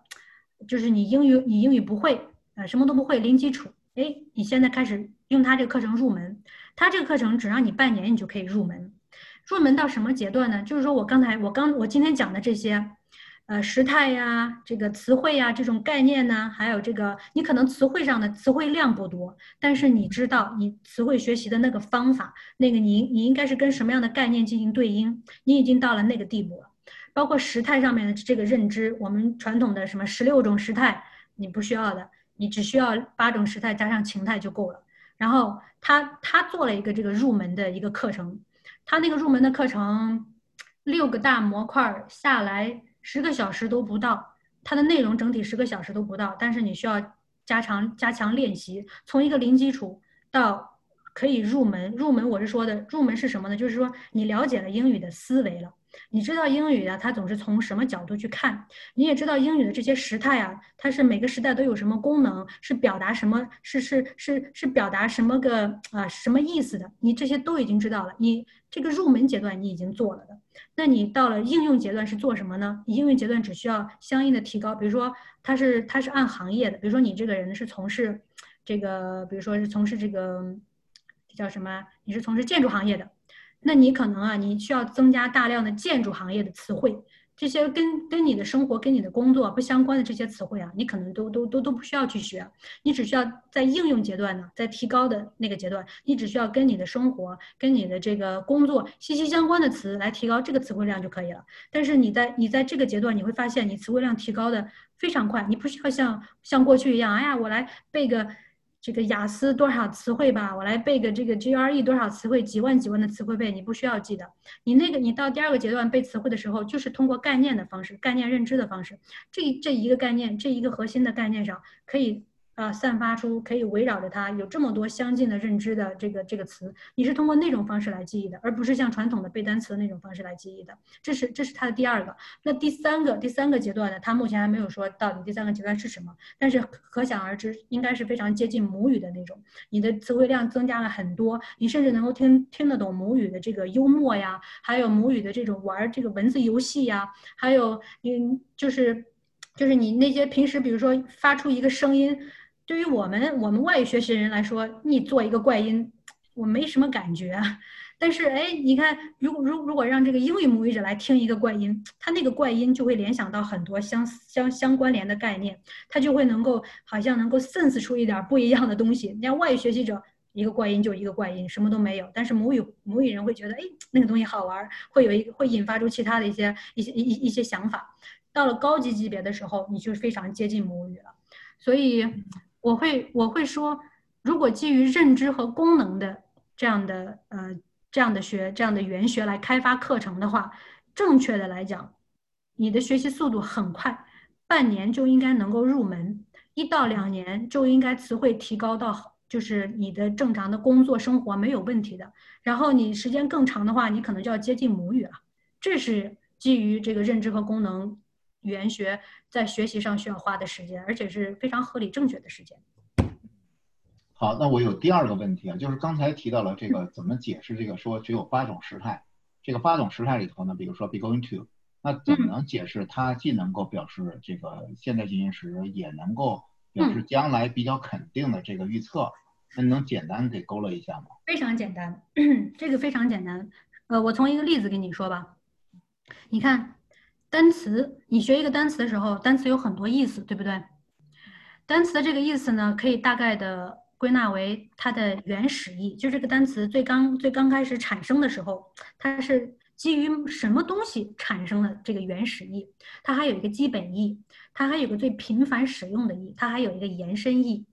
就是你英语你英语不会，呃什么都不会，零基础，哎，你现在开始用他这个课程入门。他这个课程只让你半年，你就可以入门。入门到什么阶段呢？就是说我刚才我刚我今天讲的这些，呃，时态呀，这个词汇呀，这种概念呢，还有这个你可能词汇上的词汇量不多，但是你知道你词汇学习的那个方法，那个你你应该是跟什么样的概念进行对应，你已经到了那个地步了。包括时态上面的这个认知，我们传统的什么十六种时态，你不需要的，你只需要八种时态加上情态就够了。然后他他做了一个这个入门的一个课程，他那个入门的课程六个大模块下来十个小时都不到，它的内容整体十个小时都不到，但是你需要加强加强练习，从一个零基础到可以入门。入门我是说的入门是什么呢？就是说你了解了英语的思维了。你知道英语啊，它总是从什么角度去看？你也知道英语的这些时态啊，它是每个时代都有什么功能，是表达什么，是是是是表达什么个啊什么意思的？你这些都已经知道了。你这个入门阶段你已经做了的，那你到了应用阶段是做什么呢？你应用阶段只需要相应的提高，比如说它是它是按行业的，比如说你这个人是从事这个，比如说是从事这个叫什么？你是从事建筑行业的。那你可能啊，你需要增加大量的建筑行业的词汇，这些跟跟你的生活、跟你的工作不相关的这些词汇啊，你可能都都都都不需要去学，你只需要在应用阶段呢，在提高的那个阶段，你只需要跟你的生活、跟你的这个工作息息相关的词来提高这个词汇量就可以了。但是你在你在这个阶段，你会发现你词汇量提高的非常快，你不需要像像过去一样，哎呀，我来背个。这个雅思多少词汇吧？我来背个这个 GRE 多少词汇？几万几万的词汇背，你不需要记的。你那个，你到第二个阶段背词汇的时候，就是通过概念的方式，概念认知的方式。这这一个概念，这一个核心的概念上，可以。啊，散发出可以围绕着它有这么多相近的认知的这个这个词，你是通过那种方式来记忆的，而不是像传统的背单词的那种方式来记忆的。这是这是它的第二个。那第三个第三个阶段呢？它目前还没有说到底第三个阶段是什么，但是可想而知，应该是非常接近母语的那种。你的词汇量增加了很多，你甚至能够听听得懂母语的这个幽默呀，还有母语的这种玩这个文字游戏呀，还有嗯，就是就是你那些平时比如说发出一个声音。对于我们我们外语学习人来说，你做一个怪音，我没什么感觉。但是哎，你看，如果如如果让这个英语母语者来听一个怪音，他那个怪音就会联想到很多相相相关联的概念，他就会能够好像能够 sense 出一点不一样的东西。你像外语学习者，一个怪音就一个怪音，什么都没有。但是母语母语人会觉得，哎，那个东西好玩，会有一个会引发出其他的一些一些一一些想法。到了高级级别的时候，你就非常接近母语了。所以。我会我会说，如果基于认知和功能的这样的呃这样的学这样的语言学来开发课程的话，正确的来讲，你的学习速度很快，半年就应该能够入门，一到两年就应该词汇提高到就是你的正常的工作生活没有问题的。然后你时间更长的话，你可能就要接近母语了。这是基于这个认知和功能。语言学在学习上需要花的时间，而且是非常合理正确的时间。好，那我有第二个问题啊，就是刚才提到了这个怎么解释这个说只有八种时态，这个八种时态里头呢，比如说 be going to，那怎么能解释它既能够表示这个现在进行时，也能够表示将来比较肯定的这个预测？那能简单给勾勒一下吗？非常简单，这个非常简单。呃，我从一个例子跟你说吧，你看。单词，你学一个单词的时候，单词有很多意思，对不对？单词的这个意思呢，可以大概的归纳为它的原始意，就这个单词最刚最刚开始产生的时候，它是基于什么东西产生的这个原始意？它还有一个基本意，它还有个最频繁使用的意，它还有一个延伸意。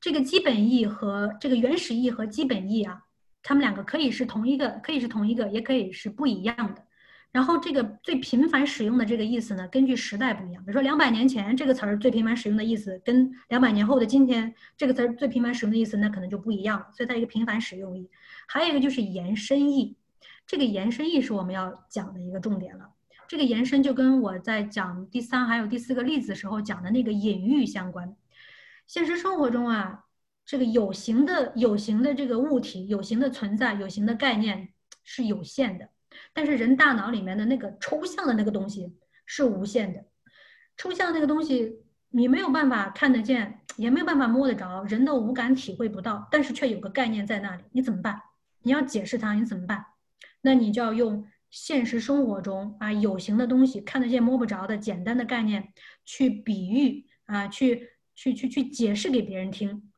这个基本意和这个原始意和基本意啊，它们两个可以是同一个，可以是同一个，也可以是不一样的。然后这个最频繁使用的这个意思呢，根据时代不一样。比如说两百年前这个词儿最频繁使用的意思，跟两百年后的今天这个词儿最频繁使用的意思，那可能就不一样了。所以它一个频繁使用义，还有一个就是延伸义。这个延伸义是我们要讲的一个重点了。这个延伸就跟我在讲第三还有第四个例子时候讲的那个隐喻相关。现实生活中啊，这个有形的有形的这个物体、有形的存在、有形的概念是有限的。但是人大脑里面的那个抽象的那个东西是无限的，抽象那个东西你没有办法看得见，也没有办法摸得着，人的五感体会不到，但是却有个概念在那里，你怎么办？你要解释它，你怎么办？那你就要用现实生活中啊有形的东西，看得见摸不着的简单的概念去比喻啊，去去去去解释给别人听。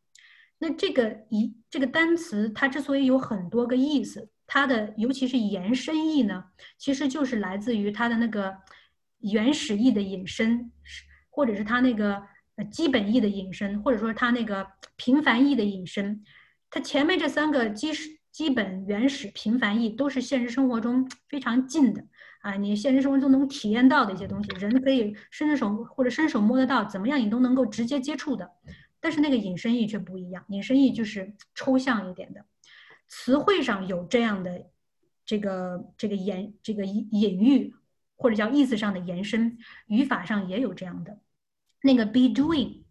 那这个一这个单词它之所以有很多个意思。它的尤其是延伸义呢，其实就是来自于它的那个原始义的引申，或者是它那个呃基本义的引申，或者说它那个平凡义的引申。它前面这三个基基本原始平凡义都是现实生活中非常近的啊，你现实生活中能体验到的一些东西，人可以伸着手或者伸手摸得到，怎么样你都能够直接接触的。但是那个引申义却不一样，引申义就是抽象一点的。词汇上有这样的这个这个言这个隐隐喻或者叫意思上的延伸，语法上也有这样的。那个 be doing，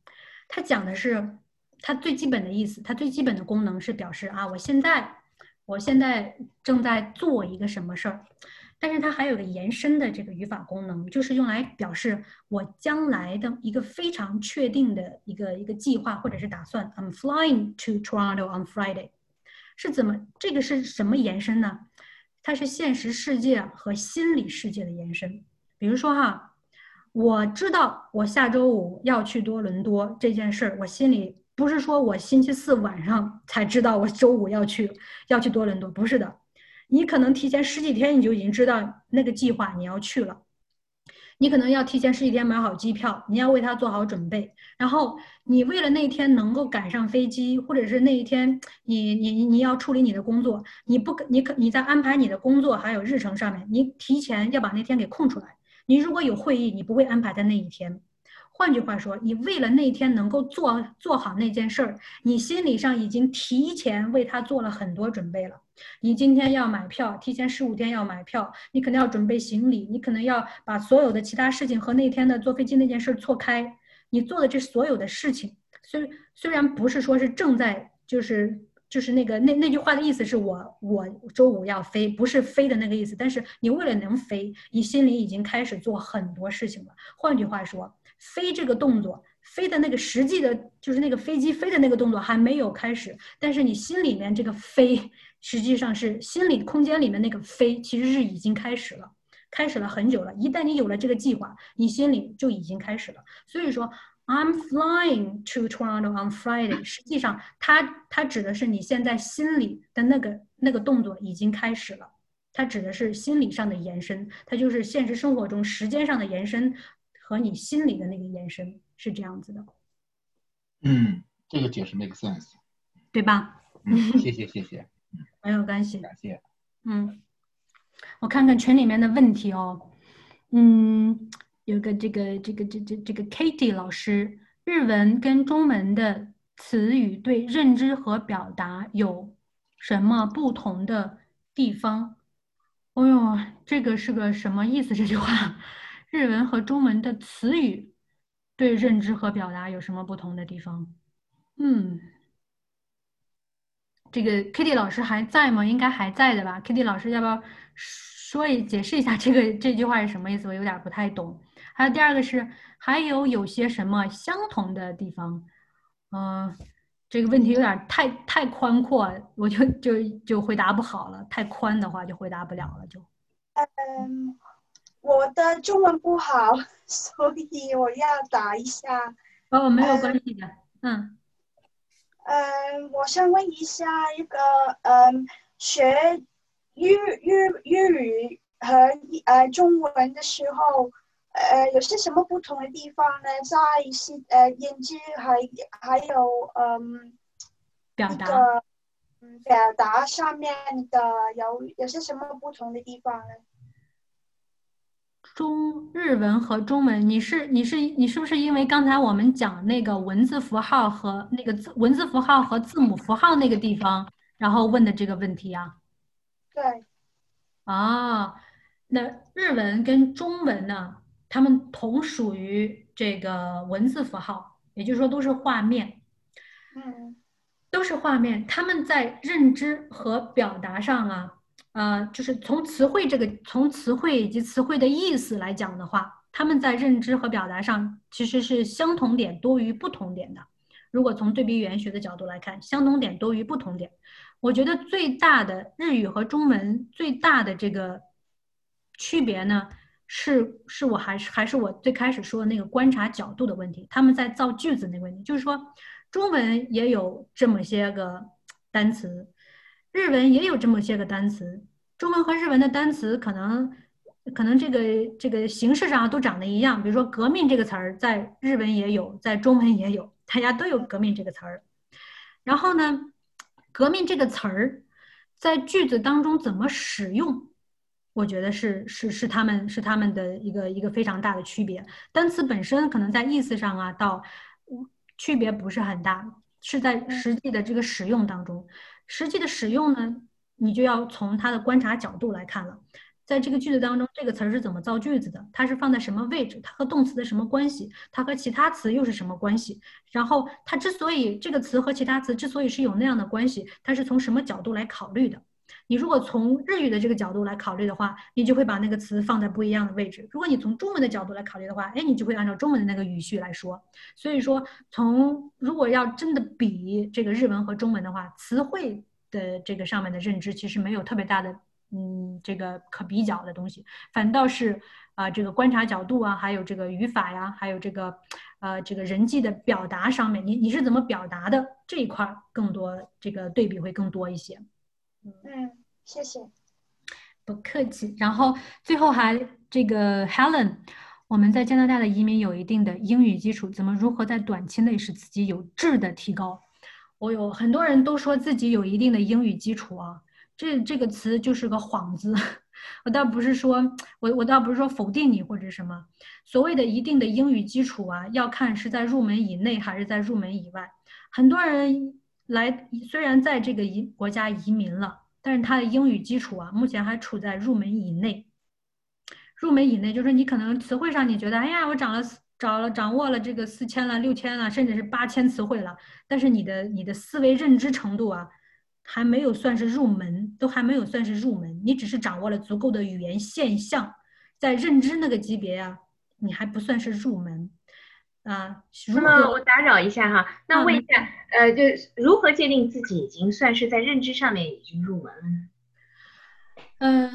它讲的是它最基本的意思，它最基本的功能是表示啊，我现在我现在正在做一个什么事儿。但是它还有个延伸的这个语法功能，就是用来表示我将来的一个非常确定的一个一个计划或者是打算。I'm flying to Toronto on Friday。是怎么？这个是什么延伸呢？它是现实世界和心理世界的延伸。比如说哈，我知道我下周五要去多伦多这件事儿，我心里不是说我星期四晚上才知道我周五要去要去多伦多，不是的，你可能提前十几天你就已经知道那个计划你要去了。你可能要提前十几天买好机票，你要为它做好准备。然后你为了那一天能够赶上飞机，或者是那一天你你你要处理你的工作，你不你可你在安排你的工作还有日程上面，你提前要把那天给空出来。你如果有会议，你不会安排在那一天。换句话说，你为了那一天能够做做好那件事儿，你心理上已经提前为他做了很多准备了。你今天要买票，提前十五天要买票，你可能要准备行李，你可能要把所有的其他事情和那天的坐飞机那件事错开。你做的这所有的事情，虽虽然不是说是正在，就是就是那个那那句话的意思是我我周五要飞，不是飞的那个意思。但是你为了能飞，你心里已经开始做很多事情了。换句话说。飞这个动作，飞的那个实际的，就是那个飞机飞的那个动作还没有开始，但是你心里面这个飞，实际上是心理空间里面那个飞，其实是已经开始了，开始了很久了。一旦你有了这个计划，你心里就已经开始了。所以说，I'm flying to Toronto on Friday，实际上它它指的是你现在心里的那个那个动作已经开始了，它指的是心理上的延伸，它就是现实生活中时间上的延伸。和你心里的那个延伸是这样子的，嗯，这个解释 make sense，对吧？嗯，谢谢谢谢，没有关系，感谢。嗯，我看看群里面的问题哦，嗯，有个这个这个这这这个 Katie 老师，日文跟中文的词语对认知和表达有什么不同的地方？哦呦，这个是个什么意思？这句话？日文和中文的词语对认知和表达有什么不同的地方？嗯，这个 Kitty 老师还在吗？应该还在的吧？Kitty 老师要不要说一解释一下这个这句话是什么意思？我有点不太懂。还有第二个是还有有些什么相同的地方？嗯，这个问题有点太太宽阔，我就就就回答不好了。太宽的话就回答不了了，就嗯。我的中文不好，所以我要打一下。哦，没有关系的。嗯。嗯，我想问一下，一个嗯，学日日日语和呃中文的时候，呃，有些什么不同的地方呢？在一些呃，演技还还有嗯，表达，嗯，表达上面的有有些什么不同的地方呢？中日文和中文，你是你是你是不是因为刚才我们讲那个文字符号和那个字文字符号和字母符号那个地方，然后问的这个问题啊？对。啊，那日文跟中文呢？它们同属于这个文字符号，也就是说都是画面。嗯，都是画面。他们在认知和表达上啊。呃，就是从词汇这个，从词汇以及词汇的意思来讲的话，他们在认知和表达上其实是相同点多于不同点的。如果从对比语言学的角度来看，相同点多于不同点。我觉得最大的日语和中文最大的这个区别呢，是是我还是还是我最开始说的那个观察角度的问题。他们在造句子那个问题，就是说中文也有这么些个单词。日文也有这么些个单词，中文和日文的单词可能可能这个这个形式上都长得一样。比如说“革命”这个词儿，在日文也有，在中文也有，大家都有“革命”这个词儿。然后呢，“革命”这个词儿在句子当中怎么使用，我觉得是是是他们是他们的一个一个非常大的区别。单词本身可能在意思上啊，到区别不是很大，是在实际的这个使用当中。实际的使用呢，你就要从它的观察角度来看了。在这个句子当中，这个词儿是怎么造句子的？它是放在什么位置？它和动词的什么关系？它和其他词又是什么关系？然后它之所以这个词和其他词之所以是有那样的关系，它是从什么角度来考虑的？你如果从日语的这个角度来考虑的话，你就会把那个词放在不一样的位置。如果你从中文的角度来考虑的话，哎，你就会按照中文的那个语序来说。所以说，从如果要真的比这个日文和中文的话，词汇的这个上面的认知其实没有特别大的，嗯，这个可比较的东西，反倒是啊，这个观察角度啊，还有这个语法呀，还有这个呃，这个人际的表达上面，你你是怎么表达的这一块更多，这个对比会更多一些。嗯，谢谢，不客气。然后最后还这个 Helen，我们在加拿大的移民有一定的英语基础，怎么如何在短期内使自己有质的提高？我有很多人都说自己有一定的英语基础啊，这这个词就是个幌子。我倒不是说我我倒不是说否定你或者什么，所谓的一定的英语基础啊，要看是在入门以内还是在入门以外。很多人。来，虽然在这个移国家移民了，但是他的英语基础啊，目前还处在入门以内。入门以内，就是你可能词汇上你觉得，哎呀，我涨了，找了，掌握了这个四千了、六千了，甚至是八千词汇了，但是你的你的思维认知程度啊，还没有算是入门，都还没有算是入门，你只是掌握了足够的语言现象，在认知那个级别啊，你还不算是入门。啊，那么我打扰一下哈，那问一下，呃，就如何界定自己已经算是在认知上面已经入门了呢？嗯，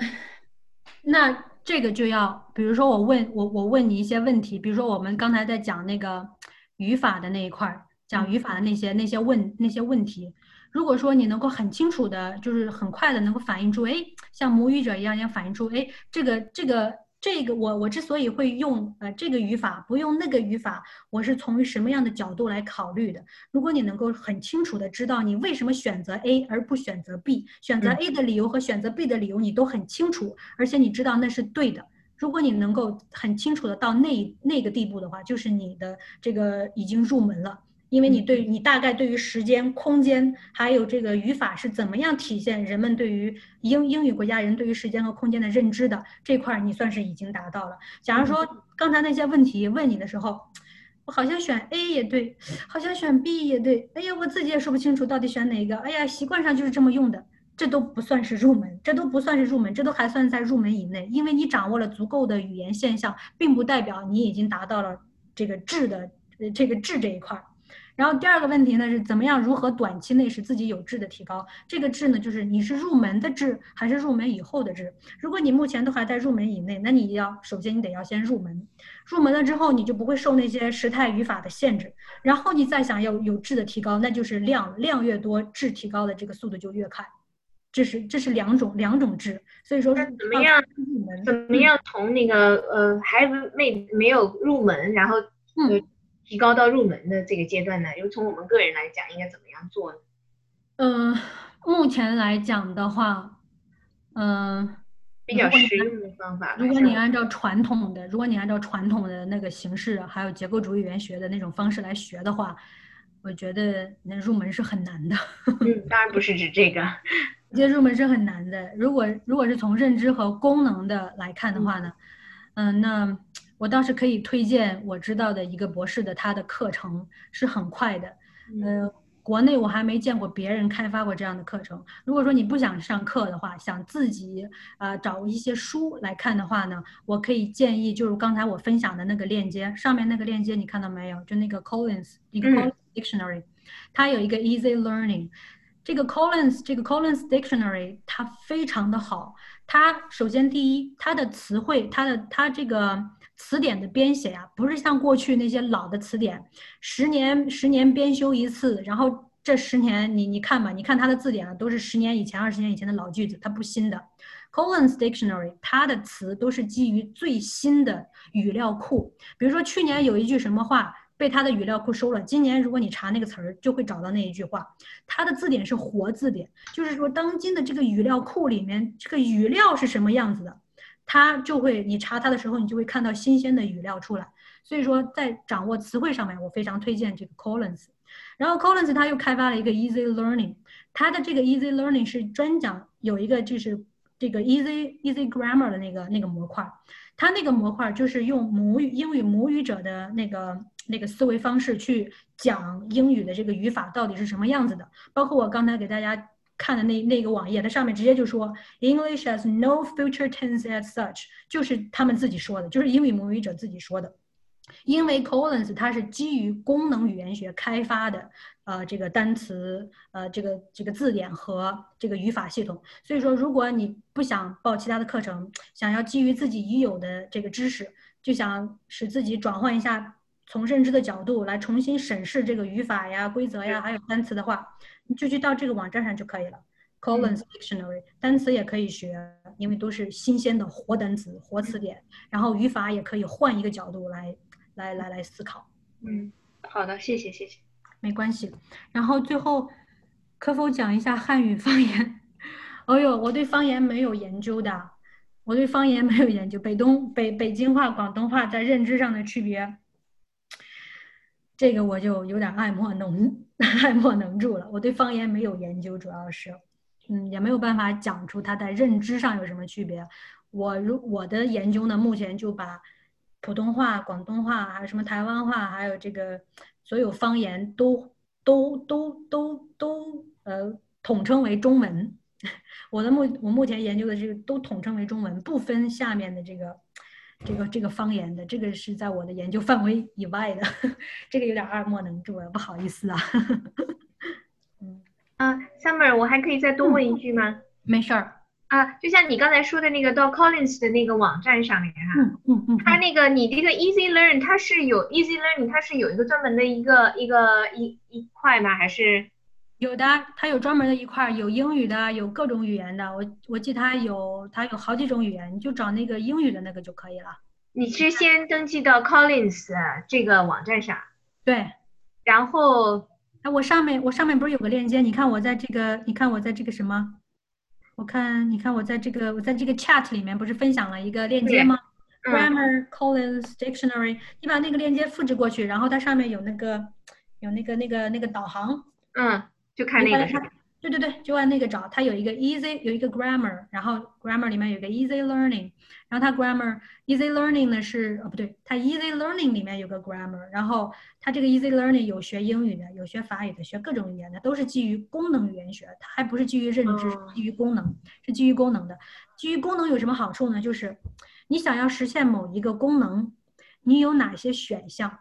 那这个就要，比如说我问我我问你一些问题，比如说我们刚才在讲那个语法的那一块儿，讲语法的那些那些问那些问题，如果说你能够很清楚的，就是很快的能够反映出，哎，像母语者一样，要反映出，哎，这个这个。这个我我之所以会用呃这个语法，不用那个语法，我是从什么样的角度来考虑的？如果你能够很清楚的知道你为什么选择 A 而不选择 B，选择 A 的理由和选择 B 的理由你都很清楚，而且你知道那是对的。如果你能够很清楚的到那那个地步的话，就是你的这个已经入门了。因为你对你大概对于时间、空间，还有这个语法是怎么样体现人们对于英英语国家人对于时间和空间的认知的这块，你算是已经达到了。假如说刚才那些问题问你的时候，我好像选 A 也对，好像选 B 也对，哎呀，我自己也说不清楚到底选哪个。哎呀，习惯上就是这么用的，这都不算是入门，这都不算是入门，这都还算在入门以内。因为你掌握了足够的语言现象，并不代表你已经达到了这个质的这个质这一块。然后第二个问题呢是怎么样如何短期内使自己有质的提高？这个质呢就是你是入门的质还是入门以后的质？如果你目前都还在入门以内，那你要首先你得要先入门，入门了之后你就不会受那些时态语法的限制，然后你再想要有质的提高，那就是量量越多，质提高的这个速度就越快。这是这是两种两种质，所以说怎么样怎么样从那个呃孩子没没有入门，然后呃提高到入门的这个阶段呢？又从我们个人来讲，应该怎么样做呢？嗯，目前来讲的话，嗯，比较实用的方法。如果你按照传统的，如果你按照传统的那个形式，还有结构主义语言学的那种方式来学的话，我觉得那入门是很难的。嗯，当然不是指这个。我觉得入门是很难的。如果如果是从认知和功能的来看的话呢，嗯，那我倒是可以推荐我知道的一个博士的他的课程是很快的。嗯，国内我还没见过别人开发过这样的课程。如果说你不想上课的话，想自己呃找一些书来看的话呢，我可以建议就是刚才我分享的那个链接，上面那个链接你看到没有？就那个 Collins 一个 Collins Dictionary，它有一个 Easy Learning。这个 Collins 这个 Collins Dictionary 它非常的好，它首先第一，它的词汇，它的它这个词典的编写呀，不是像过去那些老的词典，十年十年编修一次，然后这十年你你看吧，你看它的字典啊，都是十年以前、二十年以前的老句子，它不新的。Collins Dictionary 它的词都是基于最新的语料库，比如说去年有一句什么话。被他的语料库收了。今年如果你查那个词儿，就会找到那一句话。它的字典是活字典，就是说当今的这个语料库里面，这个语料是什么样子的，它就会你查它的时候，你就会看到新鲜的语料出来。所以说，在掌握词汇上面，我非常推荐这个 Collins。然后 Collins 他又开发了一个 Easy Learning，它的这个 Easy Learning 是专讲有一个就是这个 Easy Easy Grammar 的那个那个模块，它那个模块就是用母语英语母语者的那个。那个思维方式去讲英语的这个语法到底是什么样子的，包括我刚才给大家看的那那个网页，它上面直接就说 English has no future tense as such，就是他们自己说的，就是英语母语者自己说的。因为 Collins 它是基于功能语言学开发的，呃，这个单词，呃，这个这个字典和这个语法系统，所以说如果你不想报其他的课程，想要基于自己已有的这个知识，就想使自己转换一下。从认知的角度来重新审视这个语法呀、规则呀，还有单词的话，你就去到这个网站上就可以了。Collins Dictionary 单词也可以学，因为都是新鲜的活单词、活词典。然后语法也可以换一个角度来、来、来、来思考。嗯，好的，谢谢，谢谢，没关系。然后最后可否讲一下汉语方言？哦 呦，我对方言没有研究的，我对方言没有研究。北东北北京话、广东话在认知上的区别。这个我就有点爱莫能 爱莫能助了。我对方言没有研究，主要是，嗯，也没有办法讲出它在认知上有什么区别。我如我的研究呢，目前就把普通话、广东话，还有什么台湾话，还有这个所有方言都都都都都呃统称为中文。我的目我目前研究的这个都统称为中文，不分下面的这个。这个这个方言的，这个是在我的研究范围以外的，这个有点爱莫能助了，不好意思啊。嗯啊，Summer，我还可以再多问一句吗？没事儿啊，就像你刚才说的那个到 Collins 的那个网站上面哈，嗯嗯嗯，它那个你这个 Easy Learn 它是有 Easy Learning，它是有一个专门的一个一个一一块吗？还是？有的，它有专门的一块，有英语的，有各种语言的。我我记它有，它有好几种语言，你就找那个英语的那个就可以了。你是先登记到 Collins 这个网站上，对，然后，哎，我上面我上面不是有个链接？你看我在这个，你看我在这个什么？我看，你看我在这个，我在这个 chat 里面不是分享了一个链接吗？Grammar Collins Dictionary，你把那个链接复制过去，然后它上面有那个有那个那个那个导航，嗯。就看那个，对对对，就按那个找。它有一个 easy，有一个 grammar，然后 grammar 里面有个 easy learning，然后它 grammar easy learning 呢是，哦不对，它 easy learning 里面有个 grammar，然后它这个 easy learning 有学英语的，有学法语的，学各种语言的，都是基于功能语言学，它还不是基于认知，基于功能，是基于功能的。基于功能有什么好处呢？就是你想要实现某一个功能，你有哪些选项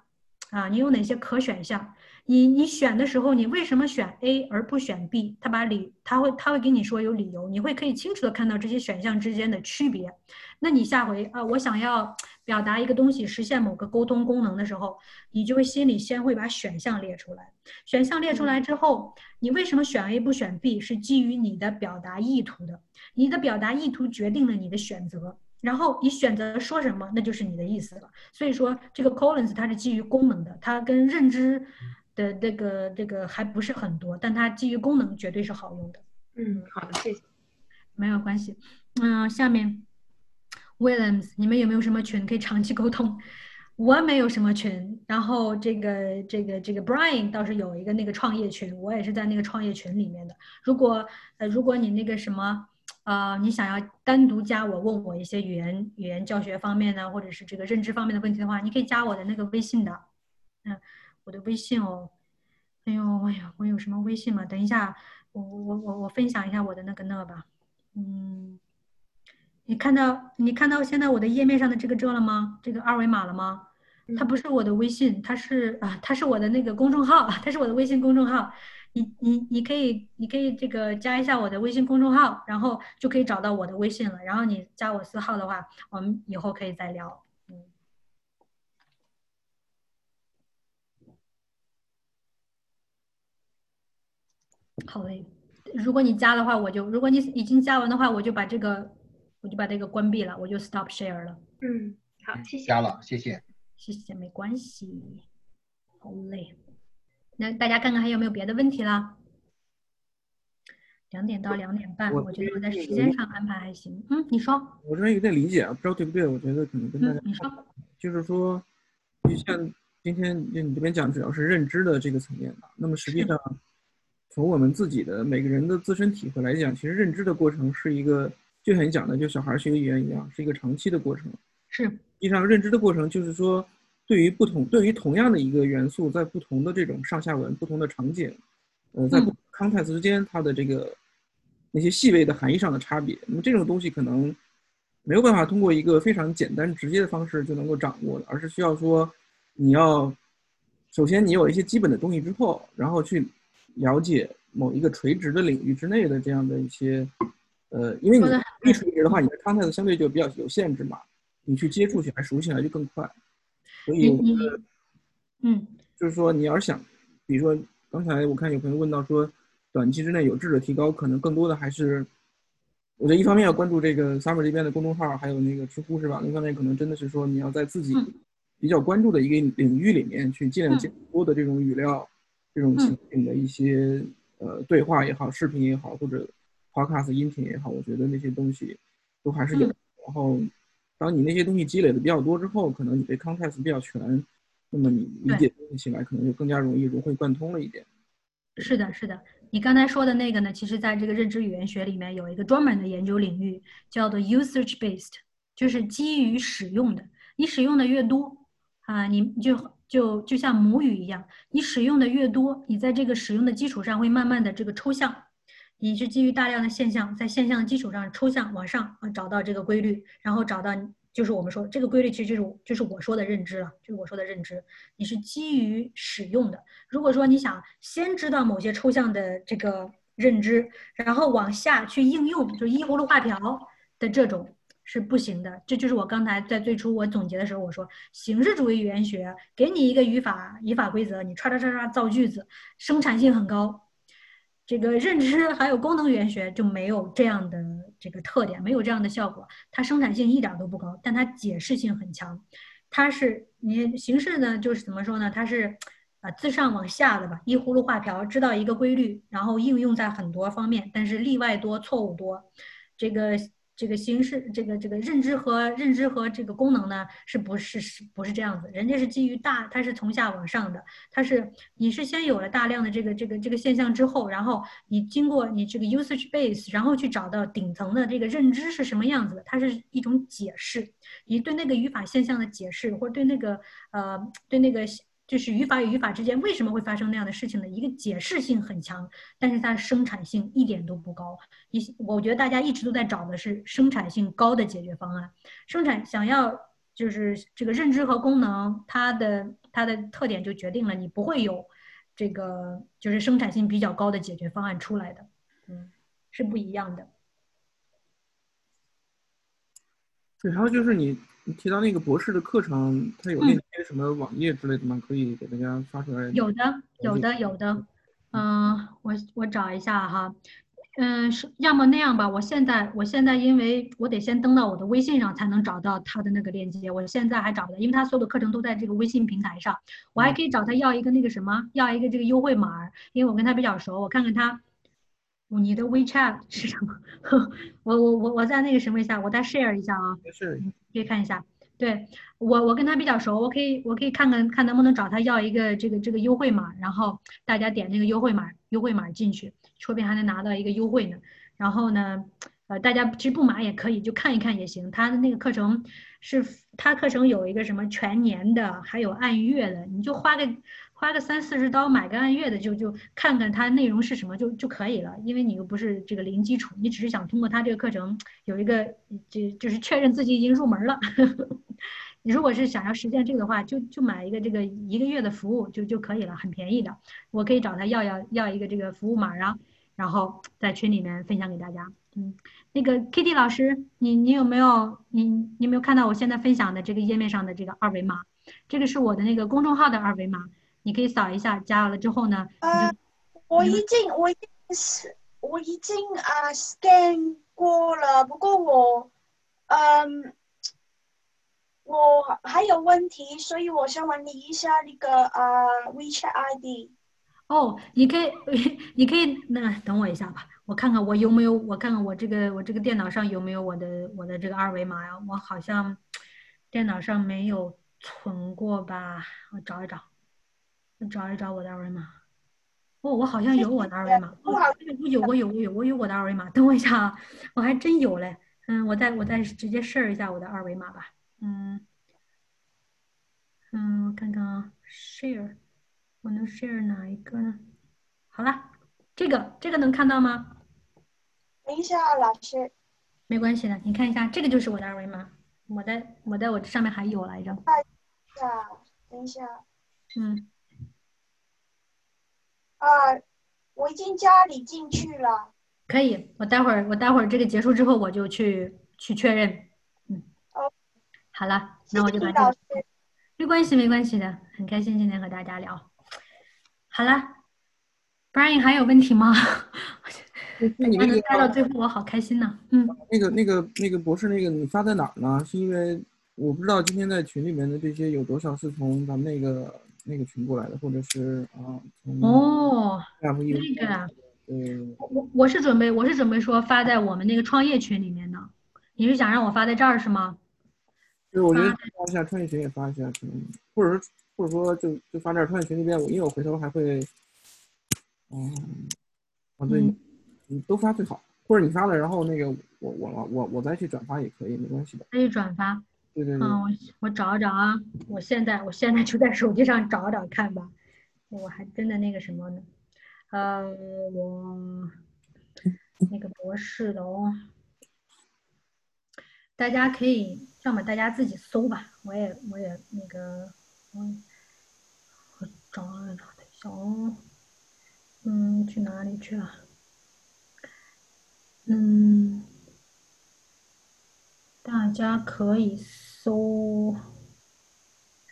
啊？你有哪些可选项？你你选的时候，你为什么选 A 而不选 B？他把理他会他会给你说有理由，你会可以清楚的看到这些选项之间的区别。那你下回啊，我想要，表达一个东西，实现某个沟通功能的时候，你就会心里先会把选项列出来。选项列出来之后，你为什么选 A 不选 B？是基于你的表达意图的。你的表达意图决定了你的选择，然后你选择说什么，那就是你的意思了。所以说，这个 Collins 它是基于功能的，它跟认知的这个这个还不是很多，但它基于功能绝对是好用的。嗯，好的，谢谢。没有关系。嗯，下面 Williams，你们有没有什么群可以长期沟通？我没有什么群。然后这个这个这个 Brian 倒是有一个那个创业群，我也是在那个创业群里面的。如果呃如果你那个什么呃你想要单独加我，问我一些语言语言教学方面呢或者是这个认知方面的问题的话，你可以加我的那个微信的。嗯，我的微信哦。哎呦哎呀，我有什么微信吗？等一下，我我我我分享一下我的那个那吧。嗯。你看到你看到现在我的页面上的这个这了吗？这个二维码了吗？它不是我的微信，它是啊，它是我的那个公众号，它是我的微信公众号。你你你可以你可以这个加一下我的微信公众号，然后就可以找到我的微信了。然后你加我私号的话，我们以后可以再聊。嗯，好嘞。如果你加的话，我就如果你已经加完的话，我就把这个。我就把这个关闭了，我就 stop share 了。嗯，好，谢谢。加了，谢谢。谢谢，没关系。好嘞，那大家看看还有没有别的问题啦？两点到两点半，我觉得我在时间上安排还行。嗯，你说。我这边有点理解啊，不知道对不对？我觉得可能跟大家。你说。就是说，就像今天你这边讲，主要是认知的这个层面吧。那么实际上，从我们自己的每个人的自身体会来讲，其实认知的过程是一个。就像你讲的，就小孩学语言一样，是一个长期的过程。是，实际上认知的过程就是说，对于不同，对于同样的一个元素，在不同的这种上下文、不同的场景，呃，在 context 之间，它的这个那些细微的含义上的差别。那么这种东西可能没有办法通过一个非常简单直接的方式就能够掌握的，而是需要说，你要首先你有一些基本的东西之后，然后去了解某一个垂直的领域之内的这样的一些。呃，因为你一垂直的话，你的 context 相对就比较有限制嘛，你去接触起来、熟悉起来就更快。所以，嗯，就是说你要是想，比如说刚才我看有朋友问到说，短期之内有质的提高，可能更多的还是，我觉得一方面要关注这个 summer 这边的公众号，还有那个知乎是吧？另一方面可能真的是说你要在自己比较关注的一个领域里面去尽量接多的这种语料、这种情景的一些呃对话也好、视频也好，或者。Podcast 音频也好，我觉得那些东西都还是有。然后，当你那些东西积累的比较多之后，可能你对 context 比较全，那么你理解起来可能就更加容易融会贯通了一点。是的，是的。你刚才说的那个呢，其实在这个认知语言学里面有一个专门的研究领域，叫做 usage based，就是基于使用的。你使用的越多啊，你就就就像母语一样，你使用的越多，你在这个使用的基础上会慢慢的这个抽象。你是基于大量的现象，在现象的基础上抽象往上啊找到这个规律，然后找到就是我们说这个规律，其实就是就是我说的认知了，就是我说的认知。你是基于使用的。如果说你想先知道某些抽象的这个认知，然后往下去应用，就依葫芦画瓢的这种是不行的。这就是我刚才在最初我总结的时候我说，形式主义语言学给你一个语法语法规则，你唰唰唰唰造句子，生产性很高。这个认知还有功能语言学就没有这样的这个特点，没有这样的效果，它生产性一点都不高，但它解释性很强。它是你形式呢，就是怎么说呢？它是啊自上往下的吧，依葫芦画瓢，知道一个规律，然后应用在很多方面，但是例外多，错误多。这个。这个形式，这个这个认知和认知和这个功能呢，是不是是不是这样子？人家是基于大，它是从下往上的，它是你是先有了大量的这个这个这个现象之后，然后你经过你这个 usage base，然后去找到顶层的这个认知是什么样子的，它是一种解释，你对那个语法现象的解释，或者对那个呃对那个。就是语法与语法之间为什么会发生那样的事情的一个解释性很强，但是它生产性一点都不高。一，我觉得大家一直都在找的是生产性高的解决方案。生产想要就是这个认知和功能，它的它的特点就决定了你不会有这个就是生产性比较高的解决方案出来的。嗯，是不一样的。对，还有就是你。你提到那个博士的课程，它有链接什么网页之类的吗？可以给大家发出来。有的，有的，有的。嗯，我我找一下哈。嗯，是要么那样吧。我现在我现在因为我得先登到我的微信上才能找到他的那个链接，我现在还找不到，因为他所有的课程都在这个微信平台上。我还可以找他要一个那个什么，要一个这个优惠码，因为我跟他比较熟，我看看他。你的 WeChat 是什么？我我我我再那个什么一下，我再 share 一下啊，是，可以看一下。对我我跟他比较熟，我可以我可以看看看能不能找他要一个这个这个优惠码，然后大家点那个优惠码优惠码进去，说不定还能拿到一个优惠呢。然后呢，呃，大家其实不买也可以，就看一看也行。他的那个课程是他课程有一个什么全年的，还有按月的，你就花个。花个三四十刀买个按月的，就就看看它内容是什么就就可以了。因为你又不是这个零基础，你只是想通过它这个课程有一个就就是确认自己已经入门了。你 如果是想要实现这个的话，就就买一个这个一个月的服务就就可以了，很便宜的。我可以找他要要要一个这个服务码啊，然后在群里面分享给大家。嗯，那个 Kitty 老师，你你有没有你你有没有看到我现在分享的这个页面上的这个二维码？这个是我的那个公众号的二维码。你可以扫一下，加了之后呢？呃，我已经，我已经是，我已经啊 scan 过了。不过我，嗯，我还有问题，所以我想问你一下那个啊 WeChat ID。哦，你可以，你可以，那等我一下吧，我看看我有没有，我看看我这个我这个电脑上有没有我的我的这个二维码呀？我好像电脑上没有存过吧？我找一找。找一找我的二维码，哦，我好像有我的二维码，我有我有我有我有我的二维码，等我一下啊，我还真有嘞，嗯，我再我再直接 share 一下我的二维码吧，嗯，嗯，我看看啊，share，我能 share 哪一个呢？好了，这个这个能看到吗？等一下，老师，没关系的，你看一下，这个就是我的二维码，我在我在我这上面还有来着，等一下，等一下，嗯。啊，我已经加你进去了。可以，我待会儿我待会儿这个结束之后我就去去确认。嗯。哦。好了，那我就把这个。没关系，没关系的，很开心今天和大家聊。好了，Brian 还有问题吗？那你那个待到最后我好开心呢。嗯。那个那个那个博士，那个你发在哪儿呢？是因为我不知道今天在群里面的这些有多少是从咱们那个。那个群过来的，或者是啊，哦，那个，嗯，我我是准备我是准备说发在我们那个创业群里面的，你是想让我发在这儿是吗？对，我觉得发一下创业群也发一下，可能，或者说或者说就就发这儿创业群那边，我因为我回头还会，嗯，啊对，你都发最好，或者你发了，然后那个我我我我再去转发也可以，没关系的。可以转发。嗯，我我找找啊，我现在我现在就在手机上找找看吧，我还真的那个什么呢，呃，我那个博士的哦，大家可以要么大家自己搜吧，我也我也那个我我找找找一下哦，嗯，去哪里去了？嗯。大家可以搜，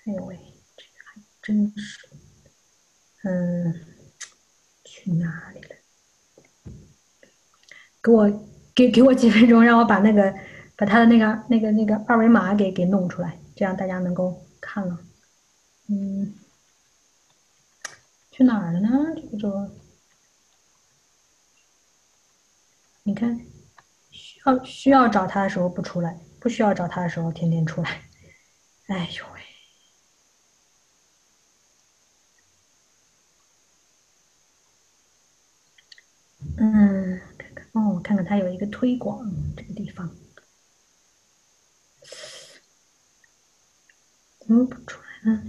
哎呦喂，这个还真是，嗯，去哪里了？给我给给我几分钟，让我把那个把他的那个那个那个二维码给给弄出来，这样大家能够看了。嗯，去哪儿了呢？这个就，你看，需要需要找他的时候不出来。不需要找他的时候，天天出来。哎呦喂！嗯，看看哦，看看他有一个推广这个地方，怎么不出来呢？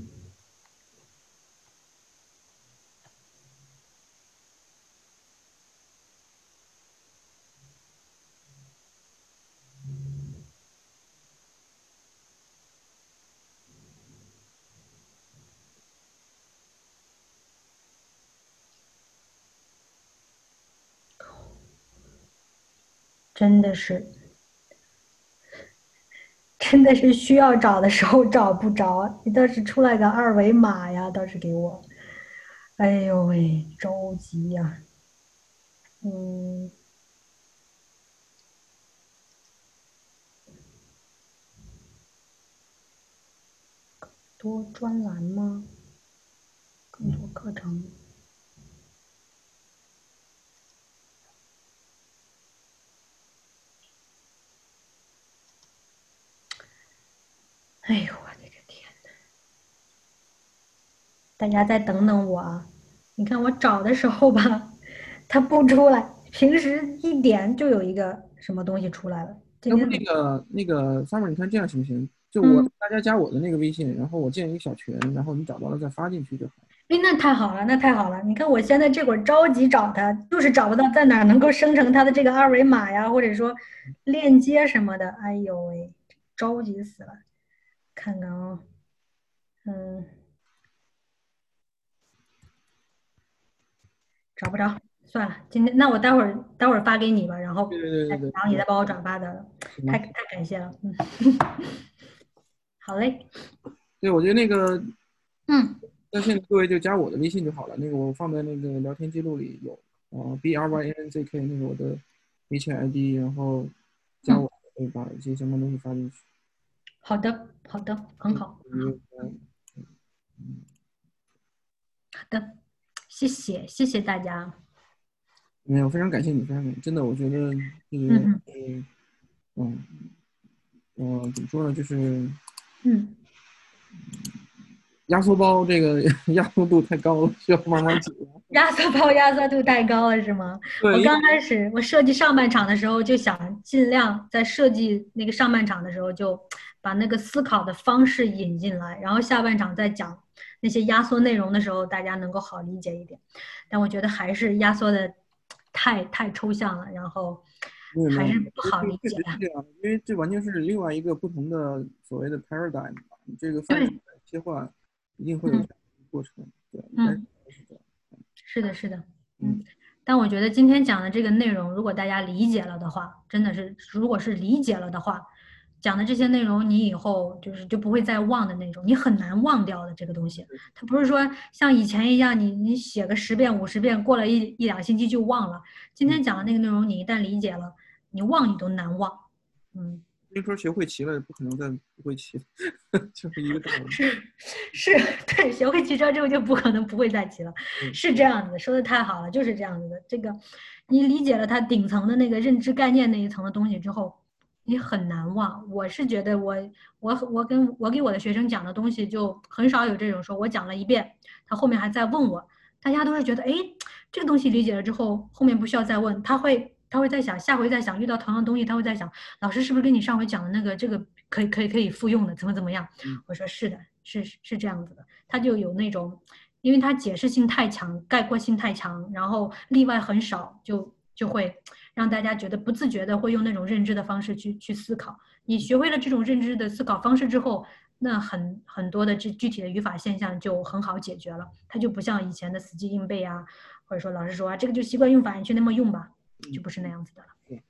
真的是，真的是需要找的时候找不着，你倒是出来个二维码呀，倒是给我，哎呦喂，着急呀，嗯，多专栏吗？更多课程。哎呦，我的个天呐！大家再等等我啊！你看我找的时候吧，它不出来。平时一点就有一个什么东西出来了。要不那个那个 summer，你看这样行不行？就我大家加我的那个微信，然后我建一个小群，然后你找到了再发进去就好。哎，那太好了，那太好了！你看我现在这会儿着急找它，就是找不到在哪能够生成它的这个二维码呀，或者说链接什么的。哎呦喂，着急死了！看看啊，嗯，找不着，算了，今天那我待会儿待会儿发给你吧，然后然后你再帮我转发的，太太感谢了，嗯，好嘞。对，我觉得那个，嗯，那现在各位就加我的微信就好了，那个我放在那个聊天记录里有，啊，b r y n z k 那个我的微信 ID，然后加我可以把一些相关东西发进去。好的，好的，很好。好的，谢谢，谢谢大家。没有，非常感谢你，非常感谢，真的，我觉得这个，嗯，嗯，嗯，怎么说呢，就是，嗯。压缩包这个 压缩度太高了，需要慢慢解。压缩包压缩度太高了是吗？我刚开始我设计上半场的时候就想尽量在设计那个上半场的时候就把那个思考的方式引进来，然后下半场再讲那些压缩内容的时候，大家能够好理解一点。但我觉得还是压缩的太太抽象了，然后还是不好理解。这样，因为这完全是另外一个不同的所谓的 paradigm，你这个范式切换。一定会有过程，对，嗯，是的，是的，嗯，但我觉得今天讲的这个内容，如果大家理解了的话，真的是，如果是理解了的话，讲的这些内容，你以后就是就不会再忘的那种，你很难忘掉的这个东西。它不是说像以前一样，你你写个十遍五十遍，过了一一两星期就忘了。今天讲的那个内容，你一旦理解了，你忘你都难忘，嗯。听说学会骑了，不可能再不会骑，就是一个道理。是，是 对，学会骑车之后就不可能不会再骑了，是这样子的，说的太好了，就是这样子的。这个，你理解了它顶层的那个认知概念那一层的东西之后，你很难忘。我是觉得我我我跟我给我的学生讲的东西就很少有这种说，我讲了一遍，他后面还在问我，大家都是觉得，哎，这个东西理解了之后，后面不需要再问，他会。他会在想，下回再想遇到同样东西，他会在想，老师是不是跟你上回讲的那个这个可以可以可以复用的，怎么怎么样？我说是的，是是这样子的。他就有那种，因为他解释性太强，概括性太强，然后例外很少，就就会让大家觉得不自觉的会用那种认知的方式去去思考。你学会了这种认知的思考方式之后，那很很多的这具体的语法现象就很好解决了。它就不像以前的死记硬背啊，或者说老师说啊，这个就习惯用法，你去那么用吧。就不是那样子的了。对，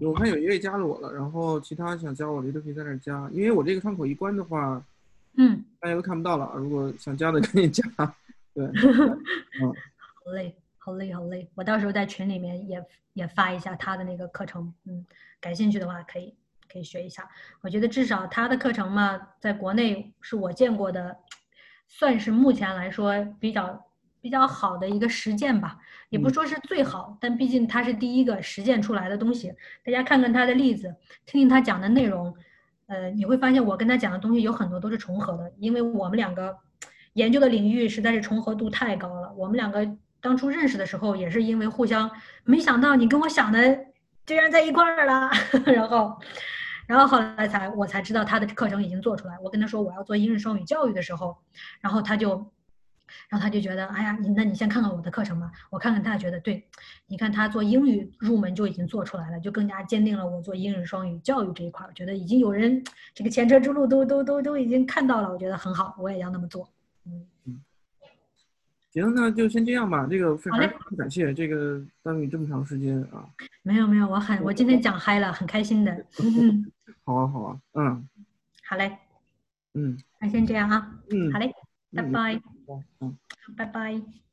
我看有一位加了我了，然后其他想加我的都可以在那加。因为我这个窗口一关的话，嗯，大家都看不到了。如果想加的赶紧加。对，嗯，好嘞，好嘞，好嘞。我到时候在群里面也也发一下他的那个课程，嗯，感兴趣的话可以可以学一下。我觉得至少他的课程嘛，在国内是我见过的，算是目前来说比较。比较好的一个实践吧，也不说是最好，但毕竟他是第一个实践出来的东西。大家看看他的例子，听听他讲的内容，呃，你会发现我跟他讲的东西有很多都是重合的，因为我们两个研究的领域实在是重合度太高了。我们两个当初认识的时候，也是因为互相，没想到你跟我想的居然在一块儿了，然后，然后后来才我才知道他的课程已经做出来。我跟他说我要做英日双语教育的时候，然后他就。然后他就觉得，哎呀，你那你先看看我的课程吧，我看看他觉得对，你看他做英语入门就已经做出来了，就更加坚定了我做英语双语教育这一块，我觉得已经有人这个前车之路都都都都已经看到了，我觉得很好，我也要那么做。嗯，行，那就先这样吧。这个非常感谢这个耽误你这么长时间啊。没有没有，我很我今天讲嗨了，很开心的。嗯好啊，好啊，嗯，好嘞，嗯，那先这样啊，嗯，好嘞，拜拜，嗯，拜拜。